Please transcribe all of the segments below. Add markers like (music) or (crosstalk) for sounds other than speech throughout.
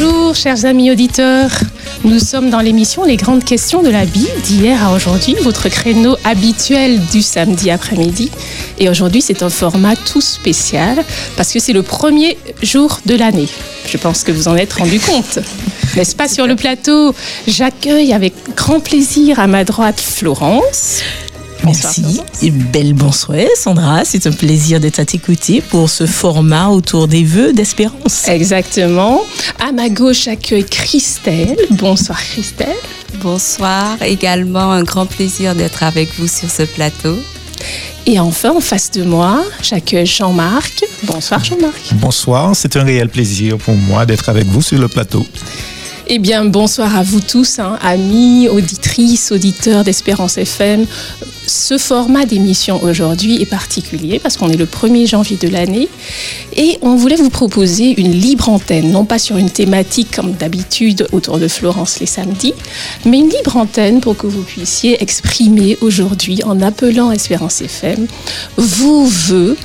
Bonjour chers amis auditeurs, nous sommes dans l'émission Les grandes questions de la Bible d'hier à aujourd'hui, votre créneau habituel du samedi après-midi. Et aujourd'hui c'est un format tout spécial parce que c'est le premier jour de l'année. Je pense que vous en êtes rendu compte. (laughs) N'est-ce pas sur le plateau? J'accueille avec grand plaisir à ma droite Florence. Merci. Et belle bonsoir, Sandra. C'est un plaisir d'être à t'écouter pour ce format autour des vœux d'espérance. Exactement. À ma gauche, accueille Christelle. Bonsoir, Christelle. Bonsoir. Également un grand plaisir d'être avec vous sur ce plateau. Et enfin, en face de moi, j'accueille Jean-Marc. Bonsoir, Jean-Marc. Bonsoir. C'est un réel plaisir pour moi d'être avec vous sur le plateau. Eh bien, bonsoir à vous tous, hein, amis, auditrices, auditeurs d'Espérance FM. Ce format d'émission aujourd'hui est particulier parce qu'on est le 1er janvier de l'année et on voulait vous proposer une libre antenne, non pas sur une thématique comme d'habitude autour de Florence les samedis, mais une libre antenne pour que vous puissiez exprimer aujourd'hui en appelant Espérance FM vos voeux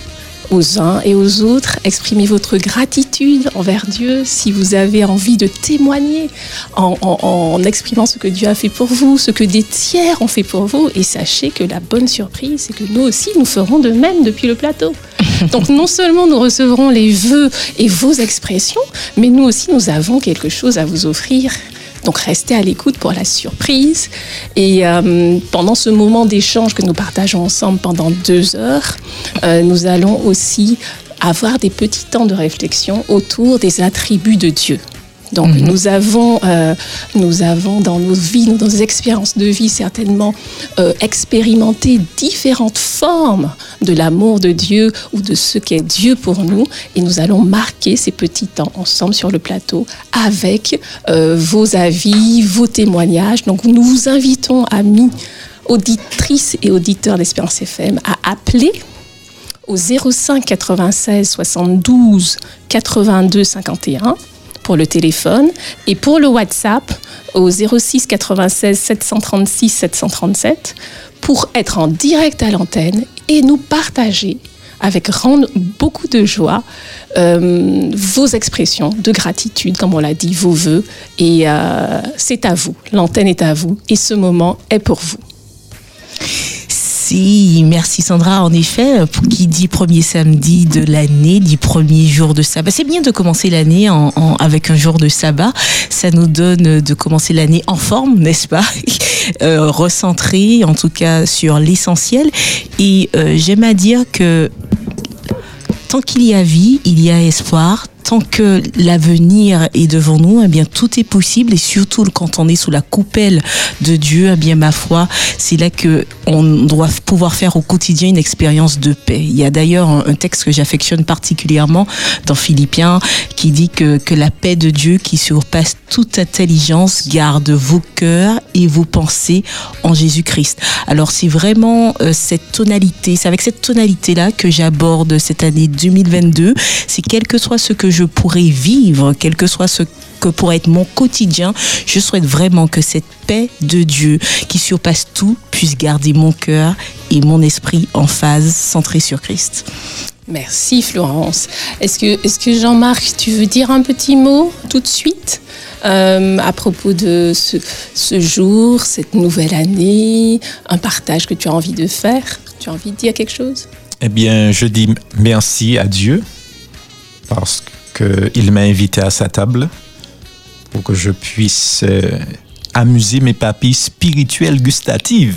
aux uns et aux autres. Exprimez votre gratitude envers Dieu si vous avez envie de témoigner en, en, exprimant ce que Dieu a fait pour vous, ce que des tiers ont fait pour vous. Et sachez que la bonne surprise, c'est que nous aussi, nous ferons de même depuis le plateau. (laughs) Donc non seulement nous recevrons les vœux et vos expressions, mais nous aussi, nous avons quelque chose à vous offrir donc restez à l'écoute pour la surprise. Et euh, pendant ce moment d'échange que nous partageons ensemble pendant deux heures, euh, nous allons aussi avoir des petits temps de réflexion autour des attributs de Dieu. Donc mhm. nous, avons, euh, nous avons dans nos vies, dans nos expériences de vie certainement euh, expérimenté différentes formes de l'amour de Dieu ou de ce qu'est Dieu pour nous. Et nous allons marquer ces petits temps ensemble sur le plateau avec euh, vos avis, vos témoignages. Donc nous vous invitons, amis, auditrices et auditeurs d'Espérance FM, à appeler au 05 96 72 82 51 pour le téléphone et pour le WhatsApp au 06 96 736 737 pour être en direct à l'antenne et nous partager avec beaucoup de joie euh, vos expressions de gratitude, comme on l'a dit, vos voeux. Et euh, c'est à vous, l'antenne est à vous et ce moment est pour vous. Merci, Sandra. En effet, qui dit premier samedi de l'année, dit premier jour de sabbat. C'est bien de commencer l'année avec un jour de sabbat. Ça nous donne de commencer l'année en forme, n'est-ce pas? (laughs) Euh, en tout cas, sur l'essentiel. Et euh, j'aime à dire que tant qu'il y a vie, il y a espoir tant que l'avenir est devant nous, eh bien tout est possible et surtout quand on est sous la coupelle de Dieu, eh bien ma foi, c'est là que on doit pouvoir faire au quotidien une expérience de paix. Il y a d'ailleurs un, texte que j'affectionne particulièrement dans Philippiens qui dit que, que la paix de Dieu qui surpasse toute intelligence garde vos cœurs et vos pensées en Jésus-Christ. Alors c'est vraiment euh, cette tonalité, c'est avec cette tonalité là que j'aborde cette année 2022. C'est quel que soit ce que je pourrais vivre, quel que soit ce que pourrait être mon quotidien, je souhaite vraiment que cette paix de Dieu qui surpasse tout puisse garder mon cœur et mon esprit en phase centré sur Christ. Merci Florence. Est-ce que, est que Jean-Marc, tu veux dire un petit mot tout de suite euh, à propos de ce, ce, jour, cette nouvelle année, un partage que tu as envie de faire? Tu as envie de dire quelque chose? Eh bien, je dis merci à Dieu parce que qu'il m'a invité à sa table pour que je puisse euh, amuser mes papilles spirituelles gustatives.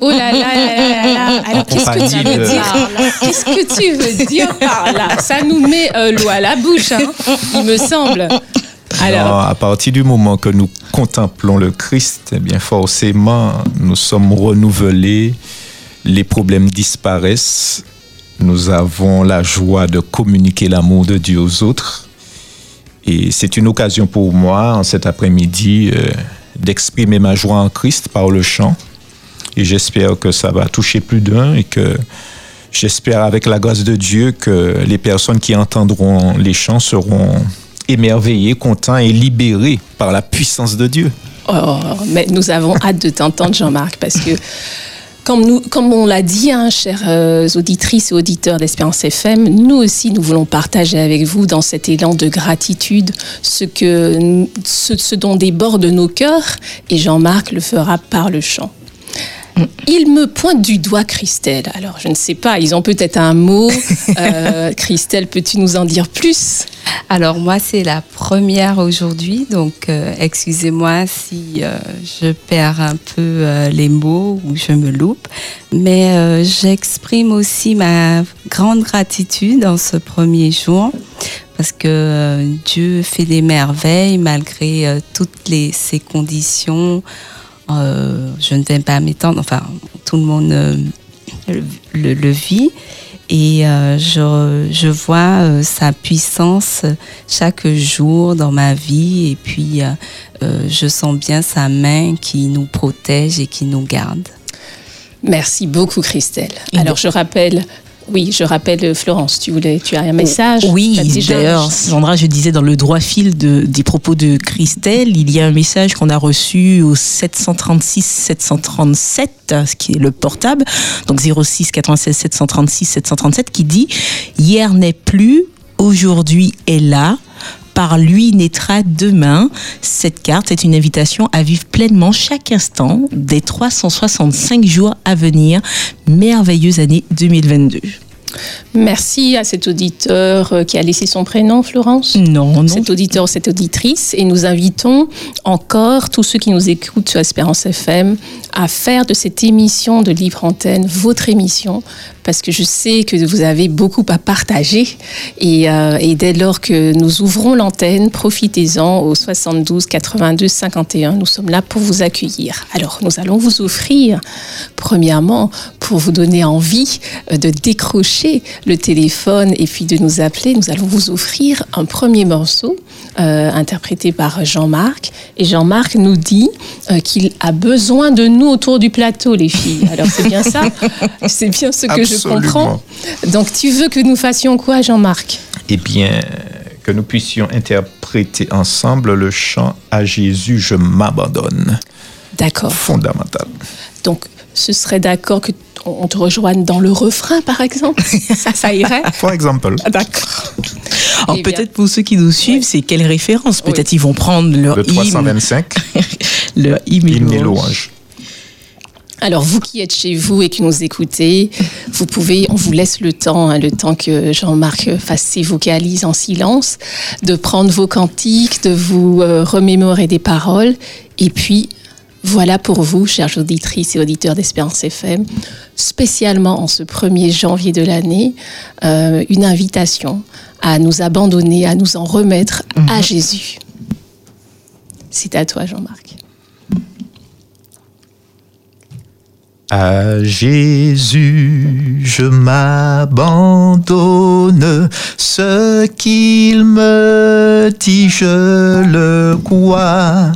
Oh là là là là Alors qu'est-ce que tu veux dire Qu'est-ce que tu veux dire par là Ça nous met euh, l'eau à la bouche, hein, il me semble. Alors, à partir du moment que nous contemplons le Christ, eh bien forcément, nous sommes renouvelés, les problèmes disparaissent nous avons la joie de communiquer l'amour de Dieu aux autres. Et c'est une occasion pour moi, en cet après-midi, euh, d'exprimer ma joie en Christ par le chant. Et j'espère que ça va toucher plus d'un et que j'espère avec la grâce de Dieu que les personnes qui entendront les chants seront émerveillées, contents et libérées par la puissance de Dieu. Oh, mais nous avons hâte de t'entendre, Jean-Marc, parce que Comme, nous, comme on l'a dit, hein, chères euh, auditrices et auditeurs d'Espérance FM, nous aussi, nous voulons partager avec vous dans cet élan de gratitude ce, que, ce, dont déborde nos cœurs, et Jean-Marc le fera par le chant. Il me pointe du doigt Christelle. Alors, je ne sais pas, ils ont peut-être un mot. (laughs) Euh, Christelle, peux-tu nous en dire plus? Alors, moi, c'est la première aujourd'hui, donc euh, excusez-moi si euh, je perds un peu les mots ou je me loupe. Mais j'exprime aussi ma grande gratitude en ce premier jour parce que Dieu fait des merveilles malgré toutes les, ces conditions euh, je ne vais pas m'étendre, enfin, tout le monde euh, le, vit. Et euh, je, je, vois sa puissance chaque jour dans ma vie. Et puis, je sens bien sa main qui nous protège et qui nous garde. Merci beaucoup, Christelle. Alors, je rappelle oui, je rappelle, euh, Florence, tu voulais, tu as un message Oui, d'ailleurs, Sandra, je disais dans le droit fil de, des propos de Christelle, il y a un message qu'on a reçu au 736 737, ce qui est le portable, donc 06 96 736 737, qui dit Hier n'est plus, aujourd'hui est là par lui naîtra demain. Cette carte est une invitation à vivre pleinement chaque instant des 365 jours à venir. Merveilleuse année 2022. Merci à cet auditeur euh, qui a laissé son prénom, Florence. Non, non. Cet auditeur, cette auditrice. Et nous invitons encore tous ceux qui nous écoutent sur Espérance FM à faire de cette émission de Libre Antenne votre émission parce que je sais que vous avez beaucoup à partager. Et, euh, et dès lors que nous ouvrons l'antenne, profitez-en au 72 82 51. Nous sommes là pour vous accueillir. Alors, nous allons vous offrir, premièrement, pour vous donner envie euh, de décrocher le téléphone et puis de nous appeler, nous allons vous offrir un premier morceau euh, interprété par Jean-Marc. Et Jean-Marc nous dit euh, qu'il a besoin de nous autour du plateau, les filles. Alors, c'est bien ça? (laughs) C'est bien ce que je je comprends. Donc tu veux que nous fassions quoi, Jean-Marc? Eh bien, que nous puissions interpréter ensemble le chant à Jésus, je m'abandonne. D'accord. Fondamental. Donc, ce serait d'accord que on te rejoigne dans le refrain, par exemple? (laughs) Ça, irait? Par exemple. Ah, d'accord. Alors eh peut-être pour ceux qui nous suivent, c'est quelle référence? Peut-être ils vont prendre leur le 325, (laughs) leur hymne, hymne louange. Alors vous qui êtes chez vous et qui nous écoutez, vous pouvez, on vous laisse le temps, hein, le temps que Jean-Marc fasse ses vocalises en silence, de prendre vos cantiques, de vous euh, remémorer des paroles, et puis voilà pour vous, chères auditrices et auditeurs d'Espérance FM, spécialement en ce 1er janvier de l'année, euh, une invitation à nous abandonner, à nous en remettre à mhm. Jésus. C'est à toi, Jean-Marc. À Jésus, je m'abandonne, ce qu'il me dit, je le crois.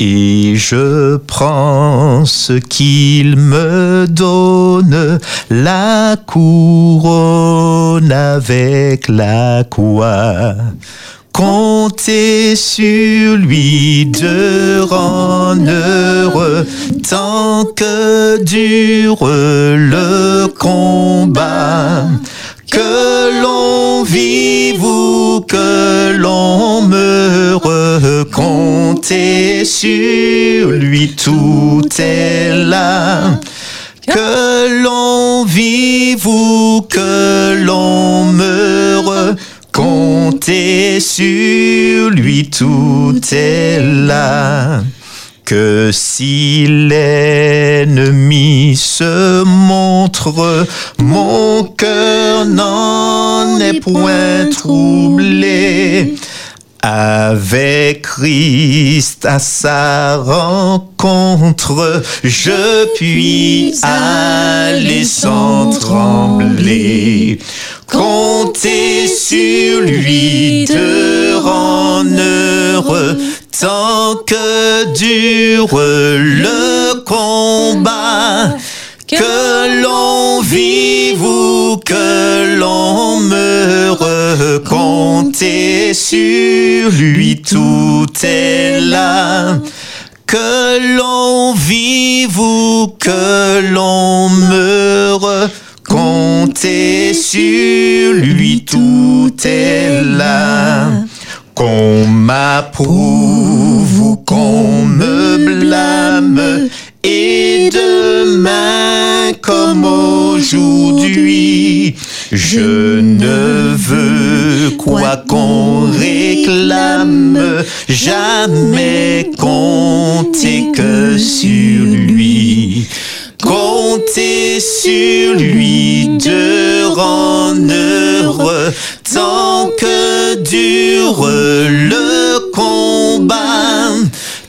Et je prends ce qu'il me donne, la couronne avec la croix. Comptez sur lui de rendre heureux tant que dure le combat. Que l'on vive ou que l'on meure, comptez sur lui, tout est là. Que l'on vive ou que l'on meure, Sur lui, tout est là. Que si l'ennemi se montre, mon cœur n'en est point troublé. Avec Christ à sa rencontre, je puis aller sans trembler. Comptez sur lui de en heureux tant que dure le combat. Que l'on vive ou que l'on meure, comptez sur lui, tout est là. Que l'on vive ou que l'on meure, comptez sur lui, tout est là. Qu'on m'approuve ou qu'on me blâme, et demain comme aujourd'hui, je ne veux quoi qu'on réclame, jamais compter que sur lui. Comptez sur lui de en heure, tant que dure le combat,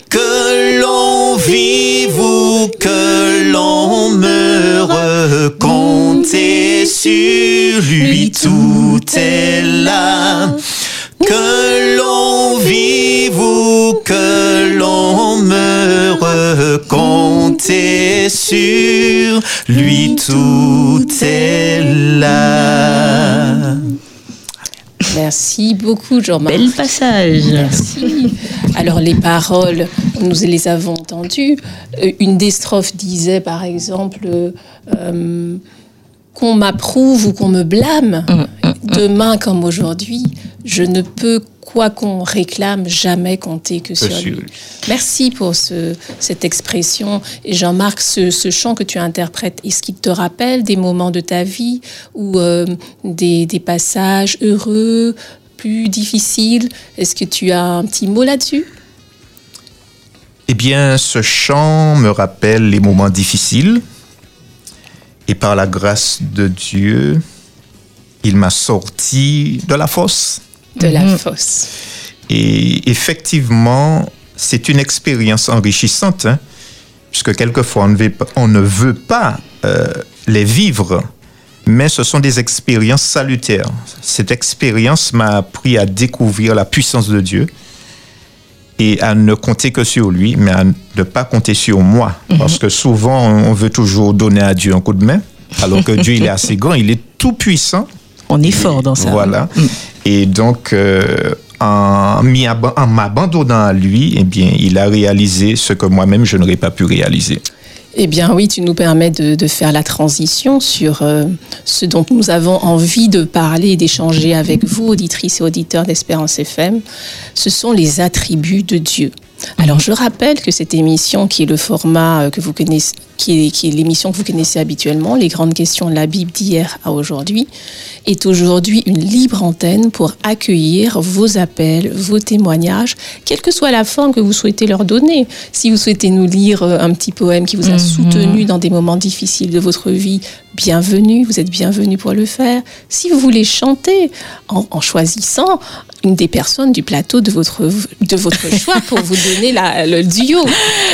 que l'on vive ou que l'on meure, comptez sur lui, tout est là. Que l'on vive ou que l'on meure, comptez sur lui, tout est là. Merci beaucoup, Jean-Marc. Bel passage. Merci. Alors les paroles, nous les avons entendues. Euh, Une des strophes disait par exemple euh, qu'on m'approuve ou qu'on me blâme, demain comme aujourd'hui, je ne peux quoi qu'on réclame jamais compter que sur lui. lui. Merci pour ce- cette expression. Et Jean-Marc, ce, ce chant que tu interprètes, est-ce qu'il te rappelle des moments de ta vie ou euh, des, des passages heureux, plus difficiles? Est-ce que tu as un petit mot là-dessus? Eh bien, ce chant me rappelle les moments difficiles. Et par la grâce de Dieu, il m'a sorti de la fosse. de la fosse Et effectivement, c'est une expérience enrichissante, hein, puisque quelquefois on ne veut pas, on ne veut pas euh, les vivre, mais ce sont des expériences salutaires. Cette expérience m'a appris à découvrir la puissance de Dieu et à ne compter que sur lui, mais à ne pas compter sur moi. Parce que souvent, on veut toujours donner à Dieu un coup de main, alors que Dieu, il est assez grand, il est tout puissant. On est fort dans ça. Voilà. Et donc, euh, en, en m'abandonnant à lui, eh bien, il a réalisé ce que moi-même, je n'aurais pas pu réaliser. Eh bien oui, tu nous permets de, faire la transition sur euh, ce dont nous avons envie de parler et d'échanger avec vous, auditrices et auditeurs d'Espérance FM. Ce sont les attributs de Dieu. Alors je rappelle que cette émission, qui est le format euh, que vous connaissez, qui est, qui est l'émission que vous connaissez habituellement, les grandes questions de la Bible d'hier à aujourd'hui, est aujourd'hui une libre antenne pour accueillir vos appels, vos témoignages, quelle que soit la forme que vous souhaitez leur donner. Si vous souhaitez nous lire euh, un petit poème qui vous a soutenu dans des moments difficiles de votre vie, bienvenue, vous êtes bienvenue pour le faire. Si vous voulez chanter en, en choisissant des personnes du plateau de votre, de votre (laughs) choix pour vous donner la, le duo,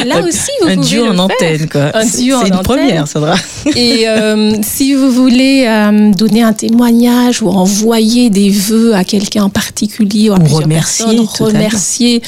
là aussi vous un pouvez duo le en faire. antenne, quoi. Un C'est duo en c'est une antenne. première, Sandra. Et euh, si vous voulez euh, donner un témoignage ou envoyer des vœux à quelqu'un en particulier ou à Ou plusieurs remercier, personnes, remercier,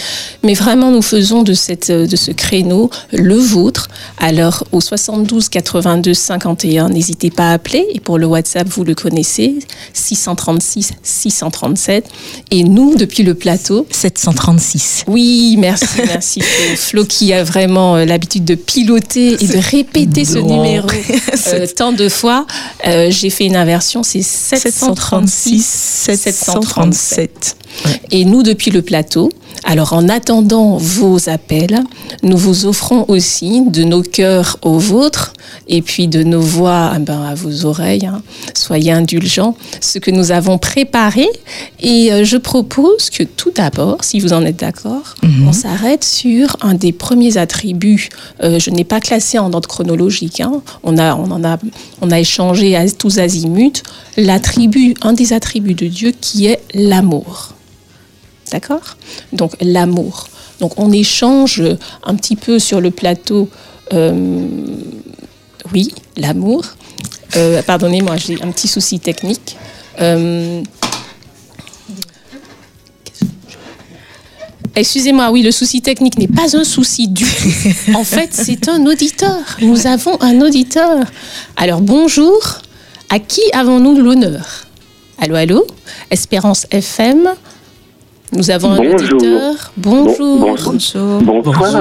mais vraiment nous faisons de, cette, de ce créneau le vôtre. Alors au 72 82 51, n'hésitez pas à appeler et pour le WhatsApp vous le connaissez 636 637 et nous depuis le plateau 736. oui, merci, (laughs) merci Flo. Qui a vraiment euh, l'habitude de piloter et de répéter ce numéro (laughs) euh, tant de fois. Euh, J'ai fait une inversion, c'est 736 737. Et nous, depuis le plateau, alors en attendant vos appels, nous vous offrons aussi de nos cœurs aux vôtres et puis de nos voix eh ben, à vos oreilles. hein. Soyez indulgents, ce que nous avons préparé. Et euh, je propose que tout d'abord, si vous en êtes d'accord, on s'arrête sur un des premiers attributs. Euh, je n'ai pas classé en ordre chronologique. hein. On, a, on, en a, on a échangé à tous azimuts l'attribut, un des attributs de Dieu qui est l'amour. D'accord? Donc l'amour. Donc on échange un petit peu sur le plateau. euh, oui, l'amour. Euh, Pardonnez-moi, j'ai un petit souci technique. Euh, Excusez-moi, oui, le souci technique n'est pas un souci du. En fait, c'est un auditeur. Nous avons un auditeur. Alors, bonjour. À qui avons-nous l'honneur? Allô, allô? Espérance FM Nous avons un Bonjour. auditeur. Bonjour. Bon- Bonjour. Bonsoir.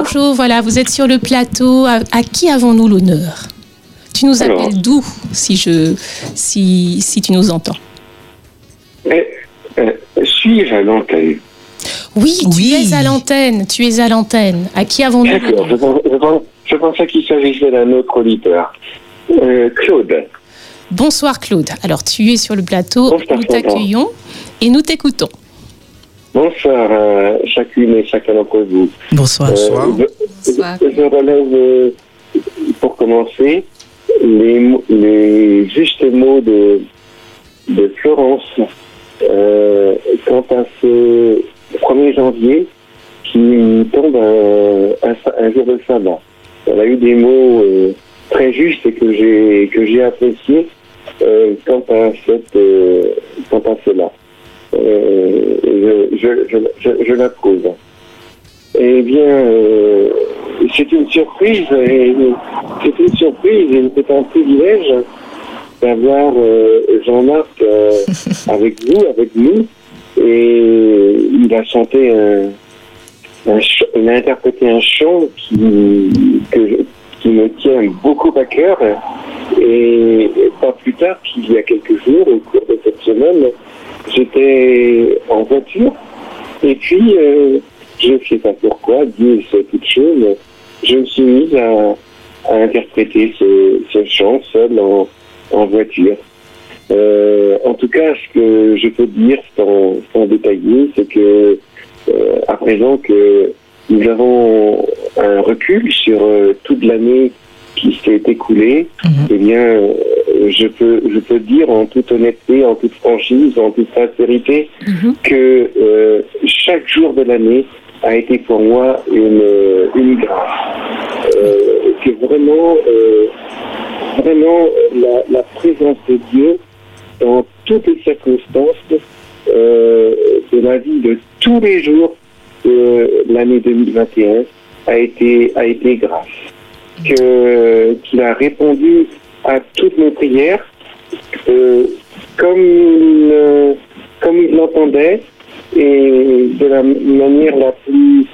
Bonjour, voilà, vous êtes sur le plateau. À, à qui avons-nous l'honneur? Tu nous Alors. appelles d'où, si, je, si, si tu nous entends? Eh, euh, suis-je à l'antenne? Oui, tu Oui. es à l'antenne. Tu es à l'antenne. À qui avons-nous D'accord, je, pensais qu'il s'agissait d'un autre auditeur. Euh, Claude, Bonsoir Claude. Alors tu es sur le plateau, Bonsoir, nous t'accueillons et nous t'écoutons. Bonsoir à chacune et chacun d'entre vous. Bonsoir. Bonsoir. je, Bonsoir. je relève, euh, pour commencer, les, mo- les justes mots de, de Florence euh, quant à ce 1er janvier qui tombe un, un sa- un jour de sabbat. Elle a eu des mots euh, très justes et que j'ai que j'ai appréciés euh, quant à cette euh, quant à cela. Euh, je, je, je, l'approuve. Eh bien, euh, c'est une surprise, et c'est une surprise et c'est un privilège d'avoir euh, Jean-Marc (laughs) avec vous, avec nous, et il a chanté un, un ch- il a interprété un chant qui, que je- qui me tient beaucoup à cœur, et pas plus tard qu'il y a quelques jours, au cours de cette semaine, j'étais en voiture, et puis euh, je ne sais pas pourquoi, Dieu sait toutes choses, je me suis mise à, interpréter ce, chant seul en, voiture. Euh, en tout cas, ce que je peux dire sans, détailler, c'est que euh, à présent que nous avons un recul sur toute l'année qui s'est écoulée, Mhm. eh bien, euh, je peux, je peux dire en toute honnêteté, en toute franchise, en toute sincérité, Mhm. que euh, chaque jour de l'année a été pour moi une, une grâce. Euh, que vraiment, euh, vraiment la, la présence de Dieu dans toutes les circonstances euh, de la vie de tous les jours de l'année 2021 a été, a été grâce. Qu'il a répondu à toutes nos prières euh, comme il, euh, comme il l'entendait et de la manière la plus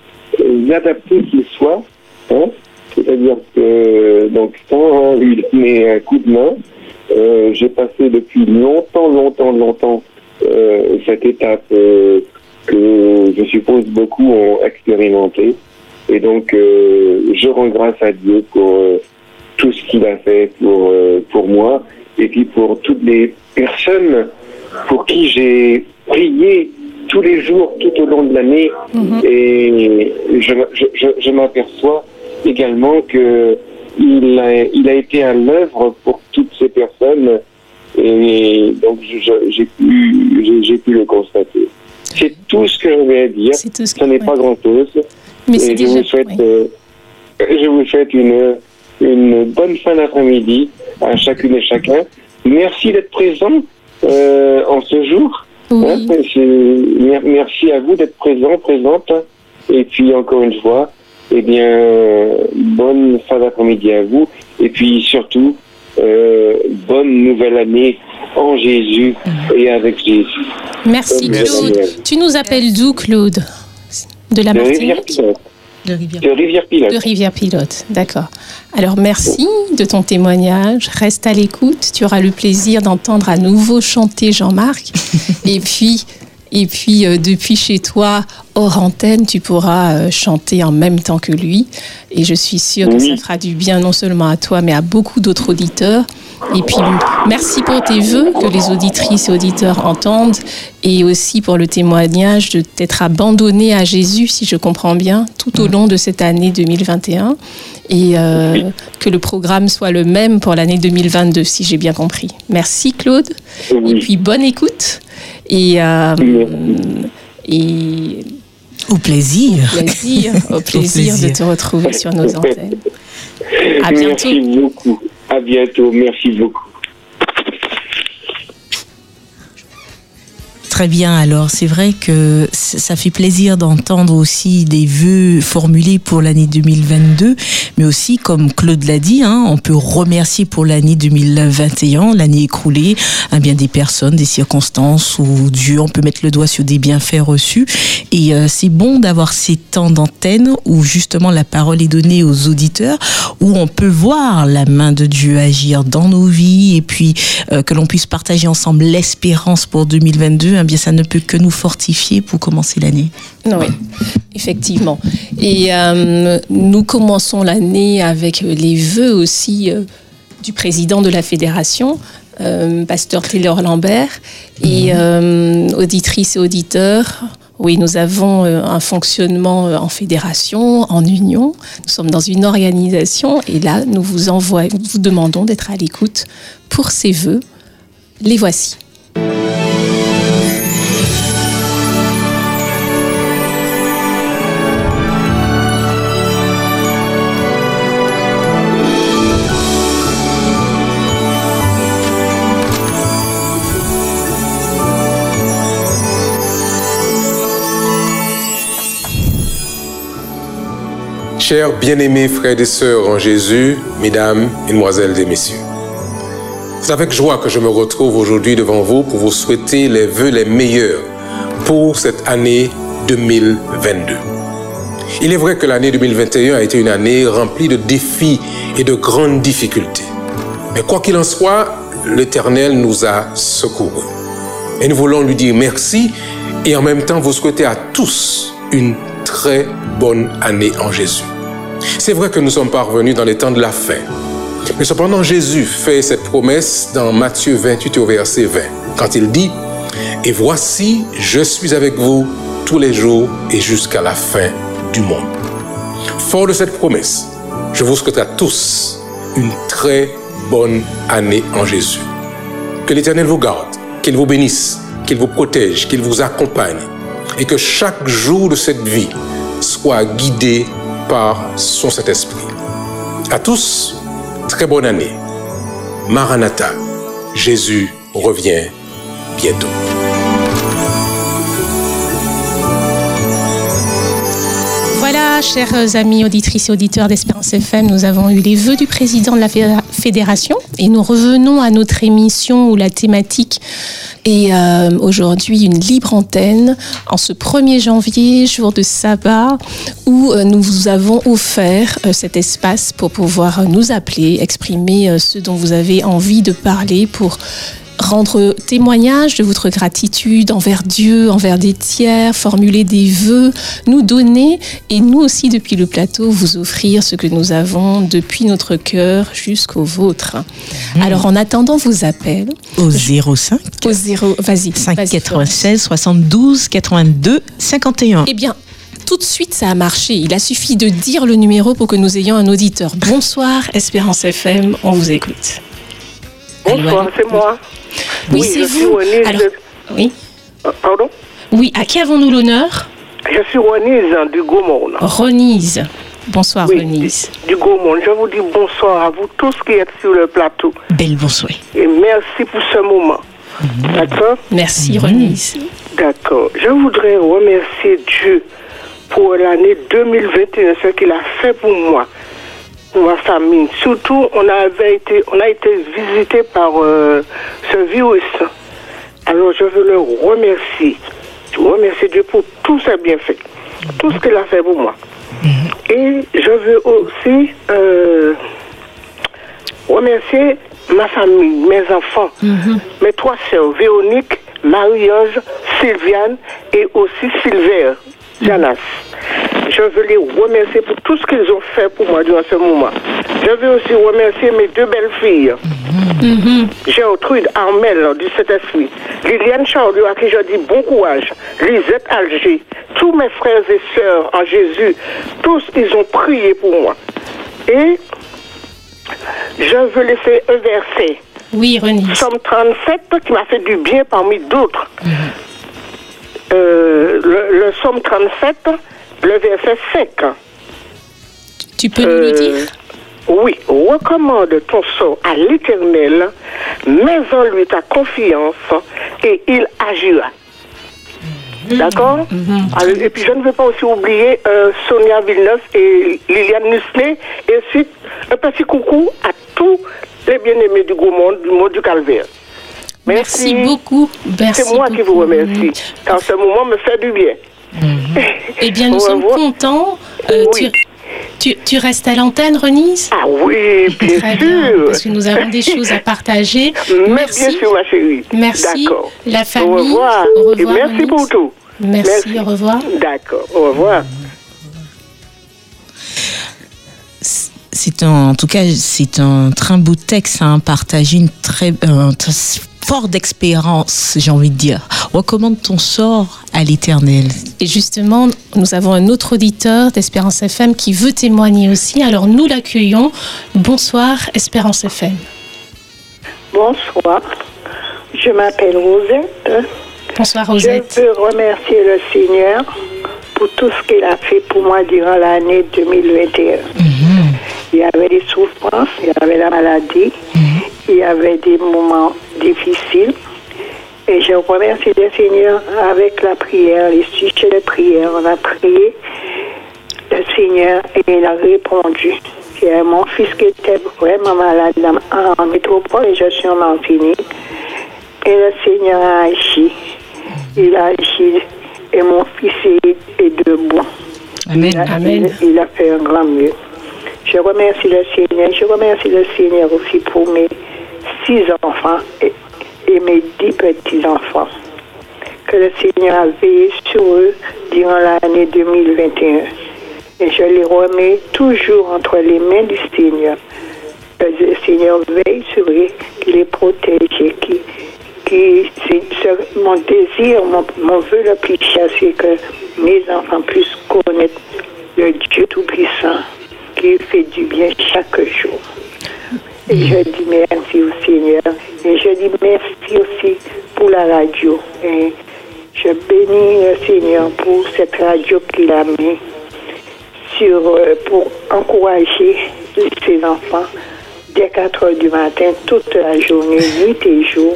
euh, adaptée qu'il soit. hein. C'est-à-dire que, donc, sans lui donner un coup de main, j'ai passé depuis longtemps, longtemps, longtemps cette étape que je suppose beaucoup ont expérimenté. Et donc, euh, je rends grâce à Dieu pour euh, tout ce qu'il a fait pour, euh, pour moi et puis pour toutes les personnes pour qui j'ai prié tous les jours, tout au long de l'année. Mhm. Et je, je, je, je m'aperçois également que il a, il a été à l'œuvre pour toutes ces personnes. Et donc, je- je- j'ai pu, pu le constater. C'est tout ce que j'avais à dire. Ce n'est ouais. pas grand-chose. Mais Et c'est je déjà. vous souhaite, ouais. euh, je vous souhaite une, une bonne fin d'après-midi à chacune et chacun. Merci d'être présent euh, en ce jour. Oui. Hein, merci à vous d'être présent, présente. Et puis encore une fois, eh bien, euh, bonne fin d'après-midi à vous. Et puis surtout, euh, bonne nouvelle année en Jésus et avec Jésus. Merci Merci. Claude. Tu nous appelles d'où Claude? De la De Martinique Rivière-Pilote. De Rivière. De Rivière-Pilote. De Rivière Pilote, d'accord. Alors merci de ton témoignage. Reste à l'écoute. Tu auras le plaisir d'entendre à nouveau chanter Jean-Marc. (laughs) et puis, et puis euh, depuis chez toi, hors antenne, tu pourras euh, chanter en même temps que lui. Et je suis sûre que ça fera du bien non seulement à toi, mais à beaucoup d'autres auditeurs. Et puis, merci pour tes vœux que les auditrices et auditeurs entendent. Et aussi pour le témoignage de t'être abandonné à Jésus, si je comprends bien, tout au long de cette année 2021 et euh, que le programme soit le même pour l'année 2022, si j'ai bien compris. Merci Claude. Et puis bonne écoute. Et, euh, et Au plaisir. plaisir, au plaisir (laughs) de te retrouver sur nos antennes. À bientôt. Merci beaucoup. À bientôt. Merci beaucoup. Très bien, alors c'est vrai que ça fait plaisir d'entendre aussi des vœux formulés pour l'année 2022, mais aussi comme Claude l'a dit, hein, on peut remercier pour l'année 2021, l'année écroulée, un bien des personnes, des circonstances où Dieu, on peut mettre le doigt sur des bienfaits reçus. Et euh, c'est bon d'avoir ces temps d'antenne où justement la parole est donnée aux auditeurs, où on peut voir la main de Dieu agir dans nos vies et puis euh, que l'on puisse partager ensemble l'espérance pour 2022. Eh bien, ça ne peut que nous fortifier pour commencer l'année. Oui, effectivement. Et euh, nous commençons l'année avec les vœux aussi du président de la fédération, euh, pasteur Taylor Lambert, et mhm. euh, auditrices et auditeurs. Oui, nous avons euh, un fonctionnement en fédération, en union. Nous sommes dans une organisation et là, nous vous, envoyons, vous demandons d'être à l'écoute pour ces vœux. Les voici. Chers bien-aimés frères et sœurs en Jésus, mesdames, mesdemoiselles et messieurs, c'est avec joie que je me retrouve aujourd'hui devant vous pour vous souhaiter les vœux les meilleurs pour cette année 2022. Il est vrai que l'année 2021 a été une année remplie de défis et de grandes difficultés. Mais quoi qu'il en soit, l'Éternel nous a secourus. Et nous voulons lui dire merci et en même temps vous souhaiter à tous une très bonne année en Jésus. C'est vrai que nous sommes parvenus dans les temps de la fin. Mais cependant, Jésus fait cette promesse dans Matthieu 28 au verset 20, quand il dit, Et voici, je suis avec vous tous les jours et jusqu'à la fin du monde. Fort de cette promesse, je vous souhaite à tous une très bonne année en Jésus. Que l'Éternel vous garde, qu'il vous bénisse, qu'il vous protège, qu'il vous accompagne et que chaque jour de cette vie soit guidé par son Saint-Esprit. À tous, très bonne année. Maranatha, Jésus revient bientôt. Voilà, chers amis auditrices et auditeurs d'Espérance FM, nous avons eu les vœux du président de la fédération. Et nous revenons à notre émission où la thématique et euh, aujourd'hui, une libre antenne. En ce 1er janvier, jour de sabbat, où euh, nous vous avons offert euh, cet espace pour pouvoir nous appeler, exprimer ce dont vous avez envie de parler pour rendre témoignage de votre gratitude envers Dieu, envers des tiers, formuler des vœux, nous donner et nous aussi depuis le plateau vous offrir ce que nous avons depuis notre cœur jusqu'au vôtre. Mmh. Alors en attendant vos appels au 05 au 0 vas-y 5 96 72 82 51. Eh bien tout de suite, ça a marché. Il a suffi de dire le numéro pour que nous ayons un auditeur. Bonsoir, Espérance FM, on vous écoute. Bonsoir, c'est moi. Oui, c'est vous. Alors, Oui. Euh, pardon Oui, à qui avons-nous l'honneur Je suis Ronise du Gaumont. Ronise. Bonsoir, Ronise. Du Gaumont. Je vous dis bonsoir à vous tous qui êtes sur le plateau. Belle bonsoir. Et merci pour ce moment. Mhm. D'accord Merci, Ronise. D'accord. Je voudrais remercier Dieu pour l'année 2021, ce qu'il a fait pour moi ma famille. Surtout, on avait été, on a été visité par euh, ce virus. Alors, je veux le remercier. Je remercie Dieu pour tous ses bienfaits, tout ce qu'il a fait pour moi. Et je veux aussi euh, remercier ma famille, mes enfants, mhm. mes trois sœurs, Véronique, Marie-Ange, Sylviane et aussi Sylvain, Janas. Je veux les remercier pour tout ce qu'ils ont fait pour moi durant ce moment. Je veux aussi remercier mes deux belles filles. Gertrude Armel du Saint-Esprit, Liliane Charlieu à qui je dis bon courage, Lisette Alger, tous mes frères et sœurs en Jésus, tous ils ont prié pour moi. Et je veux laisser un verset. Oui, René. Somme 37 qui m'a fait du bien parmi d'autres. Mm-hmm. Euh, le, le Somme 37, le verset 5. Tu peux nous le euh, dire Oui, recommande ton sort à l'Éternel, mets en lui ta confiance et il agira. Mhm. D'accord mhm. Et puis je ne veux pas aussi oublier euh, Sonia Villeneuve et Liliane Nusley. Et ensuite, un petit coucou à tous les bien-aimés du monde, du monde du calvaire. Merci, beaucoup. C'est moi qui vous remercie. Car ce moment me fait du bien. Eh bien, nous sommes contents. Euh, tu, tu, restes à l'antenne, Renise Ah oui, bien Très sûr. Bien, parce que nous avons des choses à partager. (laughs) merci. Bien sûr, ma chérie. Merci. La famille. Au revoir. Au revoir Et merci pour tout. Merci, au revoir. D'accord, au revoir. C'est un, en tout cas, c'est un très beau texte à hein, partager une très, fort d'expérience, j'ai envie de dire. Recommande ton sort à l'éternel. Et justement, nous avons un autre auditeur d'Espérance FM qui veut témoigner aussi. Alors nous l'accueillons. Bonsoir, Espérance FM. Bonsoir. Je m'appelle Rosette. Bonsoir, Rosette. Je veux remercier le Seigneur pour tout ce qu'il a fait pour moi durant l'année 2021. Mhm. Il y avait des souffrances, il y avait la maladie, mhm. Y avait des moments difficiles. Et je remercie le Seigneur avec la prière, les sujets de prière. On a prié le Seigneur et il a répondu. Mon fils qui était vraiment malade en métropole et je suis en Martinique. Et le Seigneur a agi. Il a agi et mon fils est, debout. Amen. Il a, Amen. Il, a fait un grand mieux. Je remercie le Seigneur. Je remercie le Seigneur aussi pour mes six enfants et, mes dix petits-enfants. Que le Seigneur a veillé sur eux durant l'année 2021. Et je les remets toujours entre les mains du Seigneur. Que le Seigneur veille sur eux, les protège, mon désir, mon, mon vœu le plus cher, c'est que mes enfants puissent connaître le Dieu Tout-Puissant qui fait du bien chaque jour. Et je dis merci au Seigneur. Et je dis merci aussi pour la radio. Et je bénis le Seigneur pour cette radio qu'il a mis sur, euh, pour encourager ses enfants dès 4 heures du matin, toute la journée, nuit et jour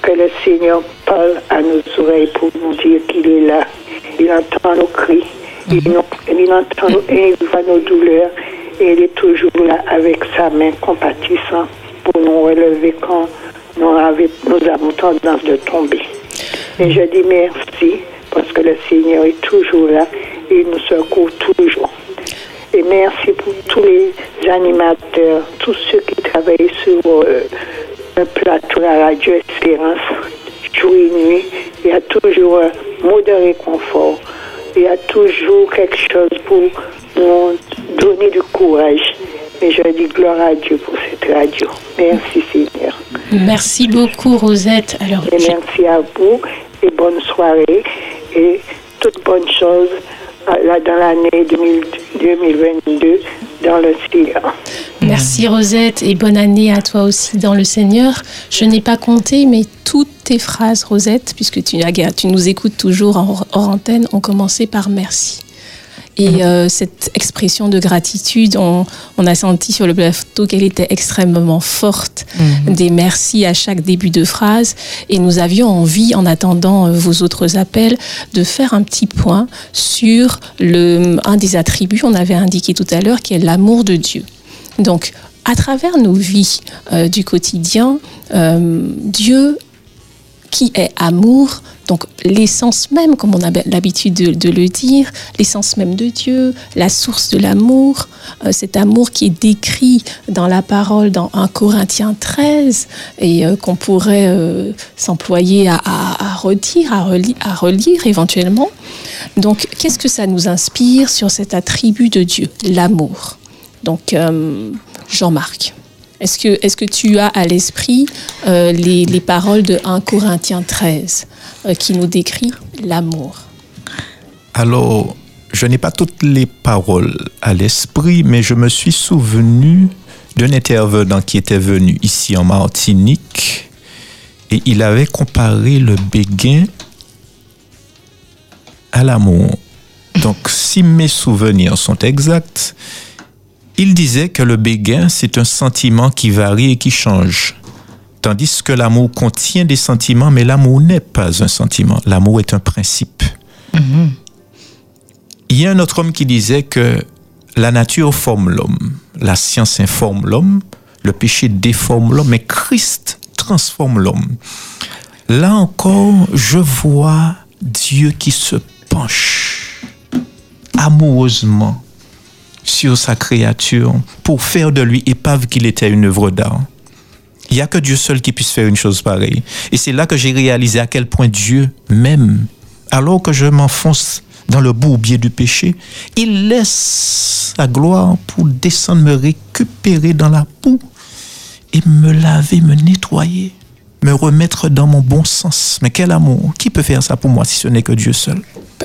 que le Seigneur parle à nos oreilles pour nous dire qu'il est là. Il entend nos cris, il, mhm. entend et il voit nos douleurs et il est toujours là avec sa main compatissante pour nous relever quand nous, avons tendance de tomber. Et je dis merci parce que le Seigneur est toujours là et il nous secoue toujours. Et merci pour tous les animateurs, tous ceux qui travaillent sur euh, le plateau à radio Espérance, jour et nuit. Il y a toujours un mot de réconfort. Il y a toujours quelque chose pour nous donner du courage. Et je dis gloire à Dieu pour cette radio. Merci Seigneur. Merci beaucoup Rosette. Alors, et merci à vous et bonne soirée et toutes bonnes choses là, dans l'année 2022 dans le Seigneur. Merci Rosette et bonne année à toi aussi dans le Seigneur. Je n'ai pas compté, mais toutes tes phrases, Rosette, puisque tu, tu nous écoutes toujours hors, hors antenne, ont commencé par merci. Et mhm. euh, cette expression de gratitude, on, a senti sur le plateau qu'elle était extrêmement forte. Mhm. Des merci à chaque début de phrase. Et nous avions envie, en attendant euh, vos autres appels, de faire un petit point sur le, un des attributs, on avait indiqué tout à l'heure, qui est l'amour de Dieu. Donc, à travers nos vies euh, du quotidien, Dieu qui est amour, donc l'essence même, comme on a l'habitude de, le dire, l'essence même de Dieu, la source de l'amour, euh, cet amour qui est décrit dans la parole dans 1 Corinthiens 13 et euh, qu'on pourrait euh, s'employer à, redire, à, à relire éventuellement. Donc qu'est-ce que ça nous inspire sur cet attribut de Dieu, l'amour Donc Jean-Marc. Est-ce que, tu as à l'esprit euh, les, paroles de 1 Corinthiens 13 euh, qui nous décrit l'amour? Alors, je n'ai pas toutes les paroles à l'esprit, mais je me suis souvenu d'un intervenant qui était venu ici en Martinique et il avait comparé le béguin à l'amour. Donc, si mes souvenirs sont exacts, il disait que le béguin, c'est un sentiment qui varie et qui change. Tandis que l'amour contient des sentiments, mais l'amour n'est pas un sentiment. L'amour est un principe. Mhm. Il y a un autre homme qui disait que la nature forme l'homme, la science informe l'homme, le péché déforme l'homme, mais Christ transforme l'homme. Là encore, je vois Dieu qui se penche amoureusement sur sa créature pour faire de lui épave qu'il était une œuvre d'art. Il n'y a que Dieu seul qui puisse faire une chose pareille. Et c'est là que j'ai réalisé à quel point Dieu m'aime. Alors que je m'enfonce dans le bourbier du péché, il laisse sa gloire pour descendre me récupérer dans la boue et me laver, me nettoyer, me remettre dans mon bon sens. Mais quel amour Qui peut faire ça pour moi si ce n'est que Dieu seul?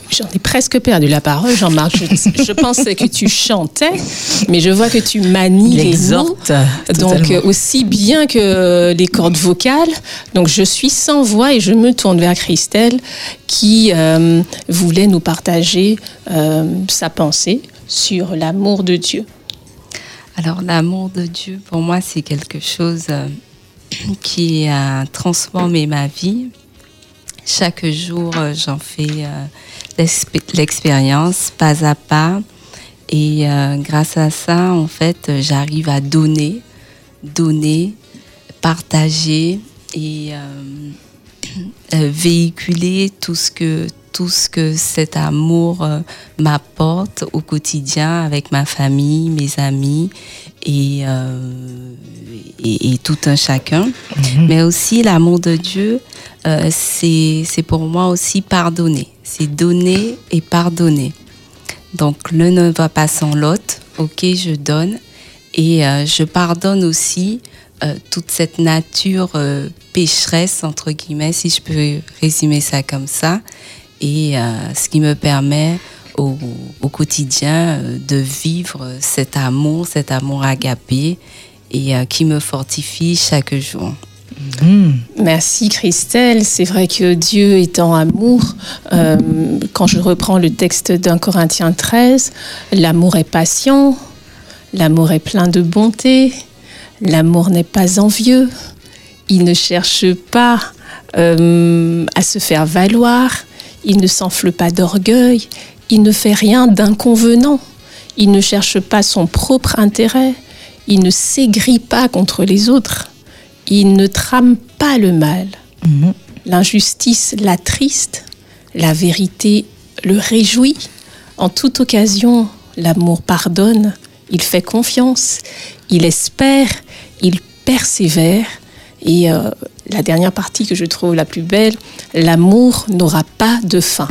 J'en ai presque perdu la parole, Jean-Marc. Je, je pensais que tu chantais, mais je vois que tu manies les mots. Donc euh, aussi bien que les cordes vocales. Donc je suis sans voix et je me tourne vers Christelle qui euh, voulait nous partager euh, sa pensée sur l'amour de Dieu. Alors l'amour de Dieu, pour moi, c'est quelque chose euh, qui a transformé ma vie. Chaque jour, euh, j'en fais euh, l'expé- l'expérience, pas à pas. Et euh, grâce à ça, en fait, j'arrive à donner, donner, partager et (clears throat) véhiculer tout ce que tout ce que cet amour m'apporte au quotidien avec ma famille, mes amis et, euh, et, et tout un chacun. Mais aussi l'amour de Dieu, euh, c'est c'est pour moi aussi pardonner. C'est donner et pardonner. Donc l'un ne va pas sans l'autre. Ok, je donne et euh, je pardonne aussi euh, toute cette nature euh, pécheresse entre guillemets, si je peux résumer ça comme ça, et euh, ce qui me permet au, au quotidien euh, de vivre cet amour, cet amour agapé, et euh, qui me fortifie chaque jour. Mhm. Merci Christelle. C'est vrai que Dieu étant amour, euh, quand je reprends le texte d'un Corinthiens 13, l'amour est patient, l'amour est plein de bonté, l'amour n'est pas envieux, il ne cherche pas euh, à se faire valoir, il ne s'enfle pas d'orgueil, il ne fait rien d'inconvenant, il ne cherche pas son propre intérêt, il ne s'aigrit pas contre les autres. Il ne trame pas le mal. Mhm. L'injustice l'attriste, la vérité le réjouit. En toute occasion, l'amour pardonne, il fait confiance, il espère, il persévère. Et euh, la dernière partie que je trouve la plus belle, l'amour n'aura pas de fin.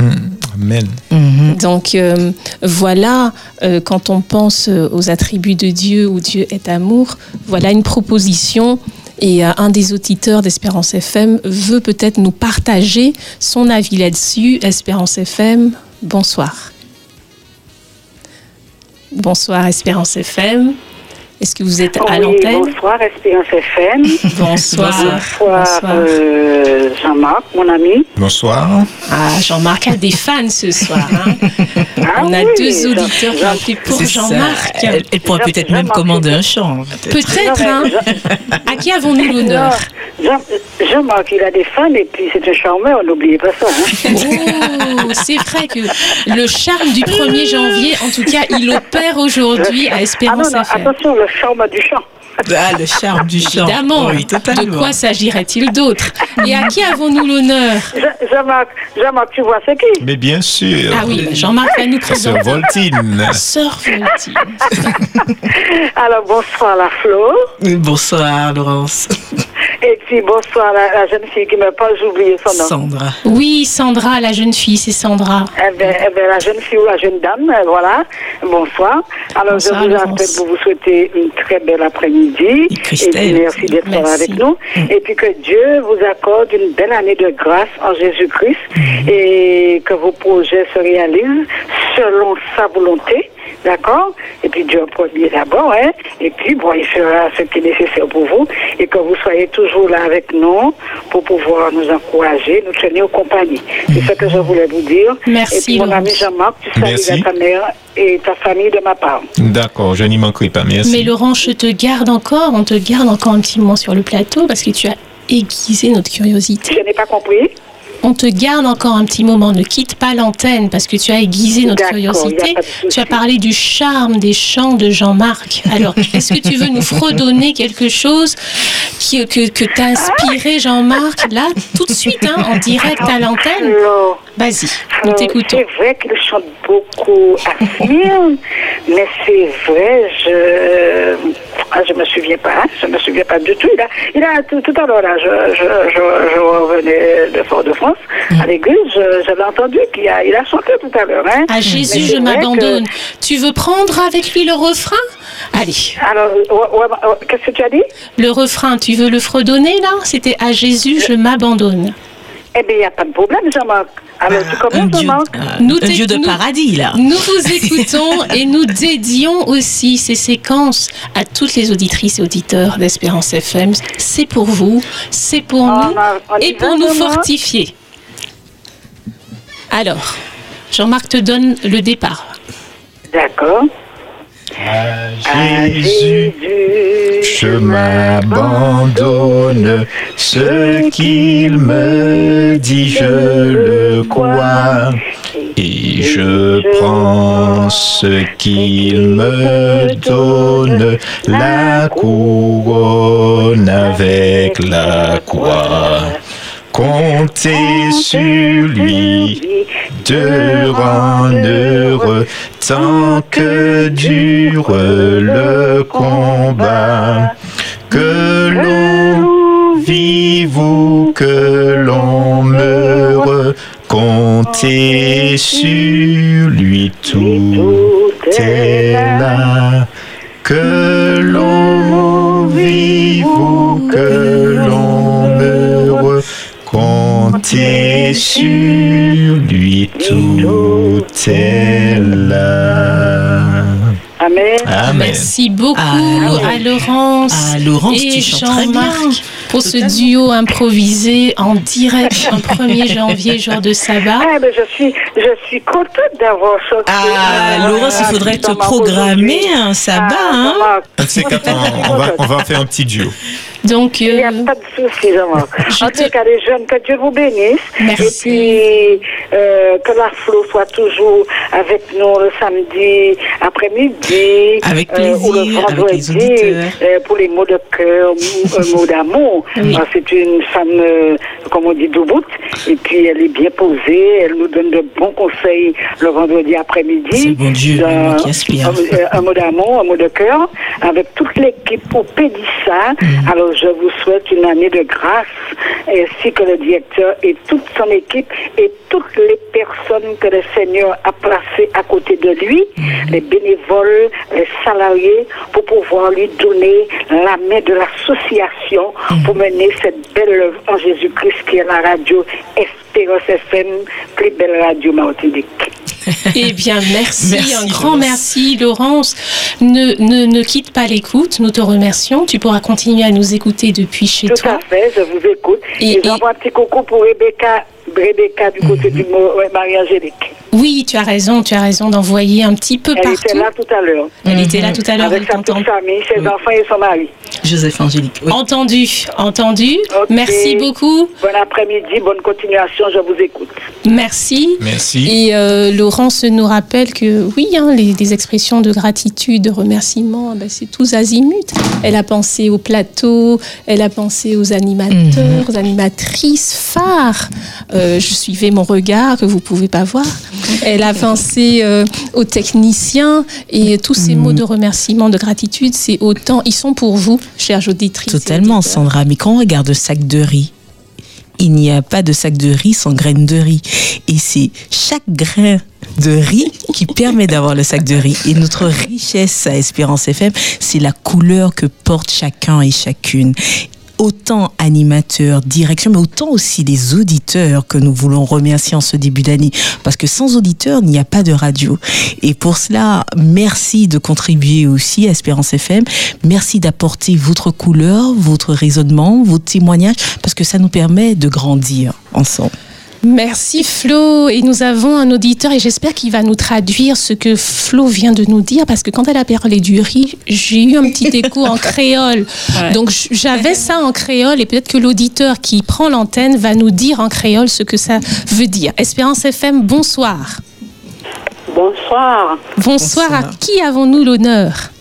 Amen. Mhm. Donc euh, voilà, euh, quand on pense euh, aux attributs de Dieu, où Dieu est amour, voilà une proposition. Et euh, un des auditeurs d'Espérance FM veut peut-être nous partager son avis là-dessus. Espérance FM, bonsoir. Bonsoir Espérance FM. Est-ce que vous êtes à Oui, l'antenne bonsoir, Espérance FM. (laughs) Bonsoir. Bonsoir, Bonsoir. euh, Jean-Marc, mon ami. Bonsoir. Ah, Jean-Marc a des fans ce soir. hein. Ah On a oui, deux auditeurs qui ont Jean- appelé pour. Jean-Marc. Elle, elle pourrait Jean- peut-être même commander un chant. peut-être. Hein À qui avons-nous l'honneur Jean- Jean-Marc, il a des fans et puis c'est un charmeur, n'oubliez pas ça. hein. Oh, c'est vrai que le charme du 1er (laughs) janvier, en tout cas, il opère aujourd'hui à Ah non, Espérance non, FM. attention, le charme du chant. Ah, le charme du chant. Évidemment, Oui, totalement. de quoi s'agirait-il d'autre Et à qui avons-nous l'honneur Jean- Jean-Marc, Jean-Marc, tu vois c'est qui Mais bien sûr. Ah oui, Jean-Marc va nous Sœur présenter. Voltine. Sœur Voltine. (laughs) Alors, bonsoir la Flo. Bonsoir, Laurence. Et puis, bonsoir la, la jeune fille qui m'a pas, oublié son nom. Sandra. Oui, Sandra, la jeune fille, c'est Sandra. Eh bien, eh ben, la jeune fille ou la jeune dame, euh, voilà. Bonsoir. Alors, Bonsoir, je vous appelle pour vous souhaiter une très belle après-midi. Et puis, merci d'être avec nous. Et puis, que Dieu vous accorde une belle année de grâce en Jésus-Christ et que vos projets se réalisent selon sa volonté. D'accord Et puis, Dieu en premier d'abord, hein Et puis, bon, il fera ce qui est nécessaire pour vous et que vous soyez toujours là avec nous pour pouvoir nous encourager, nous tenir en compagnie. C'est ce que je voulais vous dire. Merci, Et puis, mon ami. Jean-Marc, tu salues ta mère et ta famille de ma part. D'accord, je n'y manquerai pas. Merci. Mais Laurent, je te garde encore, on te garde encore un petit moment sur le plateau parce que tu as aiguiser notre curiosité. Je n'ai pas compris. On te garde encore un petit moment, ne quitte pas l'antenne parce que tu as aiguisé notre curiosité. Tu as parlé du charme des chants de Jean-Marc. Alors, (laughs) est-ce que tu veux nous fredonner quelque chose qui, que, que t'a inspiré Jean-Marc? Là, tout de suite, hein, en direct à l'antenne Vas-y, nous t'écoutons. c'est vrai qu'il chante beaucoup à Smyrne, mais c'est vrai, je ah, je me souviens pas, je me souviens pas du tout. Il a, il a tout, tout à l'heure, là, je, je, je, je revenais de Fort-de-France Mm. à l'église, je, je l'ai entendu qu'il a, il a chanté tout à l'heure. Hein. À Jésus, Mais je m'abandonne. Tu veux prendre avec lui le refrain? Allez, alors, ouais, ouais, ouais, qu'est-ce que tu as dit? Le refrain, tu veux le fredonner là? C'était à Jésus, je m'abandonne. Eh bien, il n'y a pas de problème, Jean-Marc. Alors, tu Un commences, dieu, Jean-Marc euh, Nous un dieu de paradis, là. Nous vous (laughs) écoutons et nous dédions aussi ces séquences à toutes les auditrices et auditeurs d'Espérance FM. C'est pour vous, c'est pour On nous et pour nous Jean-Marc fortifier. Alors, Jean-Marc te donne le départ. D'accord. Jésus, je m'abandonne. Ce qu'il me dit, je le crois. Et je prends ce qu'il me donne, la couronne avec la croix. Comptez sur lui de rendre heureux tant que dure le combat. Que l'on vive ou que l'on meure, comptez sur lui, tout sur lui, tout est là. Amen. Amen. Merci beaucoup Ah, à Laurence Ah, Laurence, et tu chantes très bien. Pour ce duo improvisé en direct (laughs) un 1er janvier, jour de sabbat. Ah, ben, je suis, je suis contente d'avoir chanté. Ah, Laurence, il faudrait te programmer un sabbat, Ah, hein. On, on va, on va faire un petit duo. Donc, Il n'y a euh, pas de souci, Jean-Marc. (laughs) Je En te- tout cas, les jeunes, que Dieu vous bénisse. Merci. Et puis, euh, que la flot soit toujours avec nous le samedi après-midi. Avec euh, ou le plaisir, avec les auditeurs. euh, pour les mots de cœur, mou- un Oui. Ah, C'est une femme, euh, comme on dit, douboute. Et puis, elle est bien posée. Elle nous donne de bons conseils le vendredi après-midi. C'est bon Dieu, Euh, un, euh, un mot d'amour, un mot de cœur, avec toute l'équipe pour Pédissa. Mm. Alors, je vous souhaite une année de grâce, ainsi que le directeur et toute son équipe et toutes les personnes que le Seigneur a placées à côté de lui, Mm. les bénévoles, les salariés, pour pouvoir lui donner la main de l'association Mm. Pour mener cette belle œuvre en Jésus-Christ qui est la radio Espérance FM, plus belle radio Martinique. eh bien, merci, Merci, un grand Laurence. merci, Laurence. Ne, ne, ne quitte pas l'écoute, nous te remercions. Tu pourras continuer à nous écouter depuis chez Tout toi. à fait, je vous écoute. Et- Et, et- j'envoie un petit coucou pour Rebecca, Rebecca du côté du mot ouais, Marie-Angélique. Oui, tu as raison, tu as raison d'envoyer un petit peu Elle partout. était là tout à l'heure. Elle était là tout à l'heure, Avec elle sa petite famille, ses enfants et son mari. Joseph Angélique. oui. Entendu, entendu. Merci beaucoup. Bon après-midi, bonne continuation, je vous écoute. Merci. Merci. Et euh, Laurence nous rappelle que oui, hein, les, les expressions de gratitude, de remerciement, ben, c'est tous azimuts. Elle a pensé au plateau, elle a pensé aux animateurs, aux animatrices phares. Euh, je suivais mon regard que vous pouvez pas voir. Elle a pensé euh, aux techniciens et tous ces mots de remerciement, de gratitude, c'est autant, ils sont pour vous, chers auditrices. Totalement. Sandra. Mais quand on regarde le sac de riz, il n'y a pas de sac de riz sans graine de riz. Et c'est chaque grain de riz qui (laughs) permet d'avoir le sac de riz. Et notre richesse à Espérance FM, c'est la couleur que porte chacun et chacune. Autant animateurs, direction, mais autant aussi les auditeurs que nous voulons remercier en ce début d'année. Parce que sans auditeurs, il n'y a pas de radio. Et pour cela, merci de contribuer aussi à Espérance FM. Merci d'apporter votre couleur, votre raisonnement, vos témoignages, parce que ça nous permet de grandir ensemble. Merci Flo. Et nous avons un auditeur et j'espère qu'il va nous traduire ce que Flo vient de nous dire parce que quand elle a parlé du riz, j'ai eu un petit (laughs) écho en créole. Donc j'avais ça en créole et peut-être que l'auditeur qui prend l'antenne va nous dire en créole ce que ça veut dire. Espérance FM, bonsoir. Bonsoir. Bonsoir. À qui avons-nous l'honneur?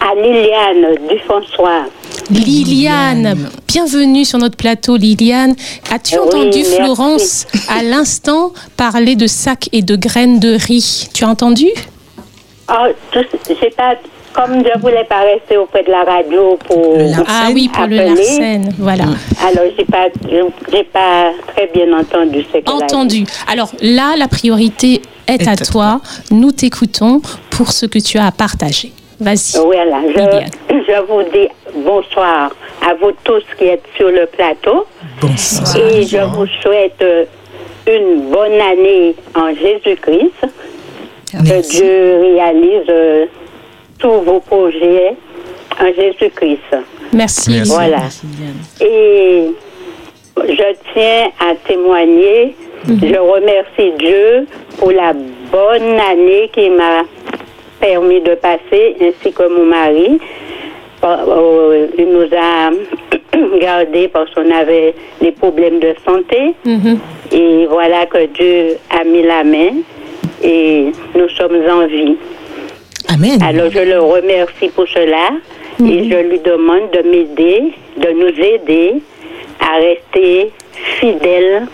À Liliane Dufonsoir. Liliane, bienvenue sur notre plateau, Liliane. As-tu Oui, entendu merci. Florence à l'instant parler de sacs et de graines de riz? Tu as entendu? Oh, pas, comme je voulais pas rester auprès de la radio pour Ah oui, pour le Larsen, voilà. Alors j'ai pas, j'ai pas très bien entendu ce dit. Entendu. Alors là, la priorité est, à toi. Nous t'écoutons pour ce que tu as à partager. Vas-y. Voilà, je, je vous dis bonsoir à vous tous qui êtes sur le plateau. Bonsoir. Et je vous souhaite euh, une bonne année en Jésus-Christ. Que Dieu réalise euh, tous vos projets en Jésus-Christ. Merci. Merci. Voilà. Et je tiens à témoigner. Je remercie Dieu pour la bonne année qui m'a permis de passer, ainsi que mon mari. Euh, Il nous a (clears throat) gardés parce qu'on avait des problèmes de santé. Mhm. Et voilà que Dieu a mis la main et nous sommes en vie. Amen. Alors je le remercie pour cela et je lui demande de m'aider, de nous aider à rester fidèles,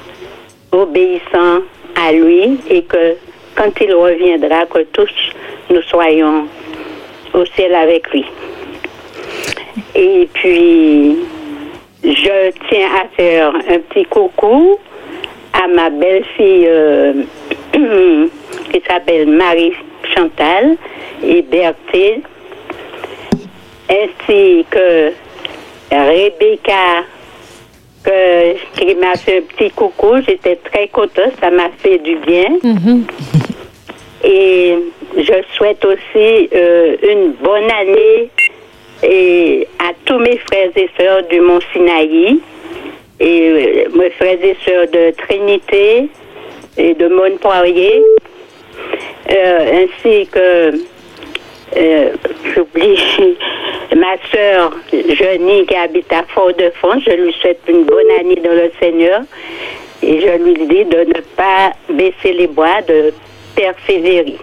obéissants à lui et que quand il reviendra, que tous nous soyons au ciel avec lui. Et puis, je tiens à faire un petit coucou à ma belle-fille euh, (clears throat) qui s'appelle Marie Chantal et Berthé, ainsi que Rebecca qui m'a fait un petit coucou. J'étais très contente, ça m'a fait du bien. Mhm. Et je souhaite aussi euh, une bonne année et à tous mes frères et sœurs du Mont Sinaï et euh, mes frères et sœurs de Trinité et de Mont-Poirier, euh, ainsi que j'oublie (laughs) ma sœur Jenny qui habite à Fort-de-France. Je lui souhaite une bonne année dans le Seigneur et je lui dis de ne pas baisser les bois, de persévérer.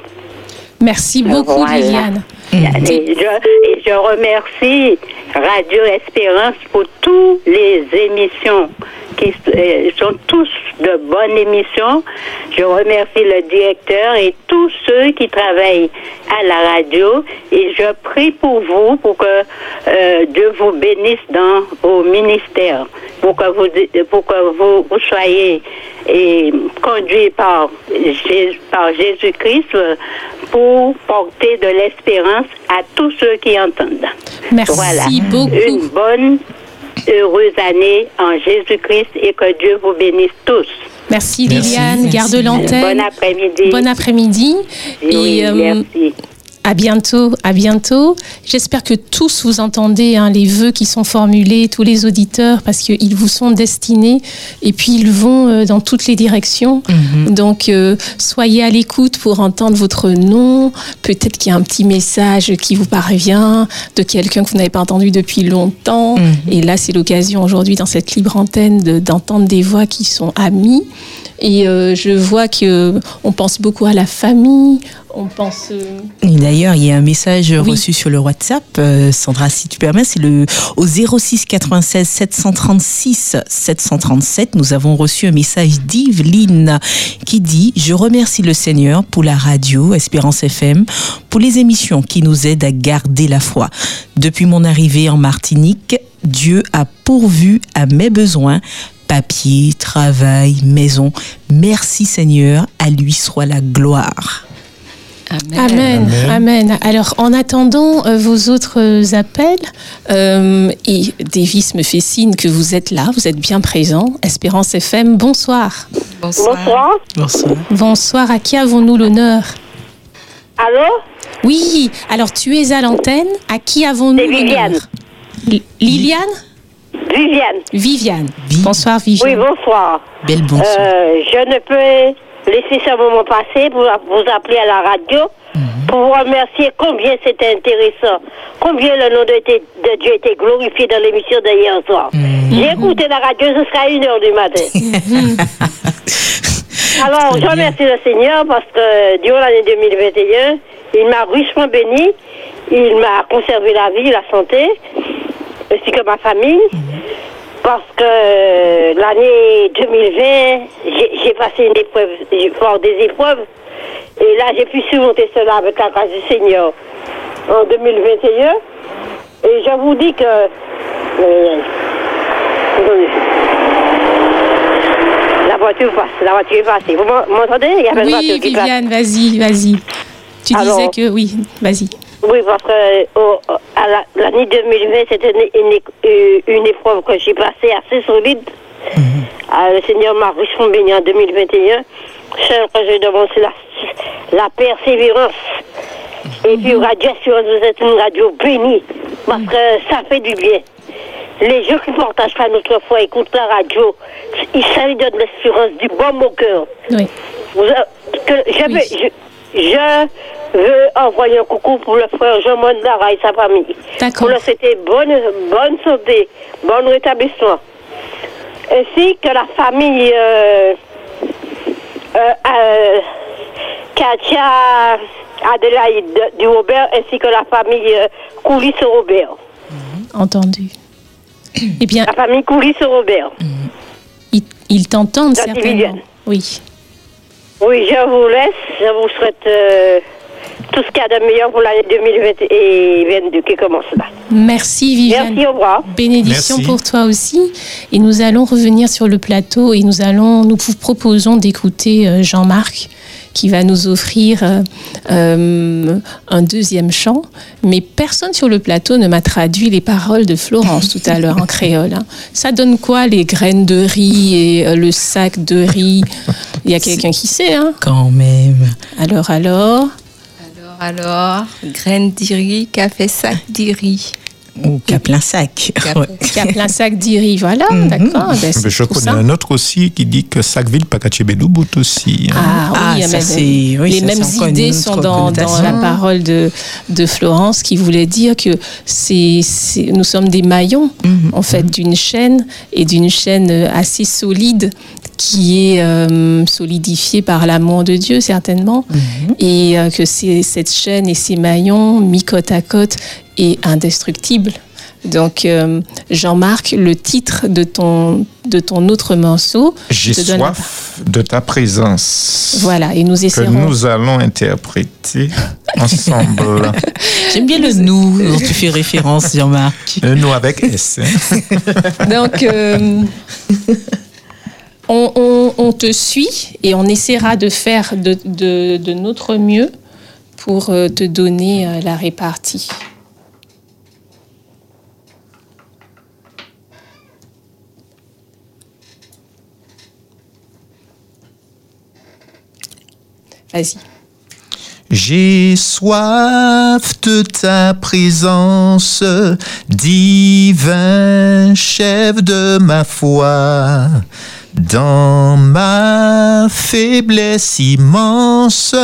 Merci beaucoup, Voilà. Liliane. Et je, et je remercie Radio Espérance pour toutes les émissions qui euh, sont tous de bonnes émissions. Je remercie le directeur et tous ceux qui travaillent à la radio et je prie pour vous pour que euh, Dieu vous bénisse dans vos ministères, pour que vous, pour que vous, vous soyez et conduits par Jésus-Christ euh, pour porter de l'espérance à tous ceux qui entendent. Merci Voilà. beaucoup. Une bonne, heureuse année en Jésus-Christ et que Dieu vous bénisse tous. Merci, Merci, Liliane. merci. Garde Bon l'antenne. après-midi. Bon après-midi. Oui, Et, euh, merci. À bientôt, à bientôt. J'espère que tous vous entendez hein, les vœux qui sont formulés, tous les auditeurs, parce qu'ils vous sont destinés et puis ils vont euh, dans toutes les directions. Donc euh, soyez à l'écoute pour entendre votre nom. Peut-être qu'il y a un petit message qui vous parvient de quelqu'un que vous n'avez pas entendu depuis longtemps. Et là, c'est l'occasion aujourd'hui dans cette libre antenne de- d'entendre des voix qui sont amies. Et euh, je vois que on pense beaucoup à la famille. On pense. euh, Et d'ailleurs, il y a un message reçu sur le WhatsApp, euh, Sandra, si tu permets, c'est le au 06 96 736 737. Nous avons reçu un message d'Yveline qui dit Je remercie le Seigneur pour la radio Espérance FM, pour les émissions qui nous aident à garder la foi. Depuis mon arrivée en Martinique, Dieu a pourvu à mes besoins papier, travail, maison. Merci Seigneur, à lui soit la gloire. Amen, amen. Alors, en attendant euh, vos autres appels, euh, et Davis me fait signe que vous êtes là, vous êtes bien présent. Espérance FM, bonsoir. Bonsoir. Bonsoir. Bonsoir, à qui avons-nous l'honneur? Allô? Oui, alors tu es à l'antenne, à qui avons-nous Liliane. l'honneur? Li- Liliane? Viviane. Viviane. Bonsoir Viviane. Oui, bonsoir. Belle bonsoir. Euh, je ne peux laisser ce moment passer pour vous appeler à la radio pour vous remercier combien c'était intéressant, combien le nom de, de Dieu était glorifié dans l'émission d'hier soir. J'ai écouté la radio jusqu'à 1h du matin. (laughs) (laughs) Alors, je remercie le Seigneur parce que durant l'année 2021, il m'a richement béni, il m'a conservé la vie, la santé, ainsi que ma famille. Parce que euh, l'année 2020, j'ai passé une épreuve, j'ai fort des épreuves. Et là, j'ai pu surmonter cela avec la grâce du Seigneur en 2021. Et je vous dis que... euh, la voiture passe, la voiture est passée. Vous m'en- m'entendez? Il y Oui. Viviane, vas-y, vas-y. Tu Alors- disais que oui, vas-y. Oui, parce que au- à la- l'année 2020, c'était une, une, une épreuve que j'ai passée assez solide. Ah, le Seigneur m'a richement béni en 2021. Seul que je demande, la, la persévérance. Et puis, Radio Assurance, vous êtes une radio bénie, parce que ça fait du bien. Les gens qui partagent pas notre foi écoutent la radio, ils, lui donne l'assurance du bon au cœur. Oui. Vous a- que je, Oui. je, je veux envoyer un coucou pour le frère Jean-Mon Lara et sa famille. D'accord. Pour leur souhaiter bonne, bonne santé, bon rétablissement. Ainsi que la famille euh, euh, euh, Katia Adélaïde du Robert, ainsi que la famille euh, Coulis Robert. Entendu. (clears throat) Eh bien, La famille Coulis Robert. ils, ils t'entendent certainement. Oui. Oui, je vous laisse. Je vous souhaite tout ce qu'il y a de meilleur pour l'année 2022 qui commence là. Merci Viviane. Merci, au revoir. Bénédiction Merci. pour toi aussi. Et nous allons revenir sur le plateau et nous allons, nous vous proposons d'écouter euh, Jean-Marc qui va nous offrir euh, euh, un deuxième chant. Mais personne sur le plateau ne m'a traduit les paroles de Florence tout à l'heure en créole. hein. Ça donne quoi les graines de riz et euh, le sac de riz? Il y a quelqu'un qui sait, hein Quand même. Alors, alors Alors, alors, graines d'iri, café sac d'iri. Ou qu'à plein sac. Cap- Ouais. qui a plein sac d'iri, voilà, d'accord. Ben, Mais je connais ça. un autre aussi qui dit que Sackville, Pakachebe bout aussi. hein. Ah, Ah, oui, ça, mais c'est- oui, les ça, mêmes idées sont dans, la parole de, de Florence qui voulait dire que c'est, nous sommes des maillons Mhm. en fait d'une chaîne et d'une chaîne euh, assez solide qui est euh, solidifiée par l'amour de Dieu certainement Mhm. et euh, que c'est, cette chaîne et ces maillons mis côte à côte est indestructible. Donc euh, Jean-Marc, le titre de ton, de ton autre morceau, J'ai la soif de ta présence. voilà, et nous Que essaierons. nous allons interpréter (laughs) ensemble. J'aime bien le nous dont tu fais référence, Jean-Marc. Euh, nous avec S. hein. (laughs) Donc, euh, on, on- on te suit et on essaiera de faire de, de- de notre mieux pour euh, te donner la répartie. J'ai soif de ta présence, divin chef de ma foi. Dans ma faiblesse immense,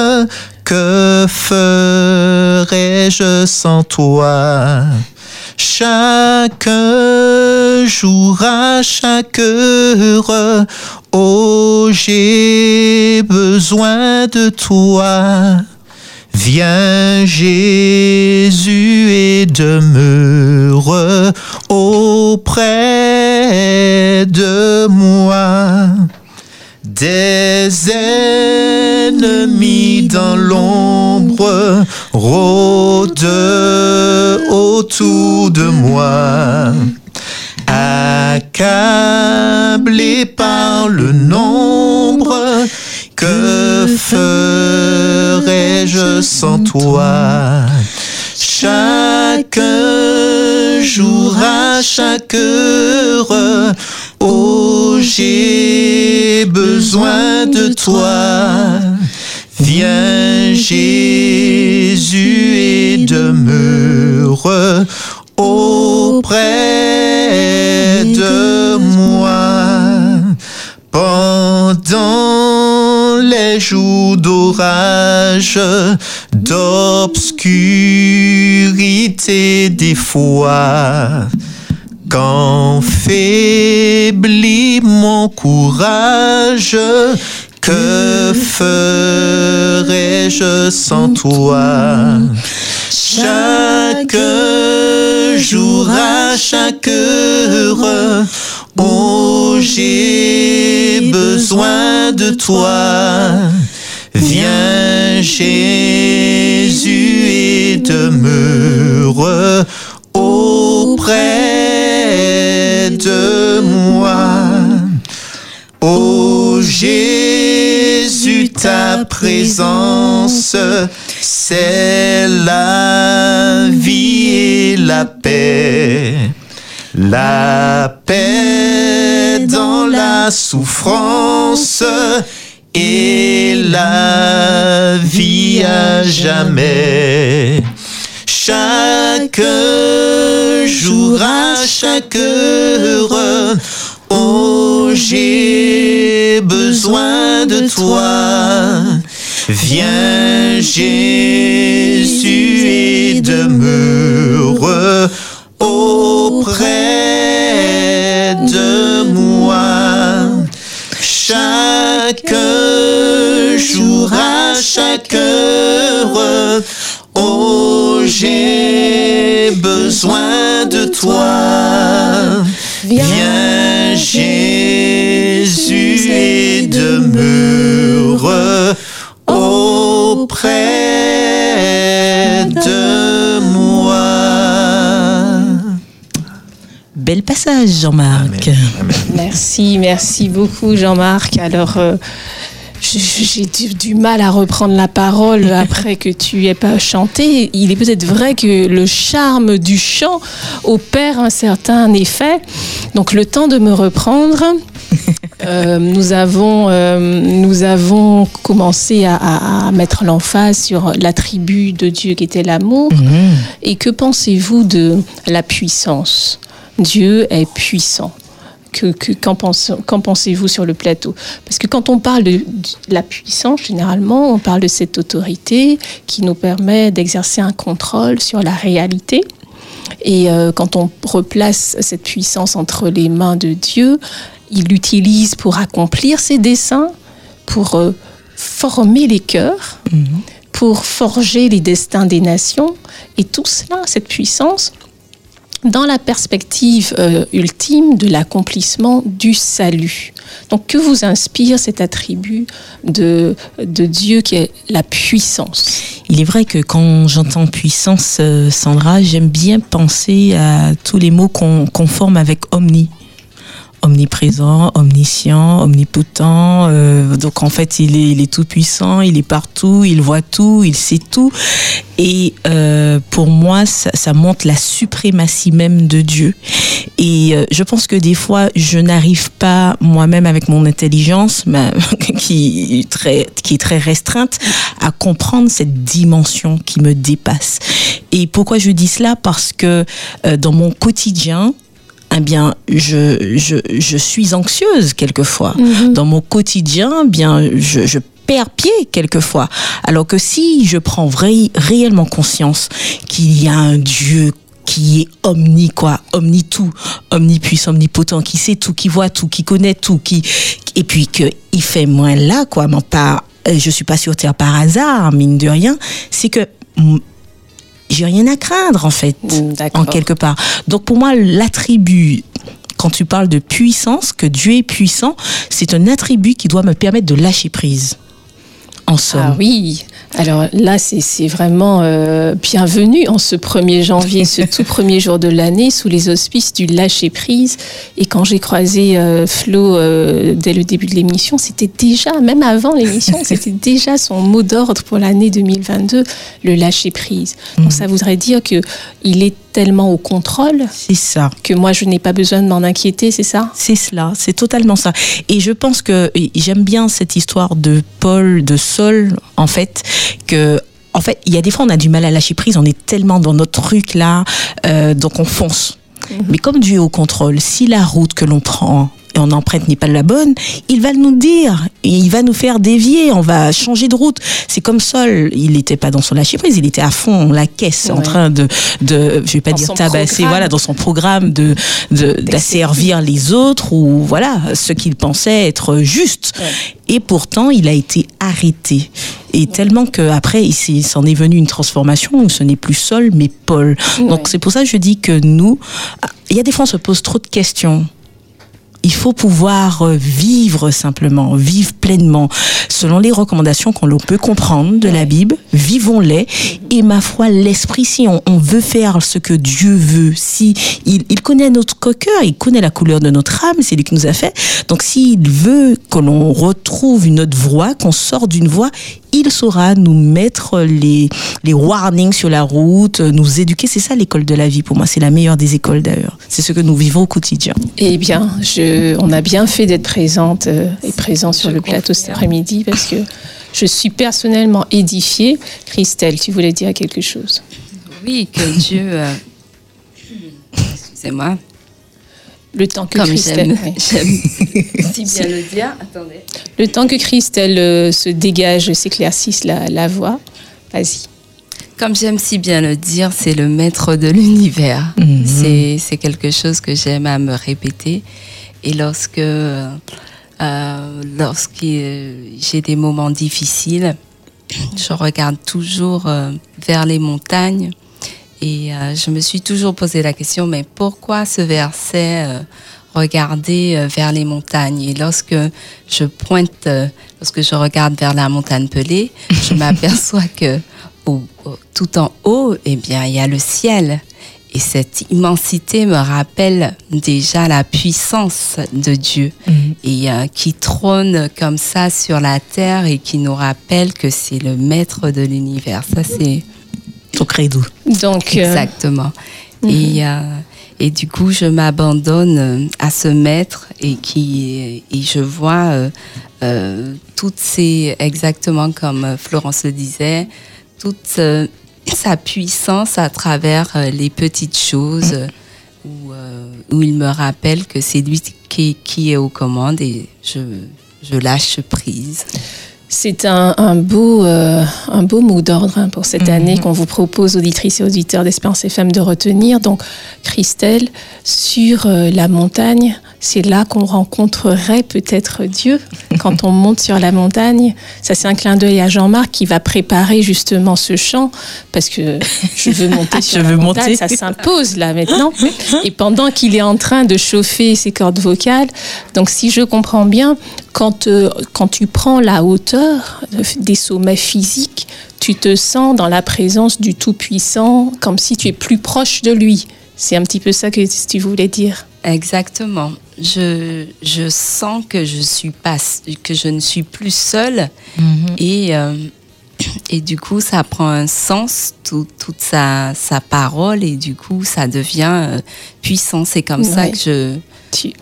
que ferais-je sans toi? Chaque jour, à chaque heure, oh, j'ai besoin de toi. Viens Jésus et demeure auprès de moi. Des ennemis dans l'ombre rôdent autour de moi. Accablé par le nombre, que ferais-je sans toi? Chaque jour, à chaque heure, oh, j'ai besoin de toi. Viens Jésus et demeure les jours d'orage, d'obscurité des fois. Quand faiblit mon courage, que ferais-je sans toi? Chaque jour, à chaque heure, oh j'ai besoin de toi. Viens Jésus et demeure auprès de moi. Oh Jésus, ta présence, c'est la vie et la paix. La paix dans la souffrance et la vie à jamais. Chaque jour, à chaque heure, oh j'ai besoin de toi. Viens Jésus et demeure auprès de moi. Chaque jour, à chaque heure, oh j'ai besoin de toi. Viens Jésus et demeure auprès de moi. Bel passage, Jean-Marc. Merci, merci beaucoup Jean-Marc. Alors, euh, j'ai du, du mal à reprendre la parole (laughs) après que tu aies pas chanté. Il est peut-être vrai que le charme du chant opère un certain effet. Donc, le temps de me reprendre. (laughs) Euh, nous avons euh, nous avons commencé à, à- à mettre l'emphase sur l'attribut de Dieu qui était l'amour. Et que pensez-vous de la puissance Dieu est puissant. Que, que- qu'en, pense- qu'en pensez-vous sur le plateau? Parce que quand on parle de, de la puissance, généralement, on parle de cette autorité qui nous permet d'exercer un contrôle sur la réalité. Et euh, quand on replace cette puissance entre les mains de Dieu, il l'utilise pour accomplir ses desseins, pour euh, former les cœurs, pour forger les destins des nations. Et tout cela, cette puissance, dans la perspective euh, ultime de l'accomplissement du salut. Donc, que vous inspire cet attribut de, de Dieu qui est la puissance? Il est vrai que quand j'entends puissance, euh, Sandra, j'aime bien penser à tous les mots qu'on forme avec omni. Omniprésent, omniscient, omnipotent. euh, donc en fait, il est, il est tout puissant, il est partout, il voit tout, il sait tout. Et euh, pour moi, ça, ça montre la suprématie même de Dieu. Et euh, je pense que des fois, je n'arrive pas moi-même avec mon intelligence, ma- (laughs) qui est très, qui est très restreinte, à comprendre cette dimension qui me dépasse. Et pourquoi je dis cela? Parce que euh, dans mon quotidien, eh bien, je, je, je suis anxieuse quelquefois. Dans mon quotidien, eh bien, je, je perds pied quelquefois. Alors que si je prends vrai, réellement conscience qu'il y a un Dieu qui est omni quoi, omni tout, omnipuissant, omnipotent, qui sait tout, qui voit tout, qui connaît tout, qui et puis que il fait moins là quoi, mais pas, je suis pas sur terre par hasard, mine de rien, c'est que j'ai rien à craindre en fait, Mm, en quelque part. Donc pour moi, l'attribut quand tu parles de puissance, que Dieu est puissant, c'est un attribut qui doit me permettre de lâcher prise. En somme. Ah oui, alors là, c'est vraiment euh, bienvenue en ce 1er janvier, ce tout (laughs) premier jour de l'année, sous les auspices du lâcher-prise. Et quand j'ai croisé euh, Flo euh, dès le début de l'émission, c'était déjà, même avant l'émission, (laughs) c'était déjà son mot d'ordre pour l'année 2022, le lâcher-prise. Donc ça voudrait dire que il est tellement au contrôle C'est ça. que moi, je n'ai pas besoin de m'en inquiéter, c'est ça? C'est cela, c'est totalement ça. Et je pense que j'aime bien cette histoire de Paul, de Saul, en fait, que en fait, il y a des fois on a du mal à lâcher prise, on est tellement dans notre truc là, euh, donc on fonce. Mais comme Dieu est au contrôle, si la route que l'on prend on emprunte n'est pas la bonne, il va nous dire et il va nous faire dévier, on va changer de route. C'est comme Saul, il n'était pas dans son lâcher prise, il était à fond la caisse en train de, de, je vais pas dire tabasser, voilà, dans son programme de d'asservir les autres ou voilà ce qu'il pensait être juste. Et pourtant, il a été arrêté. Et tellement qu'après, il s'en est venu une transformation où ce n'est plus Saul, mais Paul. Donc c'est pour ça que je dis que nous, il y a des fois, on se pose trop de questions il faut pouvoir euh, vivre simplement, vivre pleinement, selon les recommandations qu'on peut comprendre de la Bible, vivons-les. Et ma foi, l'esprit, si on, veut faire ce que Dieu veut, si il, connaît notre cœur, il connaît la couleur de notre âme, c'est lui qui nous a fait. Donc s'il veut que l'on retrouve une autre voie, qu'on sorte d'une voie, il saura nous mettre les, les warnings sur la route, nous éduquer. C'est ça l'école de la vie pour moi. C'est la meilleure des écoles d'ailleurs. C'est ce que nous vivons au quotidien. Eh bien, je, on a bien fait d'être présente euh, et présent sur le plateau cet après-midi parce que je suis personnellement édifiée. Christelle, tu voulais dire quelque chose? Oui, que Dieu. Euh, (laughs) excusez-moi. Le temps que Christelle. (laughs) si bien le dire. Attendez. Le temps que Christelle euh, se dégage, s'éclaircisse la, la voix. Vas-y. Comme j'aime si bien le dire, c'est le maître de l'univers. Mhm. C'est quelque chose que j'aime à me répéter. Et lorsque, euh, lorsque j'ai des moments difficiles, je regarde toujours euh, vers les montagnes et euh, je me suis toujours posé la question, mais pourquoi ce verset euh, regarder euh, vers les montagnes? Et lorsque je pointe, lorsque je regarde vers la montagne pelée, je (laughs) m'aperçois que tout en haut, eh bien, il y a le ciel. Et cette immensité me rappelle déjà la puissance de Dieu mhm. et qui trône comme ça sur la terre et qui nous rappelle que c'est le maître de l'univers. Ça, c'est credo. Donc, euh, Exactement. Mhm. Et, euh, et du coup, je m'abandonne euh, à ce maître et, qui, et je vois toutes ces, exactement comme Florence le disait, toute sa puissance à travers les petites choses où, où il me rappelle que c'est lui qui, qui, est aux commandes et je, je lâche prise. C'est un, beau, euh, un beau mot d'ordre hein, pour cette mhm. année qu'on vous propose, auditrices et auditeurs d'Espérance FM, de retenir. Donc, Christelle, sur euh, la montagne, c'est là qu'on rencontrerait peut-être Dieu quand on monte sur la montagne. Ça, c'est un clin d'œil à Jean-Marc qui va préparer justement ce chant parce que je veux monter sur la montagne. Ça s'impose là maintenant. Et pendant qu'il est en train de chauffer ses cordes vocales, donc si je comprends bien, quand, euh, quand tu prends la hauteur des sommets physiques, tu te sens dans la présence du Tout-Puissant, comme si tu es plus proche de lui. C'est un petit peu ça que tu voulais dire. Exactement. Je, je sens que je, suis pas, que je ne suis plus seule mhm. et, euh, (clears throat) et du coup, ça prend un sens, toute sa, sa parole et du coup, ça devient euh, puissant. C'est comme ça que je,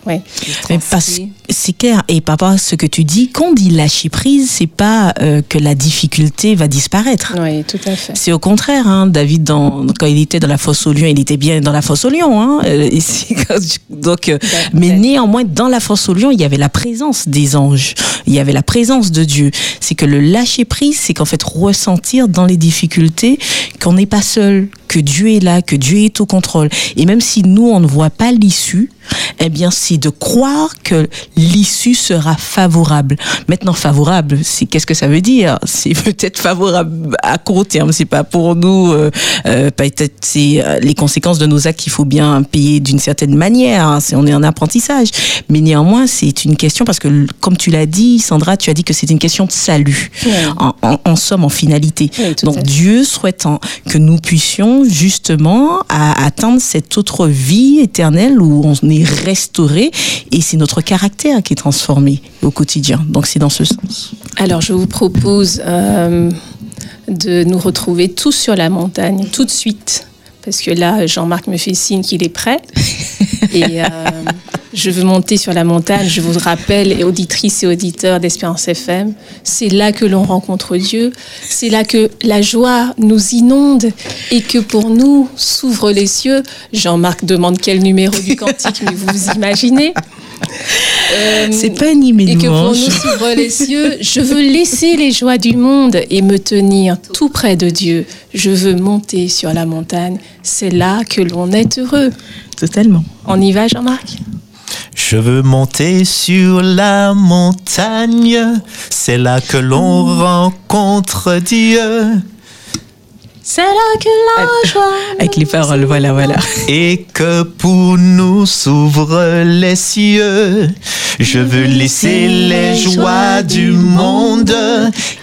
ouais. Mais parce c'est clair. Et à ce que tu dis, quand on dit lâcher prise, c'est pas euh, que la difficulté va disparaître. Oui, tout à fait. C'est au contraire. Hein, David, dans, quand il était dans la fosse au lion, il était bien dans la fosse au lion. Hein, euh, ici, (laughs) donc, euh, mais néanmoins, dans la fosse au lion, il y avait la présence des anges. Il y avait la présence de Dieu. C'est que le lâcher prise, c'est qu'en fait ressentir dans les difficultés qu'on n'est pas seul, que Dieu est là, que Dieu est au contrôle. Et même si nous, on ne voit pas l'issue, eh bien, c'est de croire que l'issue sera favorable. Maintenant, favorable, c'est qu'est-ce que ça veut dire? C'est peut-être favorable à court terme. C'est pas pour nous. Euh, euh peut-être c'est euh, les conséquences de nos actes qu'il faut bien payer d'une certaine manière. Hein, on est en apprentissage, mais néanmoins, c'est une question parce que, comme tu l'as dit, Sandra, tu as dit que c'est une question de salut. En, somme, en finalité. Donc, Dieu souhaitant que nous puissions justement à atteindre cette autre vie éternelle où on est restauré et c'est notre caractère qui est transformé au quotidien. Donc c'est dans ce sens. Alors je vous propose euh, de nous retrouver tous sur la montagne tout de suite parce que là Jean-Marc me fait signe qu'il est prêt (laughs) et euh, je veux monter sur la montagne. Je vous rappelle, et auditrices et auditeurs d'Espérance FM, c'est là que l'on rencontre Dieu. C'est là que la joie nous inonde et que pour nous s'ouvrent les cieux. Jean-Marc demande quel numéro du cantique, mais vous imaginez. Euh, C'est pas animé et que pour nous s'ouvrent les cieux, je veux laisser les joies du monde et me tenir tout près de Dieu. Je veux monter sur la montagne. C'est là que l'on est heureux. Totalement. On y va, Jean-Marc? Je veux monter sur la montagne, c'est là que l'on rencontre Dieu. C'est là que la joie. (laughs) Avec les paroles, voilà, voilà. Et que pour nous s'ouvrent les cieux. Je veux laisser les joies du monde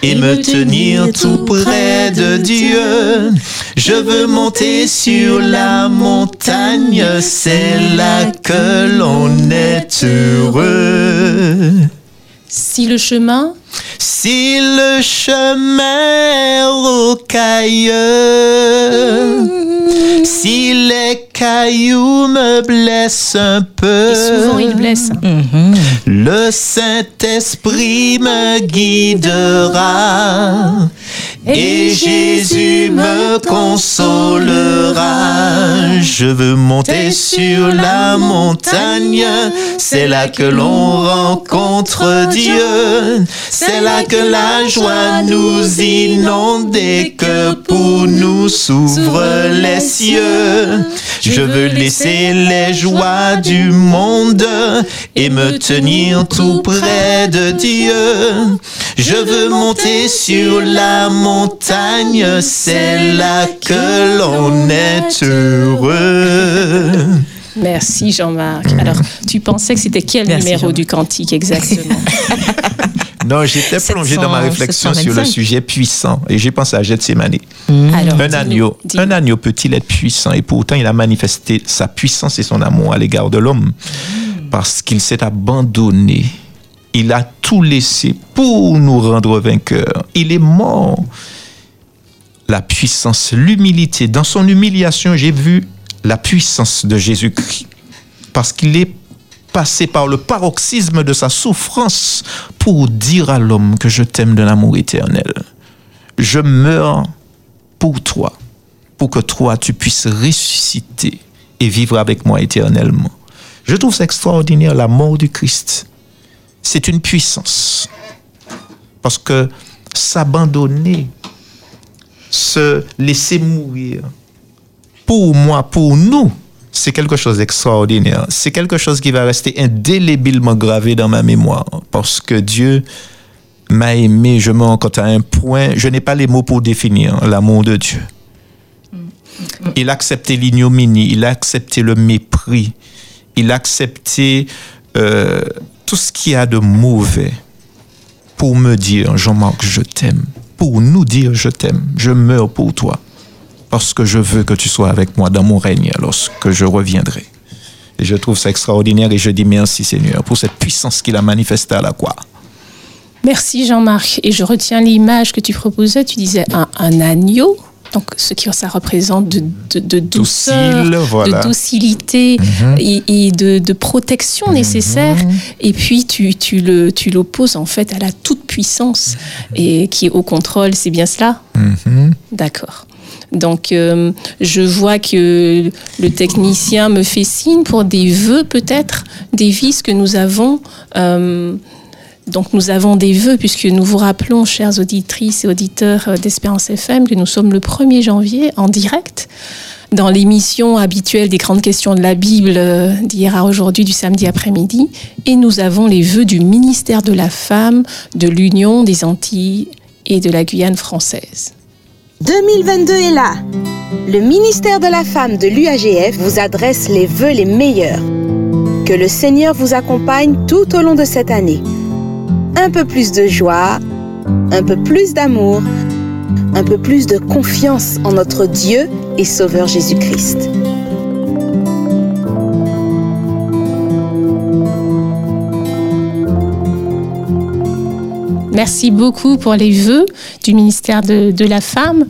et me tenir tout près de Dieu. Je veux monter sur la montagne, c'est là que l'on est heureux. Si le chemin, Si le chemin rocailleux, si les cailloux me blessent un peu, et souvent il blesse. le Saint-Esprit me guidera. Et Jésus me consolera. Je veux monter sur la montagne, c'est là que l'on rencontre Dieu. C'est là que la joie nous inonde et que pour nous s'ouvrent les cieux. Je veux laisser les joies du monde et me tenir tout près de Dieu. Je veux monter sur la montagne, c'est là que l'on est heureux. Merci Jean-Marc. Alors, tu pensais que c'était quel Merci, numéro du cantique exactement? (laughs) Non, j'étais plongé dans ma 700, réflexion sur le 725. sujet puissant et j'ai pensé à Gethsemane. Alors, Un agneau, un agneau peut-il être puissant? Et pourtant il a manifesté sa puissance et son amour à l'égard de l'homme parce qu'il s'est abandonné. Il a tout laissé pour nous rendre vainqueurs. Il est mort. La puissance, l'humilité. Dans son humiliation, j'ai vu la puissance de Jésus-Christ parce qu'il est passé par le paroxysme de sa souffrance pour dire à l'homme que je t'aime d'un amour éternel. Je meurs pour toi, pour que toi, tu puisses ressusciter et vivre avec moi éternellement. Je trouve ça extraordinaire, la mort du Christ. C'est une puissance. Parce que s'abandonner, se laisser mourir, pour moi, pour nous, c'est quelque chose d'extraordinaire. C'est quelque chose qui va rester indélébilement gravé dans ma mémoire. Parce que Dieu m'a aimé, je me rends compte à un point, je n'ai pas les mots pour définir l'amour de Dieu. Il a accepté l'ignominie, il a accepté le mépris, il a accepté euh, tout ce qu'il y a de mauvais pour me dire, Jean-Marc, je t'aime. Pour nous dire, je t'aime. Je meurs pour toi. Parce que je veux que tu sois avec moi dans mon règne lorsque je reviendrai. Et je trouve ça extraordinaire et je dis merci Seigneur pour cette puissance qu'il a manifestée à la croix. Merci Jean-Marc. Et je retiens l'image que tu proposais. Tu disais un, un agneau. Donc, ce qui ça représente de, de, de douceur, Docile, voilà. de docilité et, et de, de protection nécessaire. Et puis, tu, tu le, tu l'opposes en fait à la toute puissance et qui est au contrôle. C'est bien cela? Mhm. D'accord. Donc, euh, je vois que le technicien me fait signe pour des vœux, peut-être, des vices que nous avons. euh, donc, nous avons des vœux, puisque nous vous rappelons, chères auditrices et auditeurs d'Espérance FM, que nous sommes le 1er janvier en direct dans l'émission habituelle des grandes questions de la Bible d'hier à aujourd'hui, du samedi après-midi. Et nous avons les vœux du ministère de la Femme, de l'Union des Antilles et de la Guyane française. 2022 est là. Le ministère de la Femme de l'UAGF vous adresse les vœux les meilleurs. Que le Seigneur vous accompagne tout au long de cette année. Un peu plus de joie, un peu plus d'amour, un peu plus de confiance en notre Dieu et Sauveur Jésus-Christ. Merci beaucoup pour les vœux du ministère de, la Femme.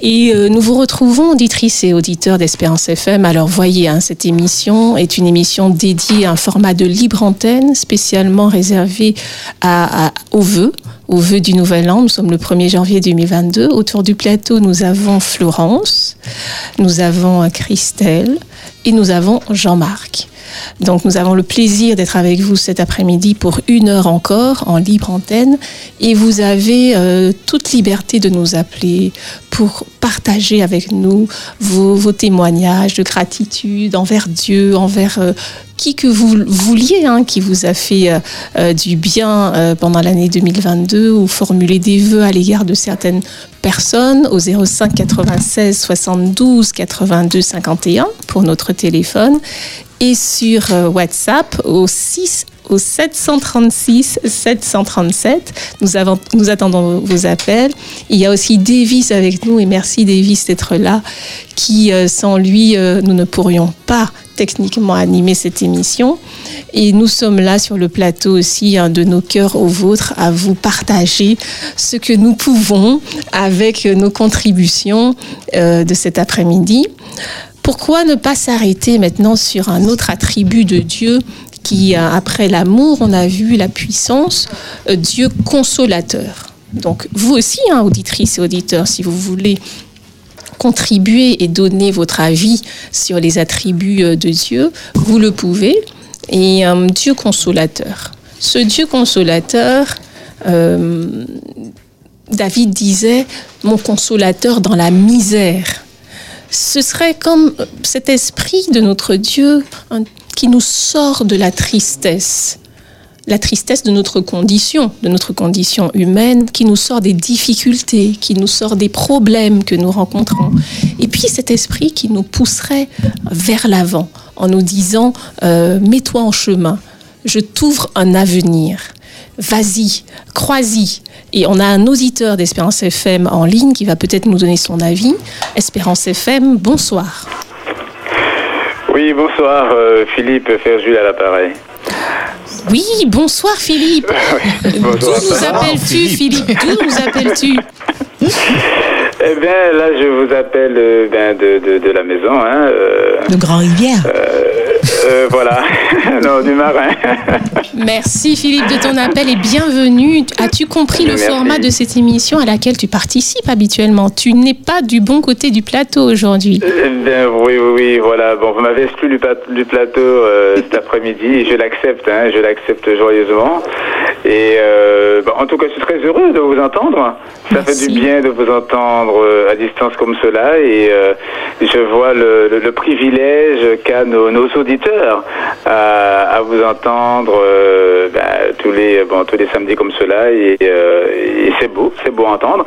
Et euh, nous vous retrouvons, auditrices et auditeurs d'Espérance FM. Alors voyez, hein, cette émission est une émission dédiée à un format de libre antenne spécialement réservé à, à- aux vœux, aux vœux du Nouvel An. Nous sommes le 1er janvier 2022. Autour du plateau, nous avons Florence, nous avons euh, Christelle et nous avons Jean-Marc. Donc nous avons le plaisir d'être avec vous cet après-midi pour une heure encore en libre antenne. Et vous avez euh, toute liberté de nous appeler pour partager avec nous vos, témoignages de gratitude envers Dieu, envers euh, qui que vous vouliez, hein, qui vous a fait euh, euh, du bien euh, pendant l'année 2022 ou formuler des vœux à l'égard de certaines personnes au 05 96 72 82 51 pour notre téléphone et sur WhatsApp au 6 au 736 737. Nous, avons, nous attendons vos appels. Il y a aussi Davis avec nous et merci Davis d'être là, qui sans lui, nous ne pourrions pas techniquement animer cette émission. Et nous sommes là sur le plateau aussi, hein, de nos cœurs aux vôtres, à vous partager ce que nous pouvons avec nos contributions euh, de cet après-midi. Pourquoi ne pas s'arrêter maintenant sur un autre attribut de Dieu qui, euh, après l'amour, on a vu la puissance, euh, Dieu consolateur. Donc vous aussi, hein, auditrices et auditeurs, si vous voulez contribuer et donner votre avis sur les attributs euh, de Dieu, vous le pouvez. Et euh, Dieu consolateur. Ce Dieu consolateur, euh, David disait, mon consolateur dans la misère. Ce serait comme cet esprit de notre Dieu qui nous sort de la tristesse la tristesse de notre condition, de notre condition humaine, qui nous sort des difficultés, qui nous sort des problèmes que nous rencontrons. Et puis cet esprit qui nous pousserait vers l'avant en nous disant, euh, mets-toi en chemin, je t'ouvre un avenir. Vas-y, crois-y. Et on a un auditeur d'Espérance FM en ligne qui va peut-être nous donner son avis. Espérance FM, bonsoir. Oui, bonsoir, euh, Philippe Ferjul à l'appareil. Oui, bonsoir Philippe. (laughs) Bonsoir. D'où nous appelles-tu Philippe? D'où nous appelles-tu? (laughs) Eh bien, là, je vous appelle euh, ben, de, de, de la maison. Hein, euh, De Grand-Rivière. euh, voilà, (laughs) non, du marin. (laughs) Merci Philippe de ton appel et bienvenue. As-tu compris le format de cette émission à laquelle tu participes habituellement? Tu n'es pas du bon côté du plateau aujourd'hui. Eh bien, oui, oui, oui, voilà. Bon, vous m'avez exclu du, plat- du plateau euh, cet après-midi et je l'accepte, hein, je l'accepte joyeusement. Et euh, en tout cas, je suis très heureux de vous entendre. Ça Merci. fait du bien de vous entendre euh, à distance comme cela et euh, je vois le, privilège qu'a nos, auditeurs à, vous entendre euh, ben, tous les tous les samedis comme cela et, c'est beau, c'est beau à entendre.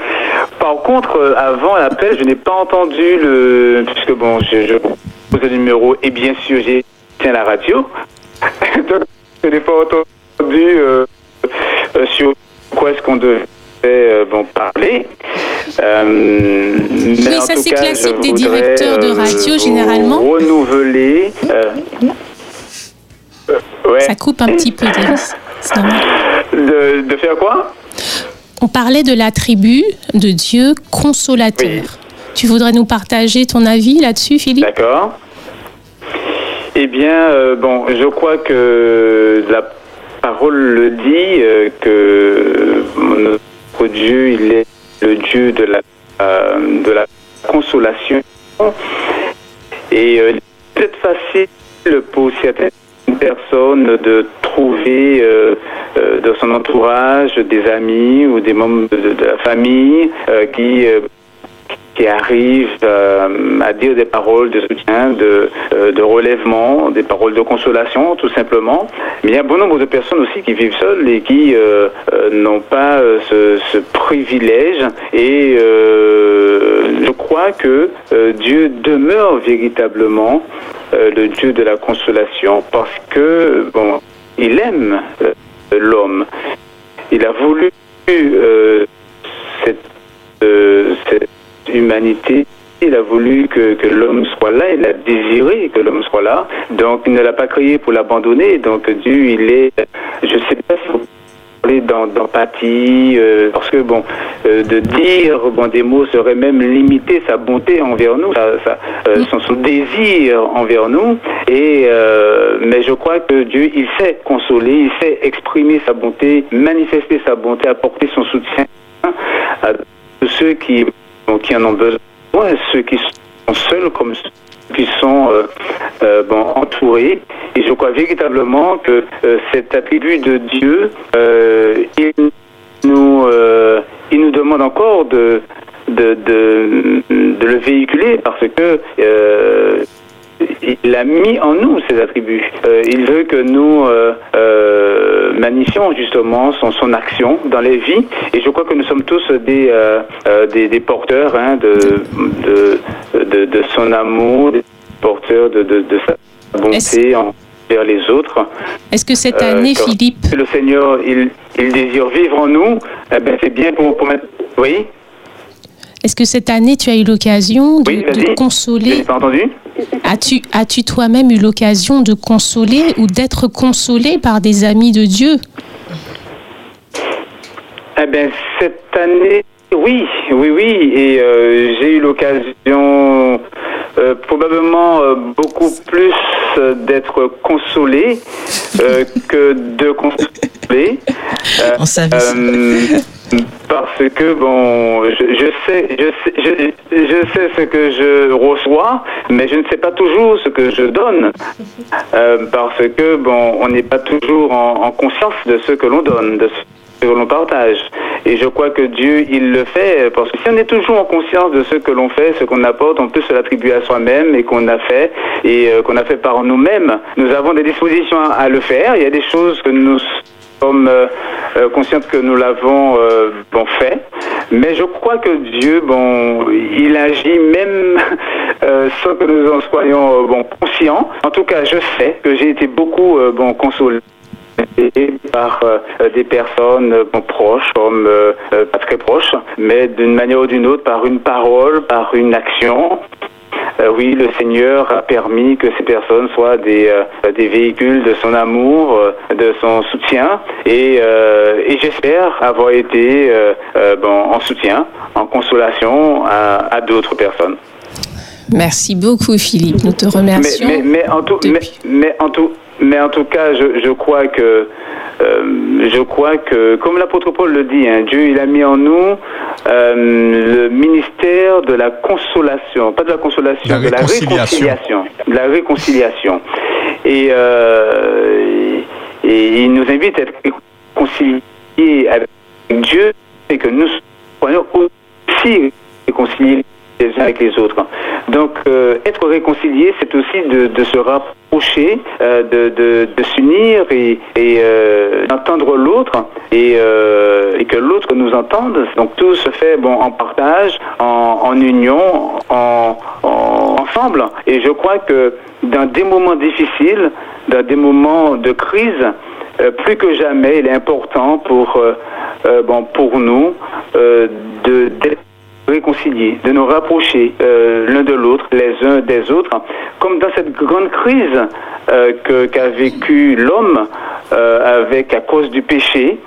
Par contre, avant l'appel, je n'ai pas entendu le puisque bon, je, je pose le numéro et bien sûr j'ai tiens la radio. (laughs) Donc, je n'ai pas entendu sur quoi est-ce qu'on devait euh, bon, parler. Euh, mais ça, c'est classique des directeurs de euh, radio, généralement. Renouveler. ouais. Ça coupe un petit peu, normal. De, de faire quoi? On parlait de l'attribut de Dieu consolateur. Oui. Tu voudrais nous partager ton avis là-dessus, Philippe? D'accord. Eh bien, euh, bon, je crois que la parole le dit euh, que Dieu, il est le Dieu de la, euh, de la consolation. Et euh, c'est peut-être facile pour certaines personnes de trouver euh, euh, dans son entourage des amis ou des membres de, la famille qui qui arrivent euh, à dire des paroles de soutien, de, euh, de relèvement, des paroles de consolation, tout simplement. Mais il y a bon nombre de personnes aussi qui vivent seules et qui euh, euh, n'ont pas ce, ce privilège. Et je crois que Dieu demeure véritablement le Dieu de la consolation parce que bon, il aime l'homme. Il a voulu cette, cette humanité. Il a voulu que, que l'homme soit là, il a désiré que l'homme soit là. Donc il ne l'a pas créé pour l'abandonner. Donc Dieu, il est, je ne sais pas si vous parlez d'em- d'empathie, euh, parce que bon, euh, de dire bon, des mots serait même limiter sa bonté envers nous, sa- sa- euh, son, son désir envers nous. Et mais je crois que Dieu, il sait consoler, il sait exprimer sa bonté, manifester sa bonté, apporter son soutien à tous ceux qui, qui en ont besoin, ceux qui seuls comme ceux qui sont euh, euh, entourés. Et je crois véritablement que euh, cet attribut de Dieu, il, nous, il nous demande encore de, de, de, de le véhiculer parce que il a mis en nous ces attributs. Euh, il veut que nous euh, euh, magnifions justement son, son action dans les vies. Et je crois que nous sommes tous des, euh, des, des porteurs hein, de, de, de, de son amour, des porteurs de, de, de sa bonté envers les autres. Est-ce que cette année, Philippe, Le Seigneur, il, il désire vivre en nous. Eh ben, c'est bien pour, pour mettre... Oui est-ce que cette année tu as eu l'occasion de, Oui, de consoler pas entendu As-tu as-tu toi-même eu l'occasion de consoler ou d'être consolé par des amis de Dieu? Eh bien, cette année, oui, oui, oui. Et euh, j'ai eu l'occasion, euh, probablement euh, beaucoup plus euh, d'être consolé euh, que de consoler. (laughs) Euh, On savait ça. euh, parce que bon, je, sais, je je, sais ce que je reçois, mais je ne sais pas toujours ce que je donne, Euh, parce que bon, on n'est pas toujours en, en conscience de ce que l'on donne, de ce que l'on partage. Et je crois que Dieu, il le fait, parce que si on est toujours en conscience de ce que l'on fait, ce qu'on apporte, on peut se l'attribuer à soi-même et qu'on a fait, et euh, qu'on a fait par nous-mêmes. Nous avons des dispositions à le faire. Il y a des choses que nous sommes euh, euh, que nous l'avons euh, fait, mais je crois que Dieu, bon, il agit même (laughs) euh, sans que nous en soyons bon conscients. En tout cas, je sais que j'ai été beaucoup bon consolé par des personnes proches, comme euh, euh, pas très proches, mais d'une manière ou d'une autre, par une parole, par une action. Euh, oui, le Seigneur a permis que ces personnes soient des, euh, des véhicules de son amour, euh, de son soutien, et, et j'espère avoir été bon, en soutien, en consolation à, à d'autres personnes. Merci beaucoup, Philippe. Nous te remercions. mais, mais en tout, mais, mais en tout, mais en tout cas, je, je crois que, euh, je crois que, comme l'apôtre Paul le dit, hein, Dieu il a mis en nous euh, le ministère de la consolation, pas de la consolation, La de la réconciliation. de la réconciliation. Et, euh, et il nous invite à être réconciliés avec Dieu et que nous soyons aussi réconciliés les uns avec les autres. Donc, euh, être réconcilié, c'est aussi de, se rapprocher, euh, de, de, s'unir et, et euh, d'entendre l'autre et, que l'autre nous entende. Donc, tout se fait bon en partage, en, union, en, en- ensemble. Et je crois que dans des moments difficiles, dans des moments de crise, plus que jamais, il est important pour, bon, pour nous d'être réconcilier, de nous rapprocher euh, l'un de l'autre, les uns des autres, comme dans cette grande crise euh, qu'a vécu l'homme euh, avec à cause du péché.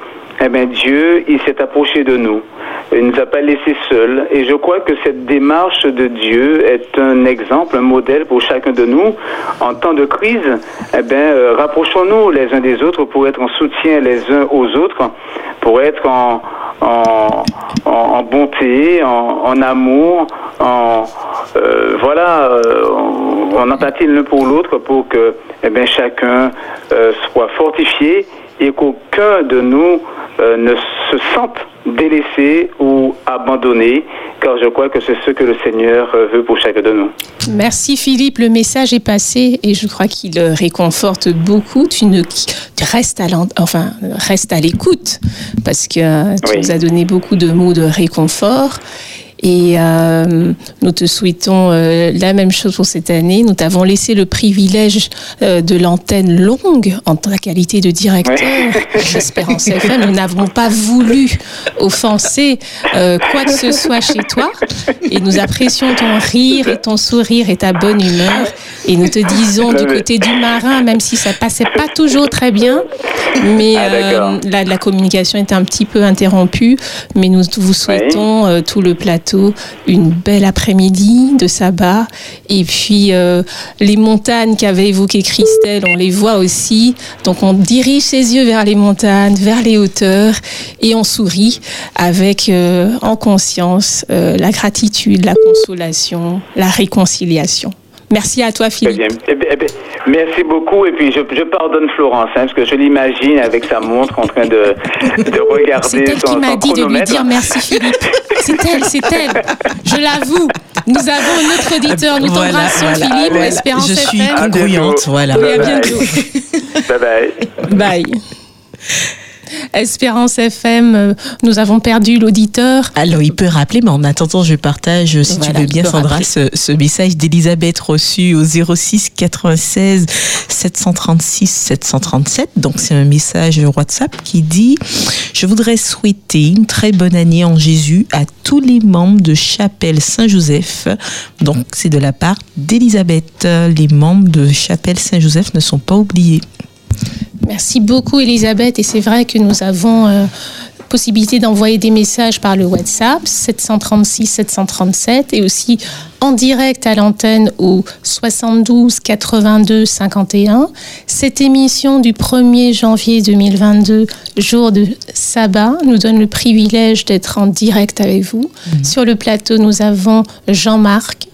Eh bien, Dieu, il s'est approché de nous. Il ne nous a pas laissés seuls. Et je crois que cette démarche de Dieu est un exemple, un modèle pour chacun de nous. En temps de crise, eh bien, euh, rapprochons-nous les uns des autres pour être en soutien les uns aux autres, pour être en, en, bonté, en, amour, en euh, voilà, euh, en, empathie l'un pour l'autre, pour que eh bien, chacun euh, soit fortifié et qu'aucun de nous ne se sente délaissé ou abandonné, car je crois que c'est ce que le Seigneur veut pour chacun de nous. Merci Philippe, le message est passé et je crois qu'il réconforte beaucoup. Tu ne tu restes à enfin reste à l'écoute parce que euh, tu Oui. nous as donné beaucoup de mots de réconfort. Et euh, nous te souhaitons euh, la même chose pour cette année. Nous t'avons laissé le privilège euh, de l'antenne longue en ta qualité de directeur d'Espérance FM. Nous n'avons pas voulu offenser euh, quoi que ce soit chez toi. Et nous apprécions ton rire et ton sourire et ta bonne humeur. Et nous te disons du côté du marin, même si ça passait pas toujours très bien, mais Ah, euh, la, la communication était un petit peu interrompue. Mais nous vous souhaitons euh, tout le plateau plateau une belle après-midi de sabbat. Et puis euh, les montagnes qu'avait évoquées Christelle, on les voit aussi. Donc on dirige ses yeux vers les montagnes, vers les hauteurs, et on sourit avec euh, en conscience euh, la gratitude, la consolation, la réconciliation. Merci à toi, Philippe. Eh bien, eh bien, merci beaucoup. Et puis, je, je pardonne Florence, hein, parce que je l'imagine avec sa montre en train de, de (laughs) regarder C'est elle son, qui m'a dit de lui dire merci, Philippe. C'est elle, c'est elle. Je l'avoue. Nous avons un autre auditeur. Nous Voilà, t'embrassons, voilà, Philippe. voilà. Espérance Je suis FM. congruente, voilà. Oui, à bientôt. Bye bye. (laughs) Bye. Espérance FM, euh, nous avons perdu l'auditeur. Alors, il peut rappeler, mais en attendant, je partage, si Voilà, tu veux bien, Sandra, ce message d'Elisabeth reçu au 06 96 736 737. Donc, c'est un message WhatsApp qui dit Je voudrais souhaiter une très bonne année en Jésus à tous les membres de Chapelle Saint-Joseph. Donc, c'est de la part d'Elisabeth. Les membres de Chapelle Saint-Joseph ne sont pas oubliés. Merci beaucoup, Elisabeth. Et c'est vrai que nous avons euh, possibilité d'envoyer des messages par le WhatsApp 736 737 et aussi en direct à l'antenne au 72 82 51. Cette émission du 1er janvier 2022, jour de sabbat, nous donne le privilège d'être en direct avec vous. Sur le plateau, nous avons Jean-Marc,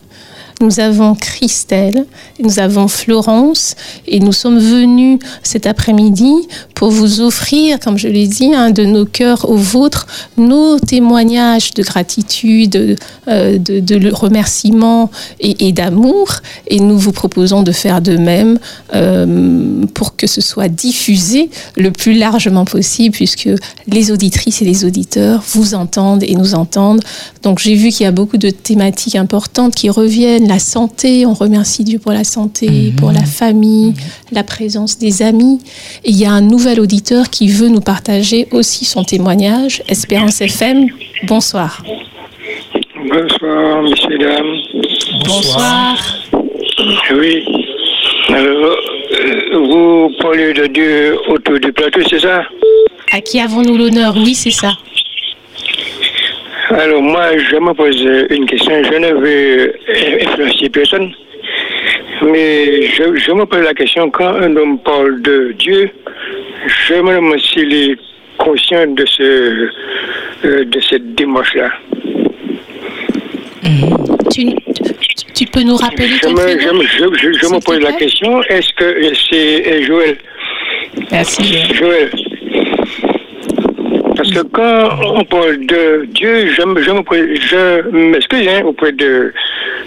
nous avons Christelle, nous avons Florence et nous sommes venus cet après-midi pour vous offrir, comme je l'ai dit, un de nos cœurs au vôtre, nos témoignages de gratitude, euh, de, le remerciement et, et d'amour. Et nous vous proposons de faire de même euh, pour que ce soit diffusé le plus largement possible, puisque les auditrices et les auditeurs vous entendent et nous entendent. Donc j'ai vu qu'il y a beaucoup de thématiques importantes qui reviennent. La santé, on remercie Dieu pour la santé, pour la famille, la présence des amis. Et il y a un nouvel auditeur qui veut nous partager aussi son témoignage. Espérance FM, bonsoir. Bonsoir, messieurs, dames. Bonsoir. Oui. Alors, euh, vous parlez de Dieu autour du plateau, c'est ça? À qui avons-nous l'honneur? Oui, c'est ça. Alors, moi, je me pose une question. Je ne veux influencer personne. Mais je, je me pose la question, quand un homme parle de Dieu, je me demande s'il est conscient de, ce, euh, de cette démarche-là. Tu, tu- tu peux nous rappeler me, je, me- je, je- je me pose la question, est-ce que c'est euh, Joël? Merci. Joël. Parce que quand on parle de Dieu, je, je m'excuse hein, auprès de,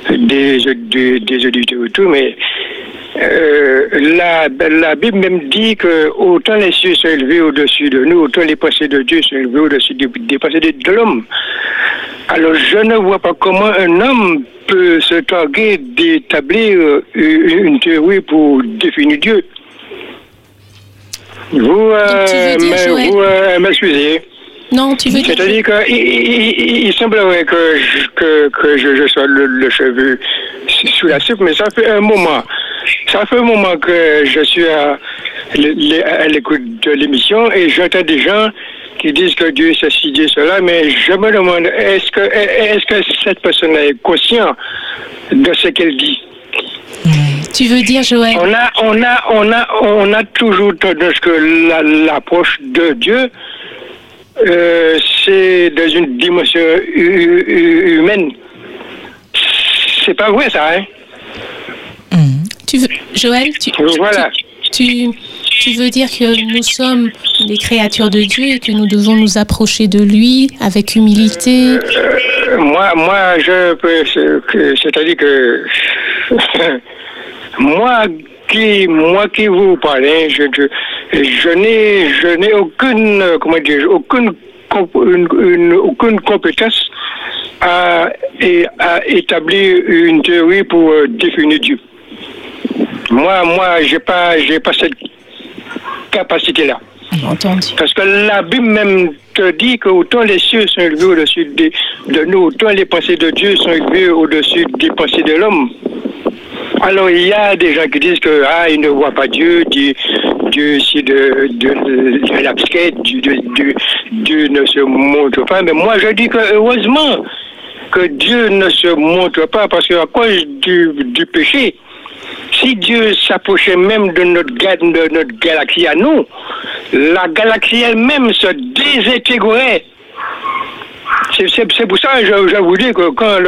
des, auditeurs et tout, mais euh, la, la Bible même dit que autant les cieux sont élevés au-dessus de nous, autant les pensées de Dieu sont élevées au-dessus des, des pensées de, l'homme. Alors je ne vois pas comment un homme peut se targuer d'établir une une théorie pour définir Dieu. Vous, euh, vous euh, m'excusez. Non, tu veux dire C'est-à-dire qu'il il, il- semblerait que, je, que, que je, je sois le, le cheveu sous la soupe, mais ça fait un moment. Ça fait un moment que je suis à, à l'écoute de l'émission et j'entends des gens qui disent que Dieu c'est ci, Dieu cela, mais je me demande, est-ce que, est-ce que cette personne est consciente de ce qu'elle dit? Tu veux dire, Joël? On a, on a, on a, on a toujours tendance que la- l'approche de Dieu, euh, c'est dans une dimension hu- hu- humaine. C'est pas vrai ça, hein? Tu veux, Joël, tu, tu- Voilà. tu, tu veux dire que nous sommes des créatures de Dieu et que nous devons nous approcher de lui avec humilité? Euh, moi, moi, je peux, c'est-à-dire que (laughs) moi qui, moi qui vous parle, je, n'ai, je n'ai aucune, comment dire, aucune, aucune compétence à, à établir une théorie pour euh, définir Dieu. Moi, moi, j'ai pas, j'ai pas cette capacité-là. Parce que la Bible même te dit que autant les cieux sont élevés au-dessus des- de nous, autant les pensées de Dieu sont élevées au-dessus des pensées de l'homme. Alors il y a des gens qui disent que ah ils ne voient pas Dieu, Dieu, Dieu c'est de, de, de l'abstrait, Dieu, Dieu, Dieu- Dieu ne se montre pas. Mais moi je dis que heureusement que Dieu ne se montre pas parce qu'à cause du, du péché, si Dieu s'approchait même de notre, galaxie à nous, la galaxie elle-même se désintégrerait. C'est pour ça que je, vous dis que quand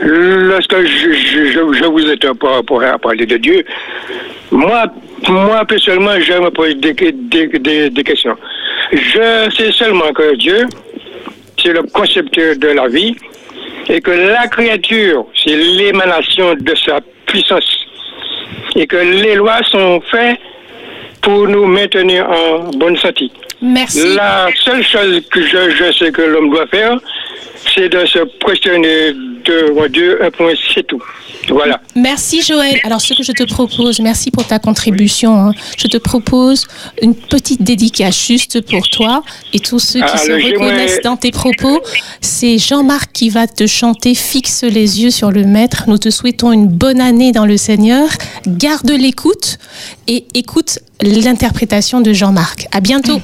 lorsque je, vous ai pour, parler de Dieu, moi, personnellement, je me pose des questions. Je sais seulement que Dieu, c'est le concepteur de la vie et que la créature, c'est l'émanation de sa puissance et que les lois sont faites pour nous maintenir en bonne santé. Merci. La seule chose que je, je sais que l'homme doit faire, c'est de se questionner de Dieu, un point, c'est tout. Voilà. Merci Joël. Alors ce que je te propose, merci pour ta contribution. Hein. Je te propose une petite dédicace juste pour toi et tous ceux qui ah, se reconnaissent dans tes propos. C'est Jean-Marc qui va te chanter Fixe les yeux sur le Maître. Nous te souhaitons une bonne année dans le Seigneur. Garde l'écoute et écoute l'interprétation de Jean-Marc. À bientôt.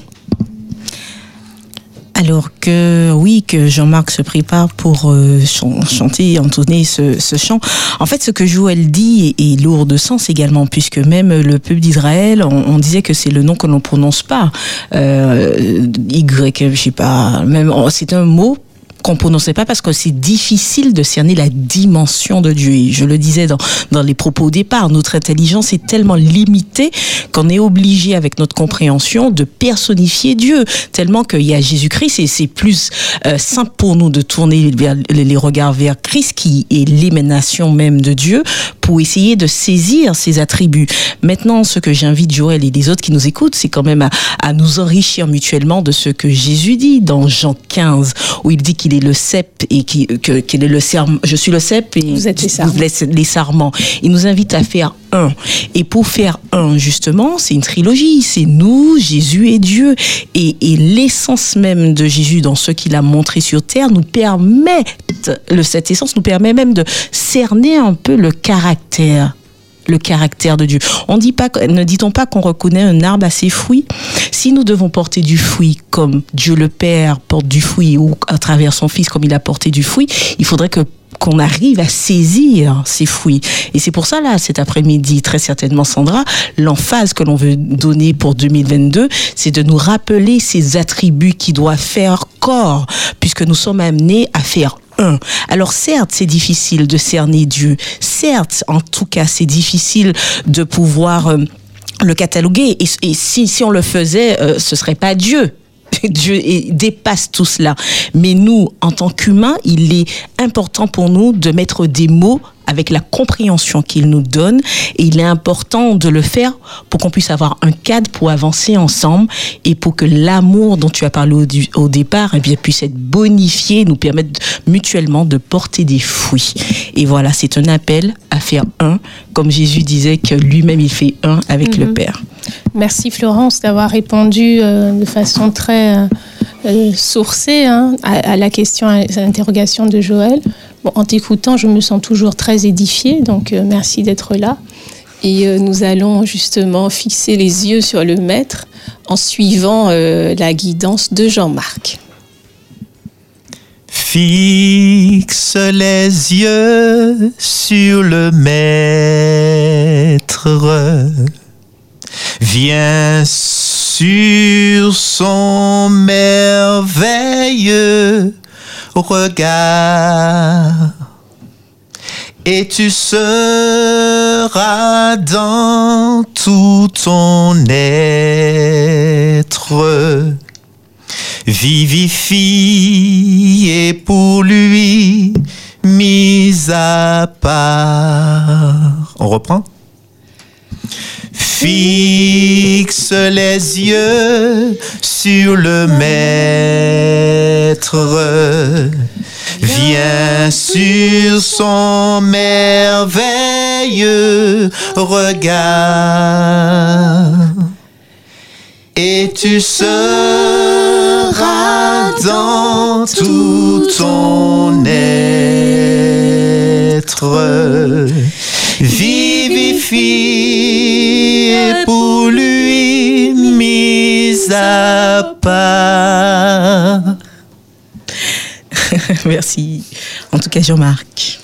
Alors que oui, que Jean-Marc se prépare pour euh, chanter, entonner ce, ce, chant. En fait, ce que Joël dit est, lourd de sens également, puisque même le peuple d'Israël, on, disait que c'est le nom que l'on prononce pas. Euh, y, je sais pas, même c'est un mot qu'on prononçait pas parce que c'est difficile de cerner la dimension de Dieu. Et je le disais dans, dans les propos au départ, notre intelligence est tellement limitée qu'on est obligé avec notre compréhension de personnifier Dieu, tellement qu'il y a Jésus-Christ et c'est plus euh, simple pour nous de tourner les regards vers Christ qui est l'émanation même de Dieu pour essayer de saisir ses attributs. Maintenant, ce que j'invite Joël et les autres qui nous écoutent, c'est quand même à, à nous enrichir mutuellement de ce que Jésus dit dans Jean 15, où il dit qu'il le cep et qui, que, qu'il est le serment. Je suis le cep et vous êtes les sarments. les sarments. Il nous invite à faire un. Et pour faire un, justement, c'est une trilogie. C'est nous, Jésus et Dieu. Et, et l'essence même de Jésus dans ce qu'il a montré sur terre nous permet, le, cette essence nous permet même de cerner un peu le caractère le caractère de Dieu. On ne dit-on pas qu'on reconnaît un arbre à ses fruits Si nous devons porter du fruit comme Dieu le Père porte du fruit ou à travers son Fils comme il a porté du fruit, il faudrait que qu'on arrive à saisir ces fruits. Et c'est pour ça, là, cet après-midi, très certainement, Sandra, l'emphase que l'on veut donner pour 2022, c'est de nous rappeler ces attributs qui doivent faire corps, puisque nous sommes amenés à faire Alors certes, c'est difficile de cerner Dieu. Certes, en tout cas, c'est difficile de pouvoir euh, le cataloguer. Et, si, si on le faisait, euh, ce serait pas Dieu. (laughs) Dieu dépasse tout cela. Mais nous, en tant qu'humains, il est important pour nous de mettre des mots avec la compréhension qu'il nous donne. Et il est important de le faire pour qu'on puisse avoir un cadre pour avancer ensemble et pour que l'amour dont tu as parlé au, départ eh bien, puisse être bonifié, nous permettre mutuellement de porter des fruits. Et voilà, c'est un appel à faire un, comme Jésus disait que lui-même il fait un avec le mhm. Père. Merci Florence d'avoir répondu euh, de façon très euh, euh, sourcée hein, à, à, la question, à l'interrogation de Joël en t'écoutant, je me sens toujours très édifiée, donc euh, merci d'être là. Et euh, nous allons justement fixer les yeux sur le maître en suivant euh, la guidance de Jean-Marc. Fixe les yeux sur le maître, viens sur son merveilleux regard. Et tu seras dans tout ton être vivifié pour lui mis à part. On reprend Fixe les yeux sur le maître. Viens sur son merveilleux regard. Et tu seras dans tout ton être vivifié pour lui mis à part. Merci. (laughs) Merci. En tout cas, Jean-Marc.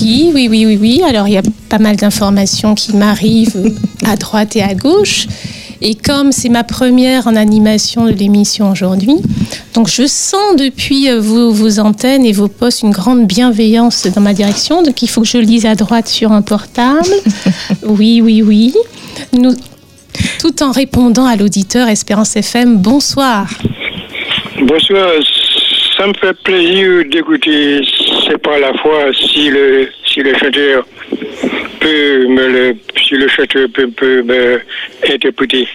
Oui, oui, oui, oui, oui. Alors, il y a pas mal d'informations qui m'arrivent à droite et à gauche. Et comme c'est ma première en animation de l'émission aujourd'hui, donc je sens depuis euh, vos, vos, antennes et vos postes une grande bienveillance dans ma direction. Donc il faut que je lise à droite sur un portable. (laughs) oui, oui, oui. Nous, tout en répondant à l'auditeur Espérance FM, bonsoir. Bonsoir, ça me fait plaisir d'écouter C'est pas la fois si le, si le chanteur peut me le, si le chanteur peut, peut me interpréter.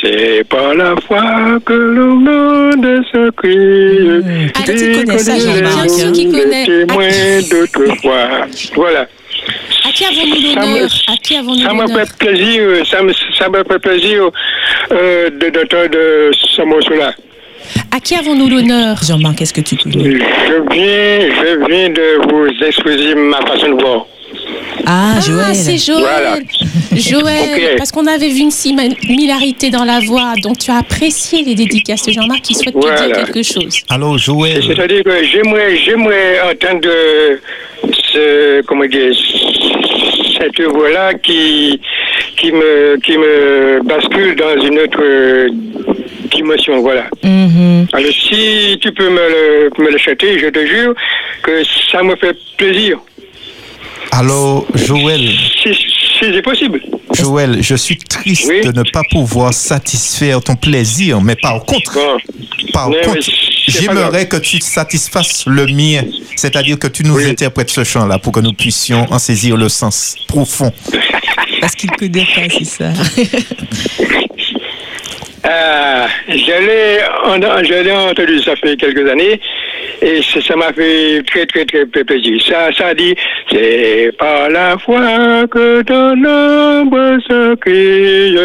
C'est pas la foi que le monde se crie. Ah, tu connais ça, Jean-Marc. Bien sûr qu'il connaît. Témoin d'autrefois. Voilà. À qui avons-nous l'honneur? À qui avons-nous Ça me fait plaisir, ça me, ça me fait plaisir euh, de d'entendre ce morceau-là. À qui avons-nous l'honneur? Jean-Marc, qu'est-ce que tu connais Je viens, je viens de vous exposer ma façon de voir. Ah, Joël. Ah, c'est Joël. Voilà. Joël, parce qu'on avait vu une similarité dans la voix, donc tu as apprécié les dédicaces de Jean-Marc qui souhaite te dire quelque chose. Alors, Joël, C'est-à-dire que j'aimerais, j'aimerais entendre ce, comment dire, cette voix-là qui, qui me, qui me bascule dans une autre dimension, voilà. Mhm. Alors, si tu peux me le, me le chanter, je te jure que ça me fait plaisir. alors, Joël, Si, si c'est possible. Joël, je suis triste Oui. de ne pas pouvoir satisfaire ton plaisir, mais par contre, Bon. par mais contre, j'aimerais que tu satisfasses le mien, c'est-à-dire que tu nous Oui. interprètes ce chant-là pour que nous puissions en saisir le sens profond. Parce qu'il connaît pas, c'est ça. (laughs) Euh, je l'ai entendu, ça fait quelques années, et ça m'a fait très, très, très plaisir. Ça, ça dit, c'est par la foi que ton ombre se crie,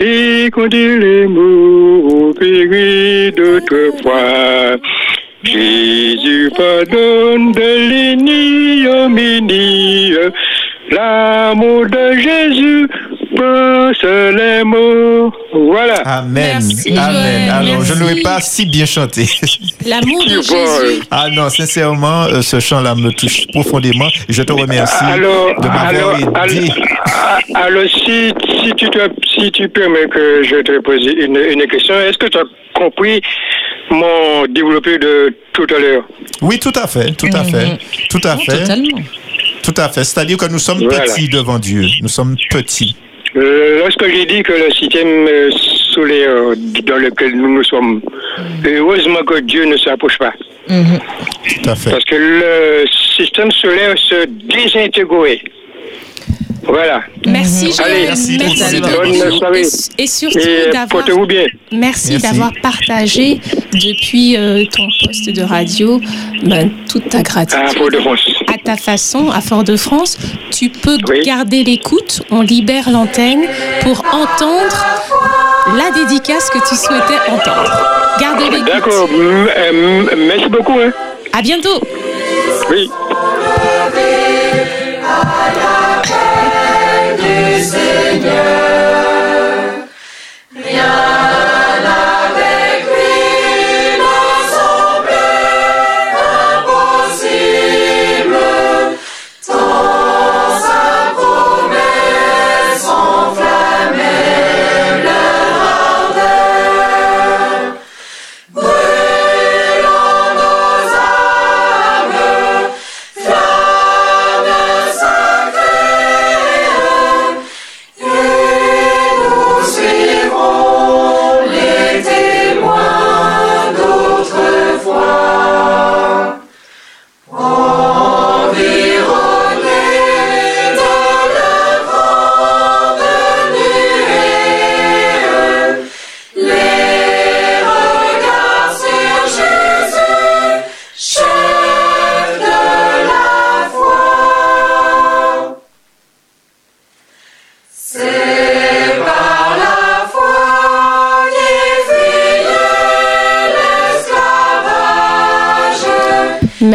et qu'on dit les mots péris d'autrefois. Jésus pardonne de l'ignominie, l'amour de Jésus pense les mots. Voilà. Amen. Merci, Amen. Joël, Alors, je merci. n'aurais pas si bien chanté. (laughs) L'amour de Jésus. Ah non, sincèrement, euh, ce chant-là me touche profondément. Je te remercie Alors, de m'avoir alors, aidé. alors, alors, si, si, tu te, si tu permets que je te pose une, une question, est-ce que tu as compris mon développé de tout à l'heure? Oui, tout à fait, tout à fait, tout à fait, Totalement. Tout à fait. C'est-à-dire que nous sommes Voilà. petits devant Dieu. Nous sommes petits. Euh, Lorsque j'ai dit que le système euh, solaire dans lequel nous nous sommes, heureusement que Dieu ne s'approche pas. Mhm. Tout à fait. Parce que le système solaire se désintégrait. Voilà. Merci Allez, merci, Merci soirée. Et, et surtout Et d'avoir. Merci, Merci. d'avoir partagé depuis euh, ton poste de radio ben, toute ta À gratitude. Fort-de-France. À ta façon, à Fort-de-France, tu peux Oui. garder l'écoute. On libère l'antenne pour entendre la dédicace que tu souhaitais entendre. Garde l'écoute. D'accord. Merci beaucoup. Hein. À bientôt. Oui.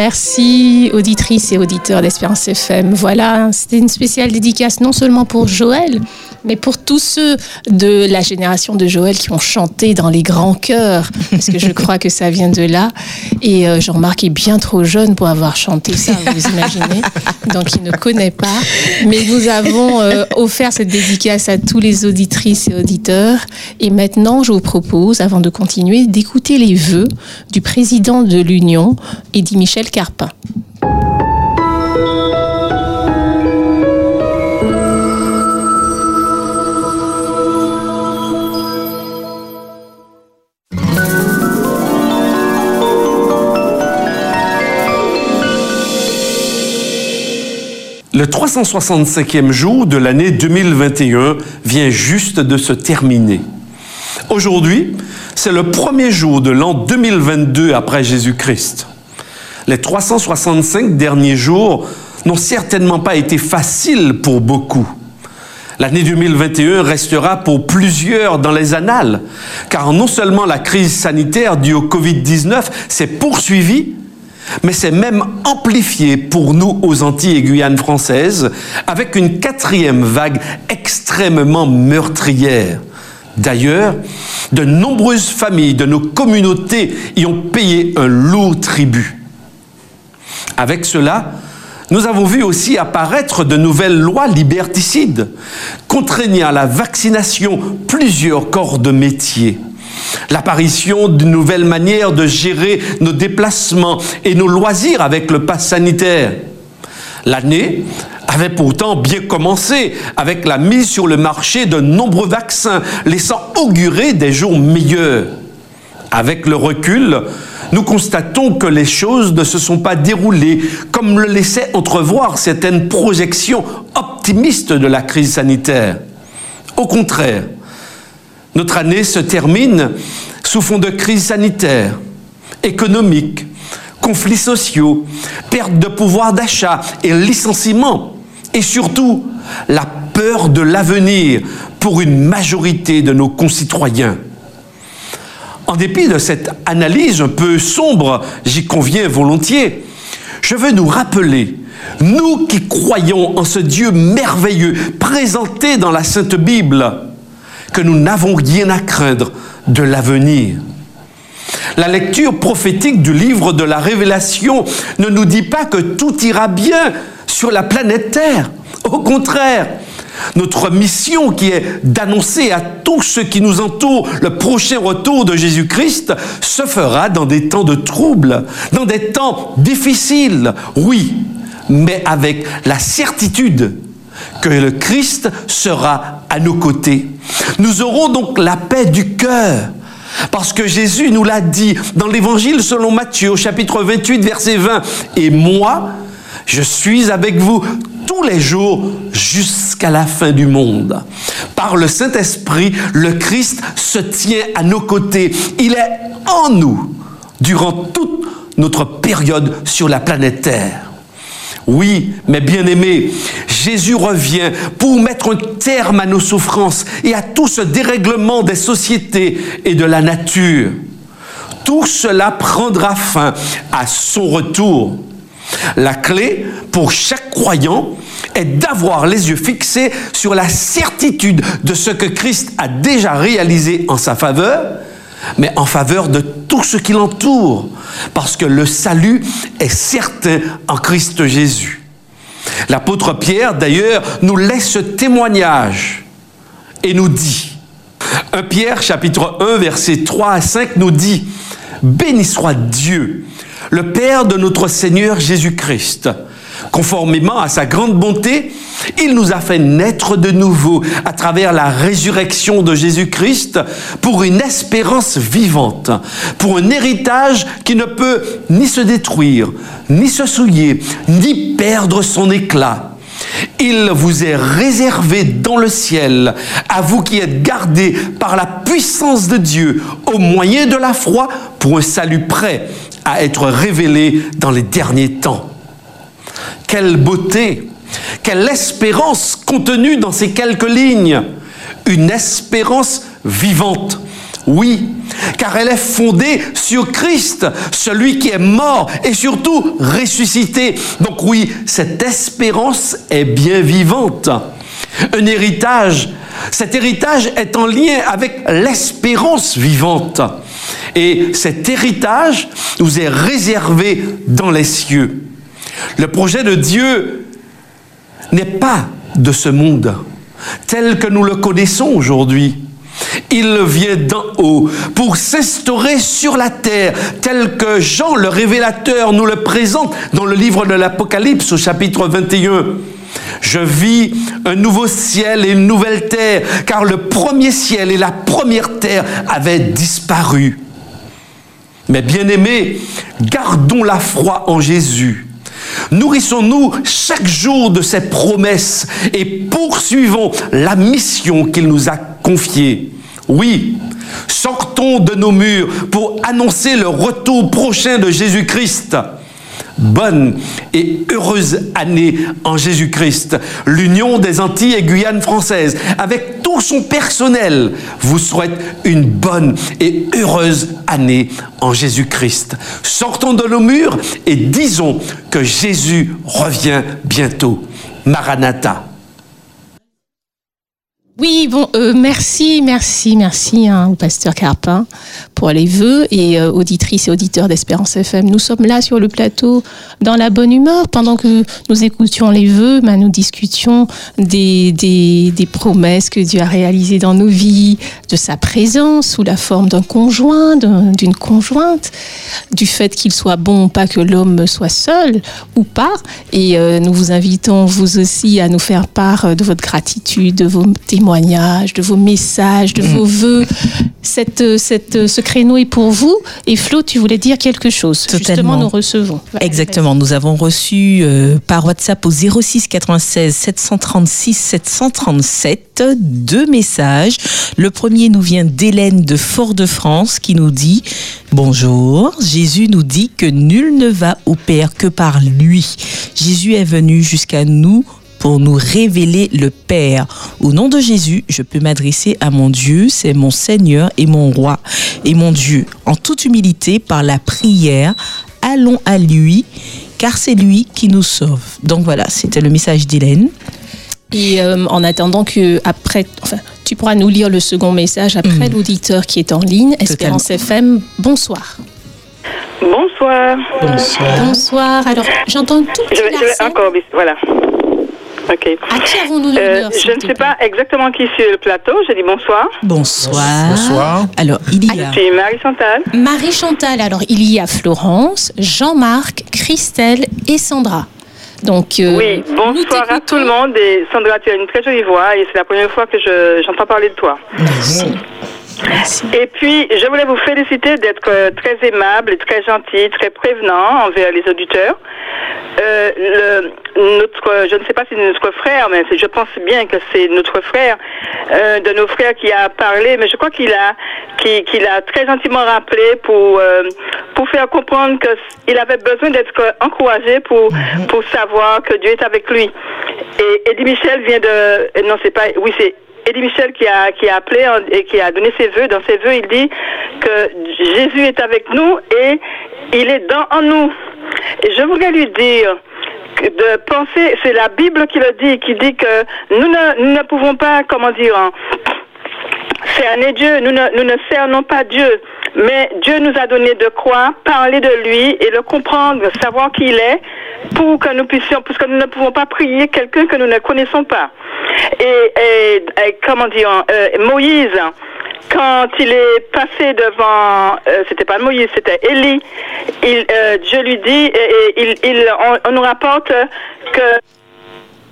Merci auditrices et auditeurs d'Espérance FM. Voilà, c'était une spéciale dédicace non seulement pour Joël, mais pour tous ceux de la génération de Joël qui ont chanté dans les grands chœurs, parce que je crois que ça vient de là. Et euh, Jean-Marc est bien trop jeune pour avoir chanté ça, vous imaginez. Donc il ne connaît pas. Mais nous avons euh, offert cette dédicace à tous les auditrices et auditeurs. Et maintenant, je vous propose, avant de continuer, d'écouter les vœux du président de l'Union, Eddie Michel Carpin. Le 365e jour de l'année 2021 vient juste de se terminer. Aujourd'hui, c'est le premier jour de l'an 2022 après Jésus-Christ. Les 365 derniers jours n'ont certainement pas été faciles pour beaucoup. L'année 2021 restera pour plusieurs dans les annales, car non seulement la crise sanitaire due au Covid-19 s'est poursuivie, mais c'est même amplifié pour nous aux Antilles et Guyane françaises avec une quatrième vague extrêmement meurtrière. D'ailleurs, de nombreuses familles de nos communautés y ont payé un lourd tribut. Avec cela, nous avons vu aussi apparaître de nouvelles lois liberticides, contraignant à la vaccination plusieurs corps de métier l'apparition de nouvelles manières de gérer nos déplacements et nos loisirs avec le pass sanitaire. L'année avait pourtant bien commencé avec la mise sur le marché de nombreux vaccins, laissant augurer des jours meilleurs. Avec le recul, nous constatons que les choses ne se sont pas déroulées comme le laissaient entrevoir certaines projections optimistes de la crise sanitaire. Au contraire, notre année se termine sous fond de crise sanitaire, économique, conflits sociaux, perte de pouvoir d'achat et licenciement, et surtout la peur de l'avenir pour une majorité de nos concitoyens. En dépit de cette analyse un peu sombre, j'y conviens volontiers, je veux nous rappeler, nous qui croyons en ce Dieu merveilleux présenté dans la Sainte Bible, que nous n'avons rien à craindre de l'avenir. La lecture prophétique du livre de la Révélation ne nous dit pas que tout ira bien sur la planète Terre. Au contraire, notre mission qui est d'annoncer à tous ceux qui nous entourent le prochain retour de Jésus-Christ se fera dans des temps de troubles, dans des temps difficiles, oui, mais avec la certitude que le Christ sera à nos côtés. Nous aurons donc la paix du cœur. Parce que Jésus nous l'a dit dans l'évangile selon Matthieu au chapitre 28 verset 20. Et moi, je suis avec vous tous les jours jusqu'à la fin du monde. Par le Saint-Esprit, le Christ se tient à nos côtés. Il est en nous durant toute notre période sur la planète Terre. Oui, mais bien aimé, Jésus revient pour mettre un terme à nos souffrances et à tout ce dérèglement des sociétés et de la nature. Tout cela prendra fin à son retour. La clé pour chaque croyant est d'avoir les yeux fixés sur la certitude de ce que Christ a déjà réalisé en sa faveur mais en faveur de tout ce qui l'entoure, parce que le salut est certain en Christ Jésus. L'apôtre Pierre, d'ailleurs, nous laisse ce témoignage et nous dit, 1 Pierre chapitre 1 verset 3 à 5 nous dit, Béni soit Dieu, le Père de notre Seigneur Jésus-Christ Conformément à sa grande bonté, il nous a fait naître de nouveau à travers la résurrection de Jésus-Christ pour une espérance vivante, pour un héritage qui ne peut ni se détruire, ni se souiller, ni perdre son éclat. Il vous est réservé dans le ciel, à vous qui êtes gardés par la puissance de Dieu au moyen de la foi pour un salut prêt à être révélé dans les derniers temps. Quelle beauté, quelle espérance contenue dans ces quelques lignes. Une espérance vivante. Oui, car elle est fondée sur Christ, celui qui est mort et surtout ressuscité. Donc oui, cette espérance est bien vivante. Un héritage, cet héritage est en lien avec l'espérance vivante. Et cet héritage nous est réservé dans les cieux. Le projet de Dieu n'est pas de ce monde tel que nous le connaissons aujourd'hui. Il vient d'en haut pour s'instaurer sur la terre, tel que Jean le révélateur nous le présente dans le livre de l'Apocalypse au chapitre 21. Je vis un nouveau ciel et une nouvelle terre, car le premier ciel et la première terre avaient disparu. Mais bien aimés, gardons la foi en Jésus. Nourrissons-nous chaque jour de ses promesses et poursuivons la mission qu'il nous a confiée. Oui, sortons de nos murs pour annoncer le retour prochain de Jésus-Christ bonne et heureuse année en Jésus-Christ. L'Union des Antilles et Guyane françaises, avec tout son personnel, vous souhaite une bonne et heureuse année en Jésus-Christ. Sortons de nos murs et disons que Jésus revient bientôt. Maranatha. Oui, bon, euh, merci, merci, merci hein, au pasteur Carpin pour les vœux et euh, auditrices et auditeurs d'Espérance FM. Nous sommes là sur le plateau dans la bonne humeur pendant que nous écoutions les vœux, ben, nous discutions des, des, promesses que Dieu a réalisées dans nos vies, de sa présence sous la forme d'un conjoint, d'une conjointe, du fait qu'il soit bon, pas que l'homme soit seul ou pas. Et euh, nous vous invitons, vous aussi, à nous faire part de votre gratitude, de vos témoignages de vos messages, de vos vœux. Cette, cette, ce créneau est pour vous. Et Flo, tu voulais dire quelque chose. Totalement. Justement, nous recevons. Exactement. Nous avons reçu euh, par WhatsApp au 06 96 736 737 deux messages. Le premier nous vient d'Hélène de Fort-de-France qui nous dit Bonjour, Jésus nous dit que nul ne va au Père que par lui. Jésus est venu jusqu'à nous pour nous révéler le Père. Au nom de Jésus, je peux m'adresser à mon Dieu, c'est mon Seigneur et mon roi et mon Dieu. En toute humilité, par la prière, allons à lui, car c'est lui qui nous sauve. Donc voilà, c'était le message d'Hélène. Et euh, en attendant que après, enfin, tu pourras nous lire le second message après l'auditeur qui est en ligne. Espérance FM, bonsoir. Bonsoir. Bonsoir. Bonsoir. Alors, j'entends tout. Je vais, je vais encore, voilà. Ok. À qui avons-nous Euh, l'honneur je ne sais pas exactement qui est sur le plateau. Je dis bonsoir. Bonsoir. Bonsoir. Alors, il y a Je suis Marie-Chantal. Marie Chantal, alors il y a Florence, Jean-Marc, Christelle et Sandra. Donc, euh, Oui, bonsoir à tout le monde. Et Sandra, tu as une très jolie voix et c'est la première fois que je- j'entends parler de toi. merci. Merci. Et puis, je voulais vous féliciter d'être euh, très aimable très gentil, très prévenant envers les auditeurs. Euh, le, notre, je ne sais pas si c'est notre frère, mais je pense bien que c'est notre frère, euh, de nos frères qui a parlé, mais je crois qu'il a, qu'il a très gentiment rappelé pour, euh, pour faire comprendre qu'il avait besoin d'être encouragé pour, pour savoir que Dieu est avec lui. Et Eddie Michel vient de, non, c'est pas, oui, c'est Eddie Michel qui a, qui a appelé en- et qui a donné ses vœux. Dans ses vœux, il dit que Jésus est avec nous et il est dans en nous. Et je voudrais lui dire de penser, c'est la Bible qui le dit, qui dit que nous ne, nous ne pouvons pas, comment dire, hein, cerner Dieu, nous ne, nous ne cernons pas Dieu, mais Dieu nous a donné de quoi parler de lui et le comprendre, savoir qui il est, pour que nous puissions, parce que nous ne pouvons pas prier quelqu'un que nous ne connaissons pas. Et, et- et comment dire, euh, Moïse, quand il est passé devant, euh, c'était pas Moïse, c'était Élie, il, euh, Dieu lui dit, et, il, il, on, nous rapporte que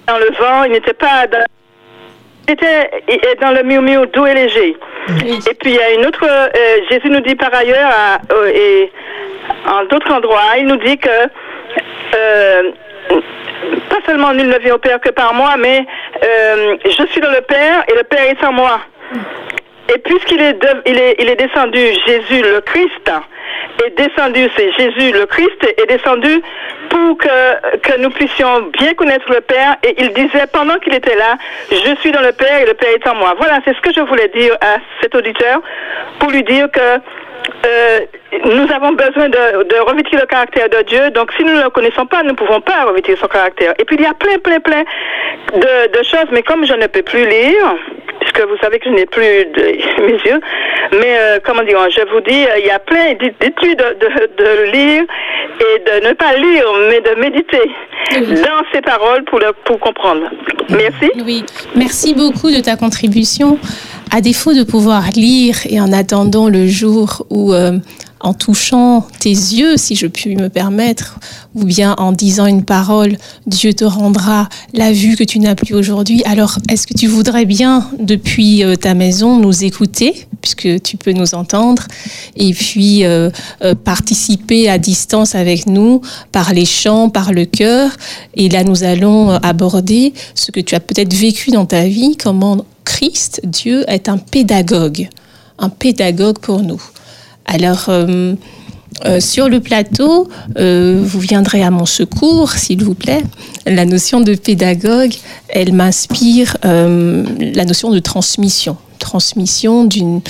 dans le vent, il n'était pas dans il était dans le miou doux et léger. Et puis il y a une autre, euh, Jésus nous dit par ailleurs, à- euh, et en d'autres endroits, il nous dit que euh, pas seulement nul ne vient au Père que par moi, mais je suis dans le Père et le Père est en moi. Et puisqu'il est, de- il est, il est descendu, Jésus le Christ, est descendu, c'est Jésus le Christ, est descendu pour que, nous puissions bien connaître le Père. Et il disait pendant qu'il était là, je suis dans le Père et le Père est en moi. Voilà, c'est ce que je voulais dire à cet auditeur pour lui dire que euh, nous avons besoin de, de, revêtir le caractère de Dieu. Donc, si nous ne le connaissons pas, nous ne pouvons pas revêtir son caractère. Et puis, il y a plein, plein, plein de, de choses. Mais comme je ne peux plus lire, puisque vous savez que je n'ai plus de, (laughs) mes yeux, mais euh, comment dire, je vous dis, il y a plein, dites-lui de, lire et de ne pas lire, mais de méditer dans ces paroles pour, le, pour comprendre. Merci. Oui, merci beaucoup de ta contribution à défaut de pouvoir lire et en attendant le jour où, euh, en touchant tes yeux, si je puis me permettre, ou bien en disant une parole, Dieu te rendra la vue que tu n'as plus aujourd'hui. Alors, est-ce que tu voudrais bien, depuis euh, ta maison, nous écouter, puisque tu peux nous entendre, et puis euh, euh, participer à distance avec nous par les chants, par le cœur Et là, nous allons aborder ce que tu as peut-être vécu dans ta vie, comment Christ, Dieu, est un pédagogue, un pédagogue pour nous. Alors, euh, euh, sur le plateau, euh, vous viendrez à mon secours, s'il vous plaît. La notion de pédagogue, elle m'inspire la notion de transmission transmission d'une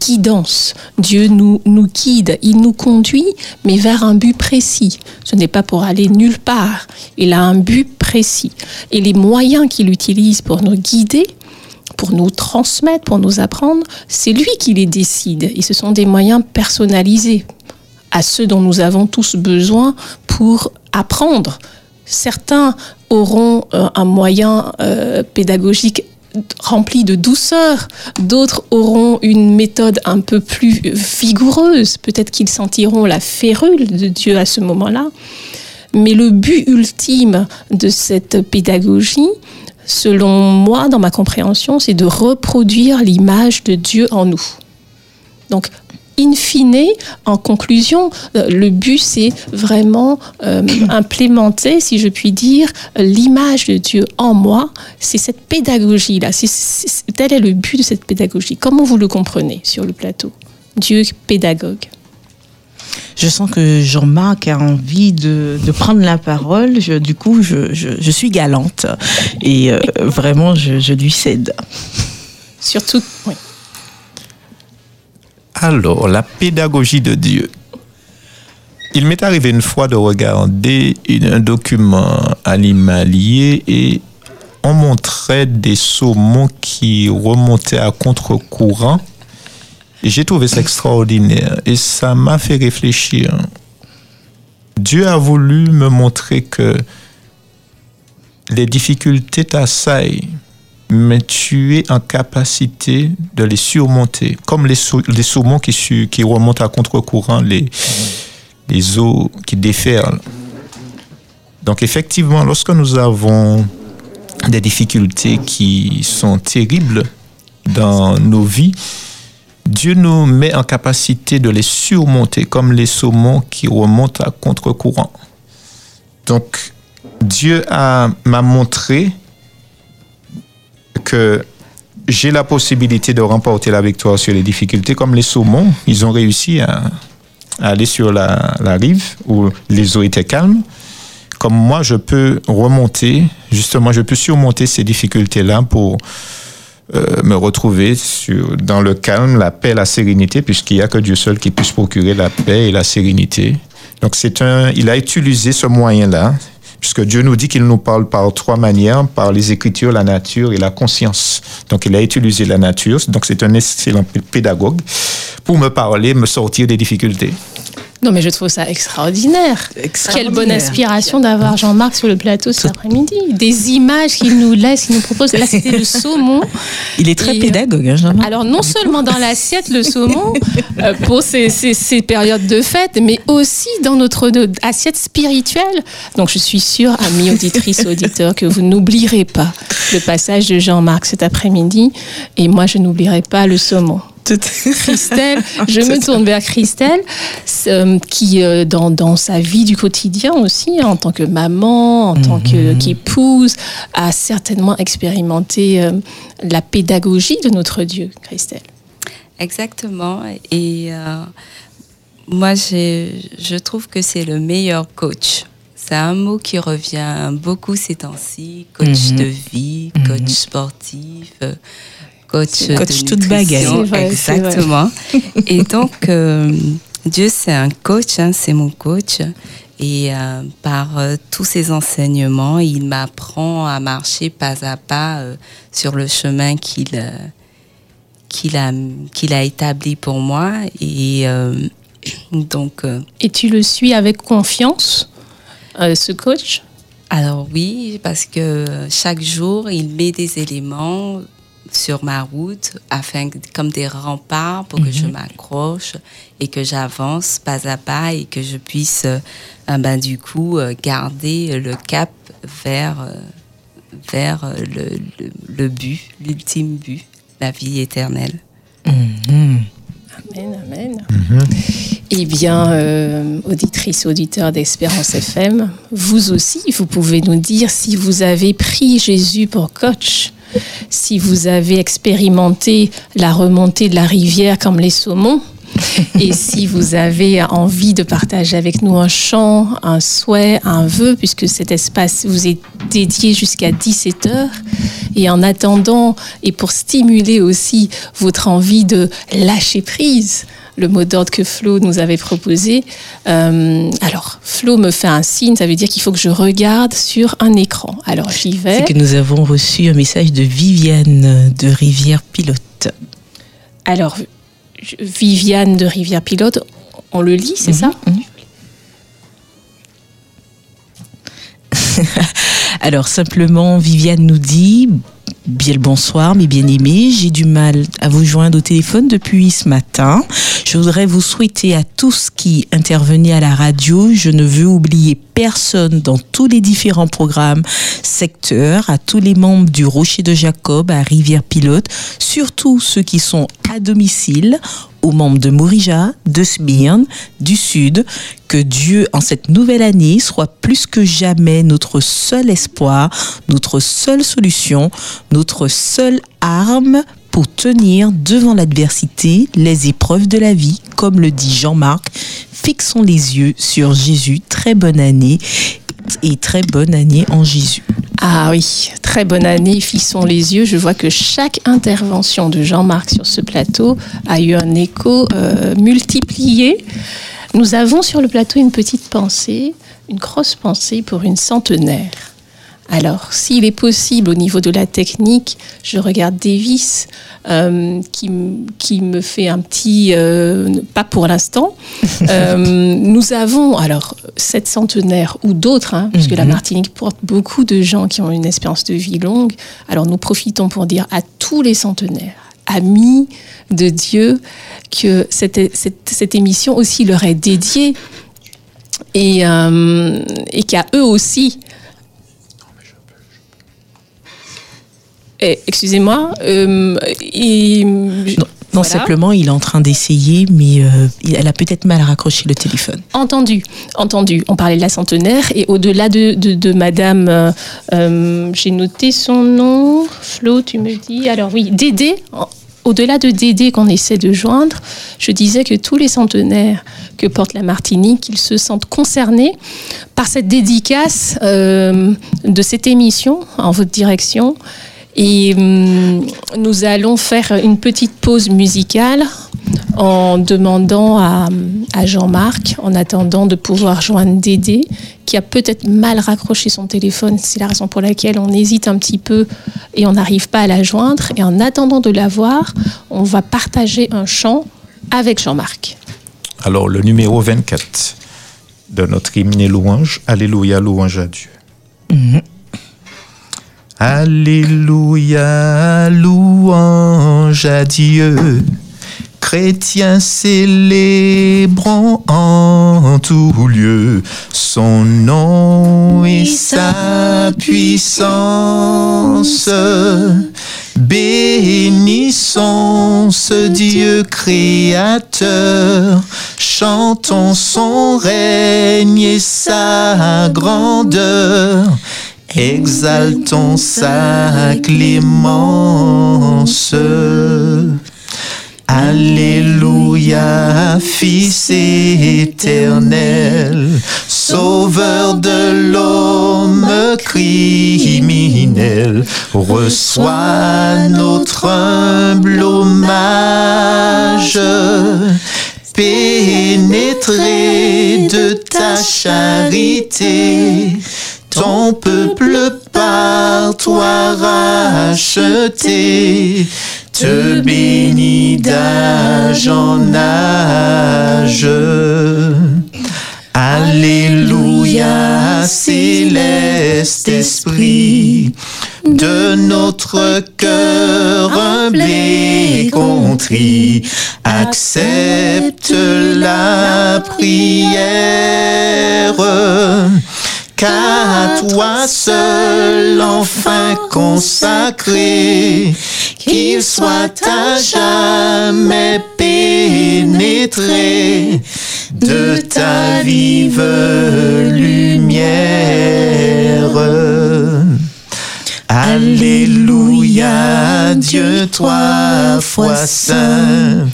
guidance. Dieu nous, nous guide, il nous conduit, mais vers un but précis. Ce n'est pas pour aller nulle part. Il a un but précis. Et les moyens qu'il utilise pour nous guider, pour nous transmettre, pour nous apprendre, c'est lui qui les décide. Et ce sont des moyens personnalisés à ceux dont nous avons tous besoin pour apprendre. Certains auront euh, un moyen euh, pédagogique rempli de douceur, d'autres auront une méthode un peu plus vigoureuse, peut-être qu'ils sentiront la férule de Dieu à ce moment-là. Mais le but ultime de cette pédagogie, selon moi, dans ma compréhension, c'est de reproduire l'image de Dieu en nous. Donc, in fine, en conclusion, euh, le but, c'est vraiment euh, implémenter, si je puis dire, l'image de Dieu en moi. C'est cette pédagogie-là. tel est le but de cette pédagogie. Comment vous le comprenez sur le plateau? Dieu pédagogue. Je sens que Jean-Marc a envie de, prendre la parole. du coup, je, suis galante et euh, vraiment, je, lui cède. Surtout, oui. Alors, la pédagogie de Dieu. Il m'est arrivé une fois de regarder un document animalier et on montrait des saumons qui remontaient à contre-courant j'ai trouvé ça extraordinaire et ça m'a fait réfléchir. Dieu a voulu me montrer que les difficultés t'assaillent, mais tu es en capacité de les surmonter, comme les, les saumons qui, qui remontent à contre-courant, les, les eaux qui déferlent. Donc effectivement, lorsque nous avons des difficultés qui sont terribles dans nos vies, Dieu nous met en capacité de les surmonter comme les saumons qui remontent à contre-courant. Donc, Dieu m'a montré que j'ai la possibilité de remporter la victoire sur les difficultés comme les saumons. Ils ont réussi à, aller sur la, la, rive où les eaux étaient calmes. Comme moi, je peux remonter, justement, je peux surmonter ces difficultés-là pour euh, me retrouver sur, dans le calme, la paix, la sérénité, puisqu'il n'y a que Dieu seul qui puisse procurer la paix et la sérénité. Donc c'est un, il a utilisé ce moyen-là, puisque Dieu nous dit qu'il nous parle par trois manières, par les Écritures, la nature et la conscience. Donc il a utilisé la nature, donc c'est un excellent pédagogue pour me parler, me sortir des difficultés. Non, mais je trouve ça extraordinaire. Quelle bonne inspiration d'avoir Jean-Marc sur le plateau cet après-midi. Des images qu'il nous laisse, qu'il nous propose. Là, c'était le (laughs) saumon. Il est très pédagogue, hein, Jean-Marc. Alors, non seulement dans l'assiette, le saumon, (laughs) euh, pour ces, ces, périodes de fête, mais aussi dans notre assiette spirituelle. Donc, je suis sûre, amis auditrices, auditeurs, que vous n'oublierez pas le passage de Jean-Marc cet après-midi. Et moi, je n'oublierai pas le saumon. Christelle, (laughs) je me tourne vers Christelle, euh, qui euh, dans, dans, sa vie du quotidien aussi, en tant que maman, en tant mhm. qu'épouse, a certainement expérimenté euh, la pédagogie de notre Dieu, Christelle. Exactement. Et moi, je trouve que c'est le meilleur coach. C'est un mot qui revient beaucoup ces temps-ci. Coach Mhm. de vie, Mhm. coach sportif, euh, coach, Coach de toute nutrition. vrai. Exactement. (laughs) Et donc, euh, Dieu, c'est un coach, hein, c'est mon coach. Et euh, par euh, tous ses enseignements, il m'apprend à marcher pas à pas sur le chemin qu'il qu'il a, qu'il a établi pour moi. Et (clears throat) donc, Et tu le suis avec confiance, ce coach? Alors oui, parce que chaque jour, il met des éléments sur ma route afin que- comme des remparts pour que je m'accroche et que j'avance pas à pas et que je puisse euh, ben, du coup euh, garder le cap vers euh, vers euh, le, le, le but, l'ultime but, la vie éternelle. Mhm. Amen, amen. Eh bien, euh, auditrices, auditeurs d'Espérance FM, vous aussi, vous pouvez nous dire si vous avez pris Jésus pour coach, si vous avez expérimenté la remontée de la rivière comme les saumons, (laughs) et si vous avez envie de partager avec nous un chant, un souhait, un vœu, puisque cet espace vous est dédié jusqu'à 17 heures. Et en attendant, et pour stimuler aussi votre envie de lâcher prise, le mot d'ordre que Flo nous avait proposé. euh, alors, Flo me fait un signe, ça veut dire qu'il faut que je regarde sur un écran. Alors, j'y vais. C'est que nous avons reçu un message de Viviane de Rivière Pilote. Alors, Viviane de Rivière Pilote, on le lit, c'est ça (laughs) Alors simplement, Viviane nous dit Bien le bonsoir, mes bien-aimés. J'ai du mal à vous joindre au téléphone depuis ce matin. Je voudrais vous souhaiter à tous qui intervenez à la radio. Je ne veux oublier personne dans tous les différents programmes, secteurs, à tous les membres du Rocher de Jacob, à Rivière Pilote, surtout ceux qui sont à domicile, aux membres de Morija, de Sbirn, du Sud, que Dieu, en cette nouvelle année, soit plus que jamais notre seul espoir, notre seule solution, notre seule arme pour tenir devant l'adversité, les épreuves de la vie, comme le dit Jean-Marc. Fixons les yeux sur Jésus. Très bonne année et très bonne année en Jésus. Ah oui, très bonne année, fixons les yeux. Je vois que chaque intervention de Jean-Marc sur ce plateau a eu un écho euh, multiplié. Nous avons sur le plateau une petite pensée, une grosse pensée pour une centenaire. Alors, s'il est possible au niveau de la technique, je regarde Davis euh, qui, qui me fait un petit, euh, pas pour l'instant. (laughs) Euh, nous avons alors cette centenaire ou d'autres, hein, puisque la Mhm. Martinique porte beaucoup de gens qui ont une espérance de vie longue. Alors nous profitons pour dire à tous les centenaires, amis de Dieu, que cette, cette, cette émission aussi leur est dédiée et, euh, et qu'à eux aussi. Eh, Excusez-moi. euh, et- Non, voilà. simplement, il est en train d'essayer, mais euh, il- elle a peut-être mal à raccrocher le téléphone. Entendu, entendu. On parlait de la centenaire et au-delà de, de, de Madame, euh, j'ai noté son nom, Flo, tu me dis? Alors oui, Dédé. Au-delà de Dédé qu'on essaie de joindre, je disais que tous les centenaires que porte la Martinique, ils se sentent concernés par cette dédicace euh, de cette émission en votre direction. Et hum, nous allons faire une petite pause musicale en demandant à, à Jean-Marc, en attendant de pouvoir joindre Dédé, qui a peut-être mal raccroché son téléphone. C'est la raison pour laquelle on hésite un petit peu et on n'arrive pas à la joindre. Et en attendant de la voir, on va partager un chant avec Jean-Marc. Alors, le numéro 24 de notre hymne et louange, Alléluia, louange à Dieu. Alléluia, louange à Dieu. Chrétiens célébrons en tout lieu son nom et sa puissance. Bénissons ce Dieu créateur, chantons son règne et sa grandeur, exaltons sa clémence. Alléluia, Fils éternel, Sauveur de l'homme criminel, reçois notre humble hommage. Pénétré de ta charité, ton peuple par toi racheté. Te bénit d'âge en âge. Alléluia, céleste esprit, de notre cœur humble et contrit, accepte la prière qu'à toi seul enfin consacré, qu'il soit à jamais pénétré de ta vive lumière. Alléluia, Dieu trois fois saint,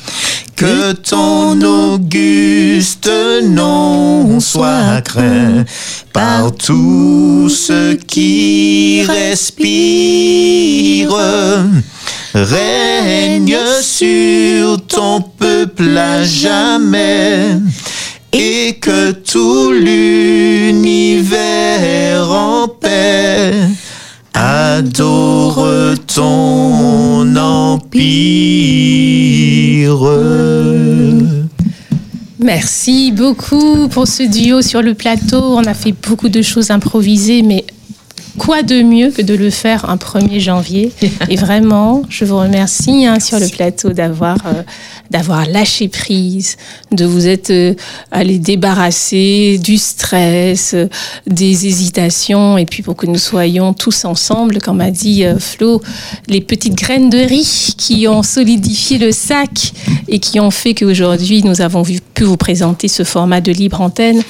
que ton auguste nom soit craint par tous ceux qui respirent. Règne sur ton peuple à jamais et que tout l'univers en paix adore ton empire. Merci beaucoup pour ce duo sur le plateau. On a fait beaucoup de choses improvisées, mais quoi de mieux que de le faire un 1er janvier? (laughs) Et vraiment, je vous remercie hein, sur le plateau d'avoir euh, d'avoir lâché prise, de vous être euh, allé débarrasser du stress, euh, des hésitations, et puis pour que nous soyons tous ensemble, comme a dit euh, Flo, les petites graines de riz qui ont solidifié le sac et qui ont fait qu'aujourd'hui nous avons vu, pu vous présenter ce format de libre antenne.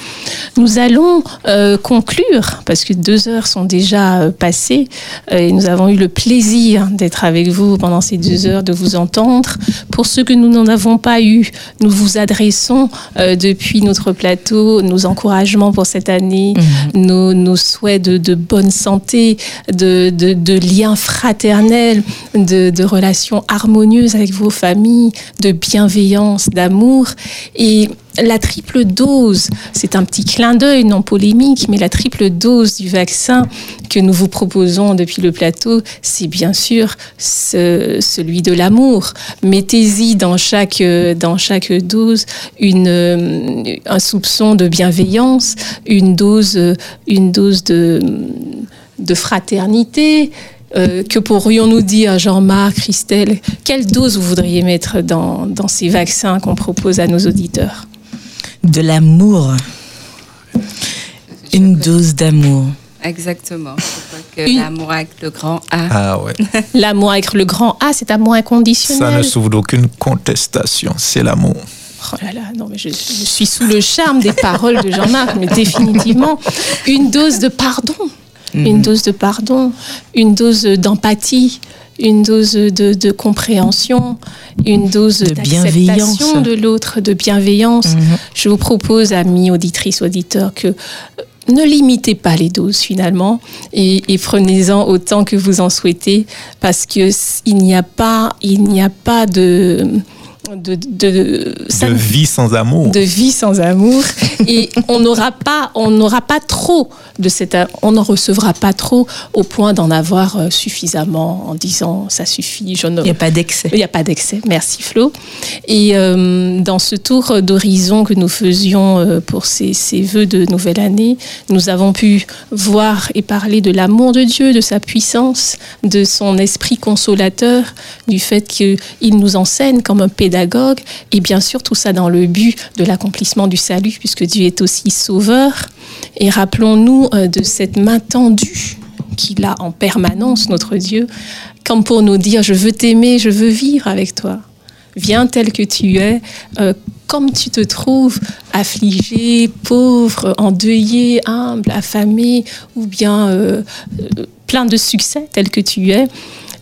Nous allons euh, conclure, parce que deux heures sont déjà euh, passées, euh, et nous avons eu le plaisir d'être avec vous pendant ces deux heures, de vous entendre. Pour ceux que nous n'en avons pas eu, nous vous adressons depuis notre plateau nos encouragements pour cette année, nos, nos souhaits de, de bonne santé, de, de, de liens fraternels, de, de relations harmonieuses avec vos familles, de bienveillance, d'amour. Et la triple dose, c'est un petit clin d'œil non polémique, mais la triple dose du vaccin que nous vous proposons depuis le plateau, c'est bien sûr ce- celui de l'amour. Mettez-y dans chaque, euh, dans chaque dose une, euh, un soupçon de bienveillance, une dose, euh, une dose de, de fraternité. Que pourrions-nous dire, Jean-Marc, Christelle? Quelle dose vous voudriez mettre dans, dans ces vaccins qu'on propose à nos auditeurs? De l'amour. Une dose d'amour. Exactement. Une- l'amour avec le grand A. Ah ouais. (laughs) L'amour avec le grand A, c'est amour inconditionnel. Ça ne souffre d'aucune contestation, c'est l'amour. Oh là là, non, mais je, je suis sous le charme des paroles de Jean-Marc, mais définitivement, une dose de pardon, une dose de pardon, une dose d'empathie, une dose de, de compréhension, une dose bienveillance. d'acceptation de l'autre, de bienveillance. Je vous propose, amis auditrices, auditeurs, que euh, ne limitez pas les doses finalement et, et prenez-en autant que vous en souhaitez parce que il n'y a pas, il n'y a pas de de, vie sans amour. de vie sans amour (laughs) et on n'aura pas on n'aura pas trop de cette on n'en recevra pas trop au point d'en avoir euh, suffisamment en disant ça suffit je ne Il n'y a pas d'excès. il n'y a pas d'excès merci Flo et euh, dans ce tour d'horizon que nous faisions euh, pour ces, ces vœux de nouvelle année nous avons pu voir et parler de l'amour de Dieu de sa puissance de son esprit consolateur du fait qu'il nous enseigne comme un pédagogue et bien sûr tout ça dans le but de l'accomplissement du salut puisque Dieu est aussi sauveur. Et rappelons-nous euh, de cette main tendue qu'il a en permanence notre Dieu comme pour nous dire je veux t'aimer je veux vivre avec toi. Viens tel que tu es euh, comme tu te trouves affligé pauvre endeuillé humble affamé ou bien euh, plein de succès tel que tu es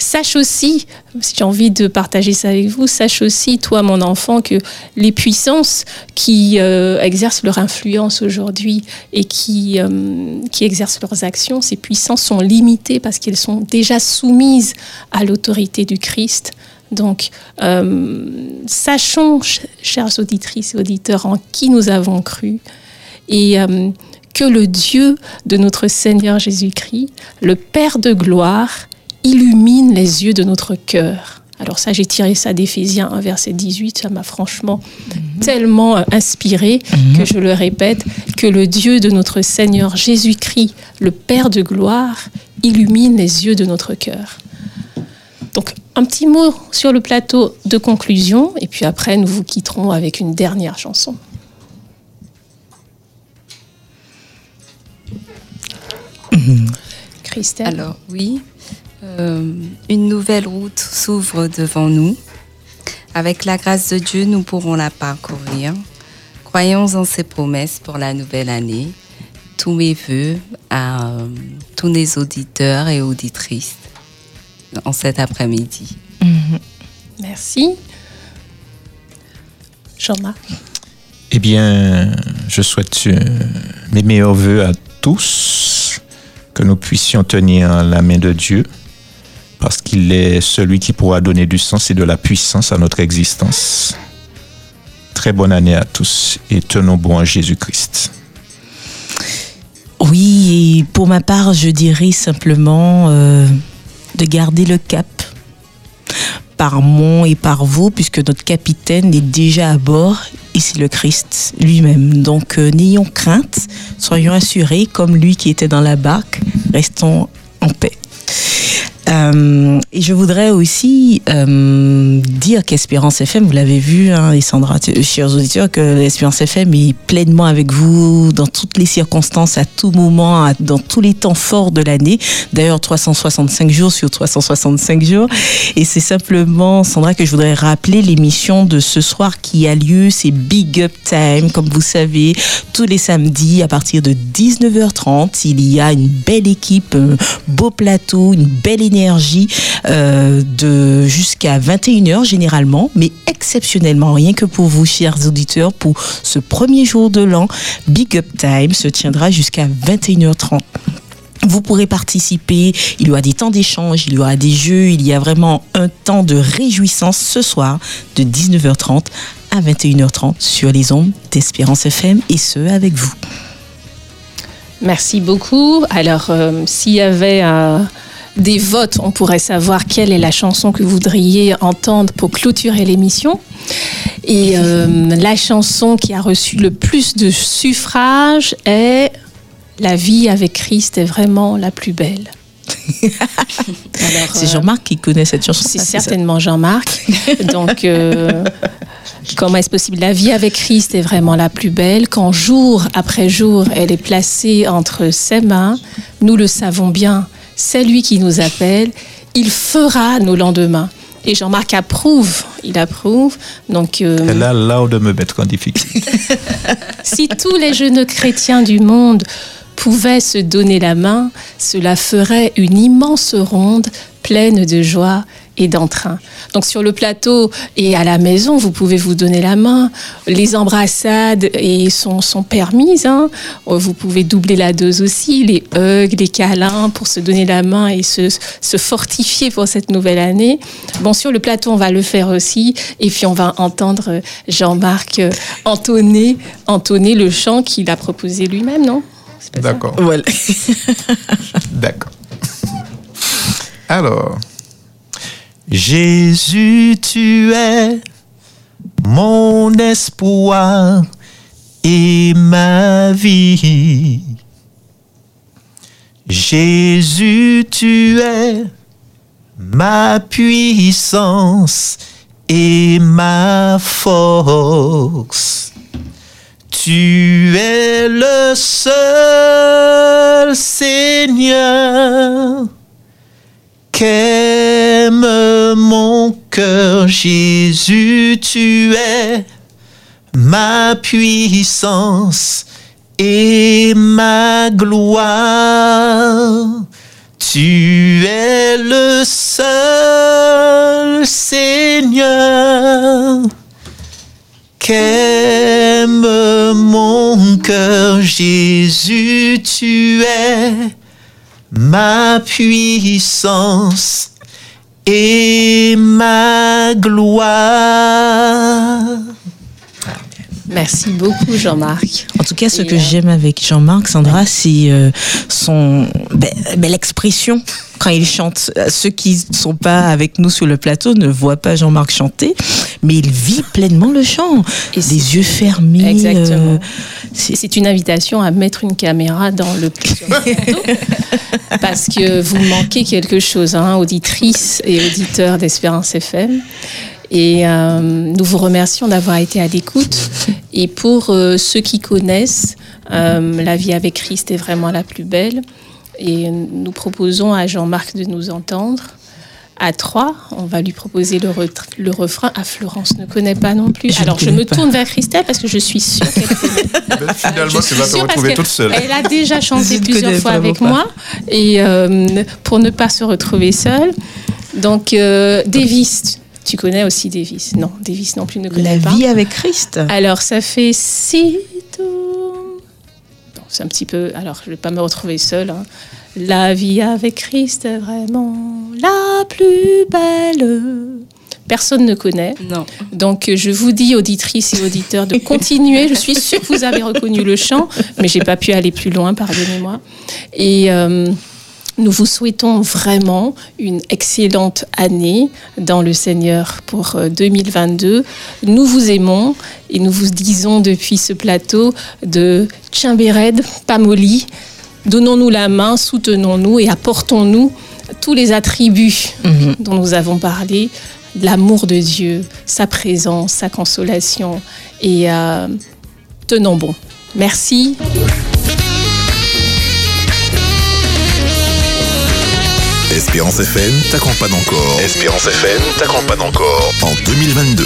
sache aussi, si j'ai envie de partager ça avec vous, sache aussi, toi mon enfant, que les puissances qui euh, exercent leur influence aujourd'hui et qui, euh, qui exercent leurs actions, ces puissances sont limitées parce qu'elles sont déjà soumises à l'autorité du Christ. Donc, euh, sachons, chères auditrices et auditeurs, en qui nous avons cru et que le Dieu de notre Seigneur Jésus-Christ, le Père de gloire, illumine les yeux de notre cœur. Alors ça, j'ai tiré ça d'Éphésiens 1, verset 18, ça m'a franchement tellement euh, inspiré Mhm. que je le répète, que le Dieu de notre Seigneur Jésus-Christ, le Père de gloire, illumine les yeux de notre cœur. Donc un petit mot sur le plateau de conclusion, et puis après nous vous quitterons avec une dernière chanson. Christelle Alors oui, euh, une nouvelle route s'ouvre devant nous. Avec la grâce de Dieu, nous pourrons la parcourir. Croyons en ses promesses pour la nouvelle année. Tous mes voeux à euh, tous les auditeurs et auditrices en cet après-midi. Merci. Jean-Marc Eh bien, je souhaite euh, mes meilleurs voeux à tous, que nous puissions tenir la main de Dieu, parce qu'il est celui qui pourra donner du sens et de la puissance à notre existence. Très bonne année à tous et tenons bon à Jésus-Christ. Oui, et pour ma part, je dirais simplement euh, de garder le cap par moi et par vous, puisque notre capitaine est déjà à bord et c'est le Christ lui-même. Donc euh, n'ayons crainte, soyons assurés, comme lui qui était dans la barque, restons en paix. Euh, et je voudrais aussi euh, dire qu'Espérance FM, vous l'avez vu, hein, et Sandra, chers auditeurs, que l'Espérance FM est pleinement avec vous dans toutes les circonstances, à tout moment, dans tous les temps forts de l'année. D'ailleurs, 365 jours sur 365 jours. Et c'est simplement, Sandra, que je voudrais rappeler l'émission de ce soir qui a lieu, c'est Big Up Time, comme vous savez, tous les samedis à partir de 19h30. Il y a une belle équipe, un beau plateau, une belle énergie euh, de jusqu'à 21h généralement, mais exceptionnellement, rien que pour vous, chers auditeurs, pour ce premier jour de l'an, Big Up Time se tiendra jusqu'à 21h30. Vous pourrez participer, il y aura des temps d'échange, il y aura des jeux, il y a vraiment un temps de réjouissance ce soir de 19h30 à 21h30 sur les ondes d'Espérance FM et ce avec vous. Merci beaucoup. Alors, euh, s'il y avait euh, des votes, on pourrait savoir quelle est la chanson que vous voudriez entendre pour clôturer l'émission. Et euh, la chanson qui a reçu le plus de suffrages est La vie avec Christ est vraiment la plus belle. C'est Jean-Marc qui connaît cette chanson. C'est Ah, certainement Jean-Marc. Donc, euh, (laughs) comment est-ce possible? La vie avec Christ est vraiment la plus belle. Quand jour après jour, elle est placée entre ses mains, nous le savons bien. C'est lui qui nous appelle. Il fera nos lendemains. Et Jean-Marc approuve. Il approuve. Donc, euh, Elle a l'art de me mettre en difficulté. (laughs) si tous les jeunes chrétiens du monde pouvaient se donner la main, cela ferait une immense ronde pleine de joie et d'entrain. Donc sur le plateau et à la maison, vous pouvez vous donner la main. Les embrassades et sont, sont permises. hein. Vous pouvez doubler la dose aussi. Les hugs, les câlins pour se donner la main et se, se fortifier pour cette nouvelle année. Bon, sur le plateau, on va le faire aussi. Et puis on va entendre Jean-Marc euh, entonner, entonner le chant qu'il a proposé lui-même, non? D'accord. Voilà. (laughs) D'accord. Alors, Jésus, tu es mon espoir et ma vie. Jésus, tu es ma puissance et ma force. Tu es le seul Seigneur qu'aime mon cœur. Jésus, tu es ma puissance et ma gloire. Tu es le seul Seigneur qu'aime mon cœur, Jésus, tu es ma puissance et ma gloire. Merci beaucoup, Jean-Marc. En tout cas, ce Et, que euh, j'aime avec Jean-Marc, Sandra, c'est euh, son ben, ben, l'expression quand il chante. Euh, Ceux qui ne sont pas avec nous sur le plateau ne voient pas Jean-Marc chanter, mais il vit pleinement le chant. des yeux fermés. Exactement. euh, C'est une invitation à mettre une caméra dans le plateau, (laughs) parce que vous manquez quelque chose, hein, auditrices et auditeurs d'Espérance FM. Et euh, nous vous remercions d'avoir été à l'écoute. Et pour euh, ceux qui connaissent, euh, la vie avec Christ est vraiment la plus belle. Et nous proposons à Jean-Marc de nous entendre. À trois, on va lui proposer le, refrain. À Florence ne connaît pas non plus. Je Alors je me pas. tourne vers Christelle parce que je suis sûre qu'elle (laughs) connaît. Finalement, Je tu vas te retrouver toute seule. Elle a déjà chanté plusieurs fois avec pas. moi et euh, pour ne pas se retrouver seule. Donc euh, Davis, tu connais aussi Davis Non, Davis non plus ne connaît La pas. vie avec Christ. Alors ça fait si tout. Bon, c'est un petit peu. Alors je vais pas me retrouver seule. hein. La vie avec Christ est vraiment la plus belle. Personne ne connaît. Non. Donc je vous dis, auditrices et auditeurs, de continuer. Je suis sûre que vous avez reconnu le chant, mais j'ai pas pu aller plus loin, pardonnez-moi. Et euh, nous vous souhaitons vraiment une excellente année dans le Seigneur pour euh, 2022. Nous vous aimons et nous vous disons depuis ce plateau de Tchimbered, Pamoli, donnons-nous la main, soutenons-nous et apportons-nous tous les attributs dont nous avons parlé, l'amour de Dieu, sa présence, sa consolation et euh, tenons bon. Merci. Espérance FM t'accompagne encore. Espérance FM t'accompagne encore en 2022.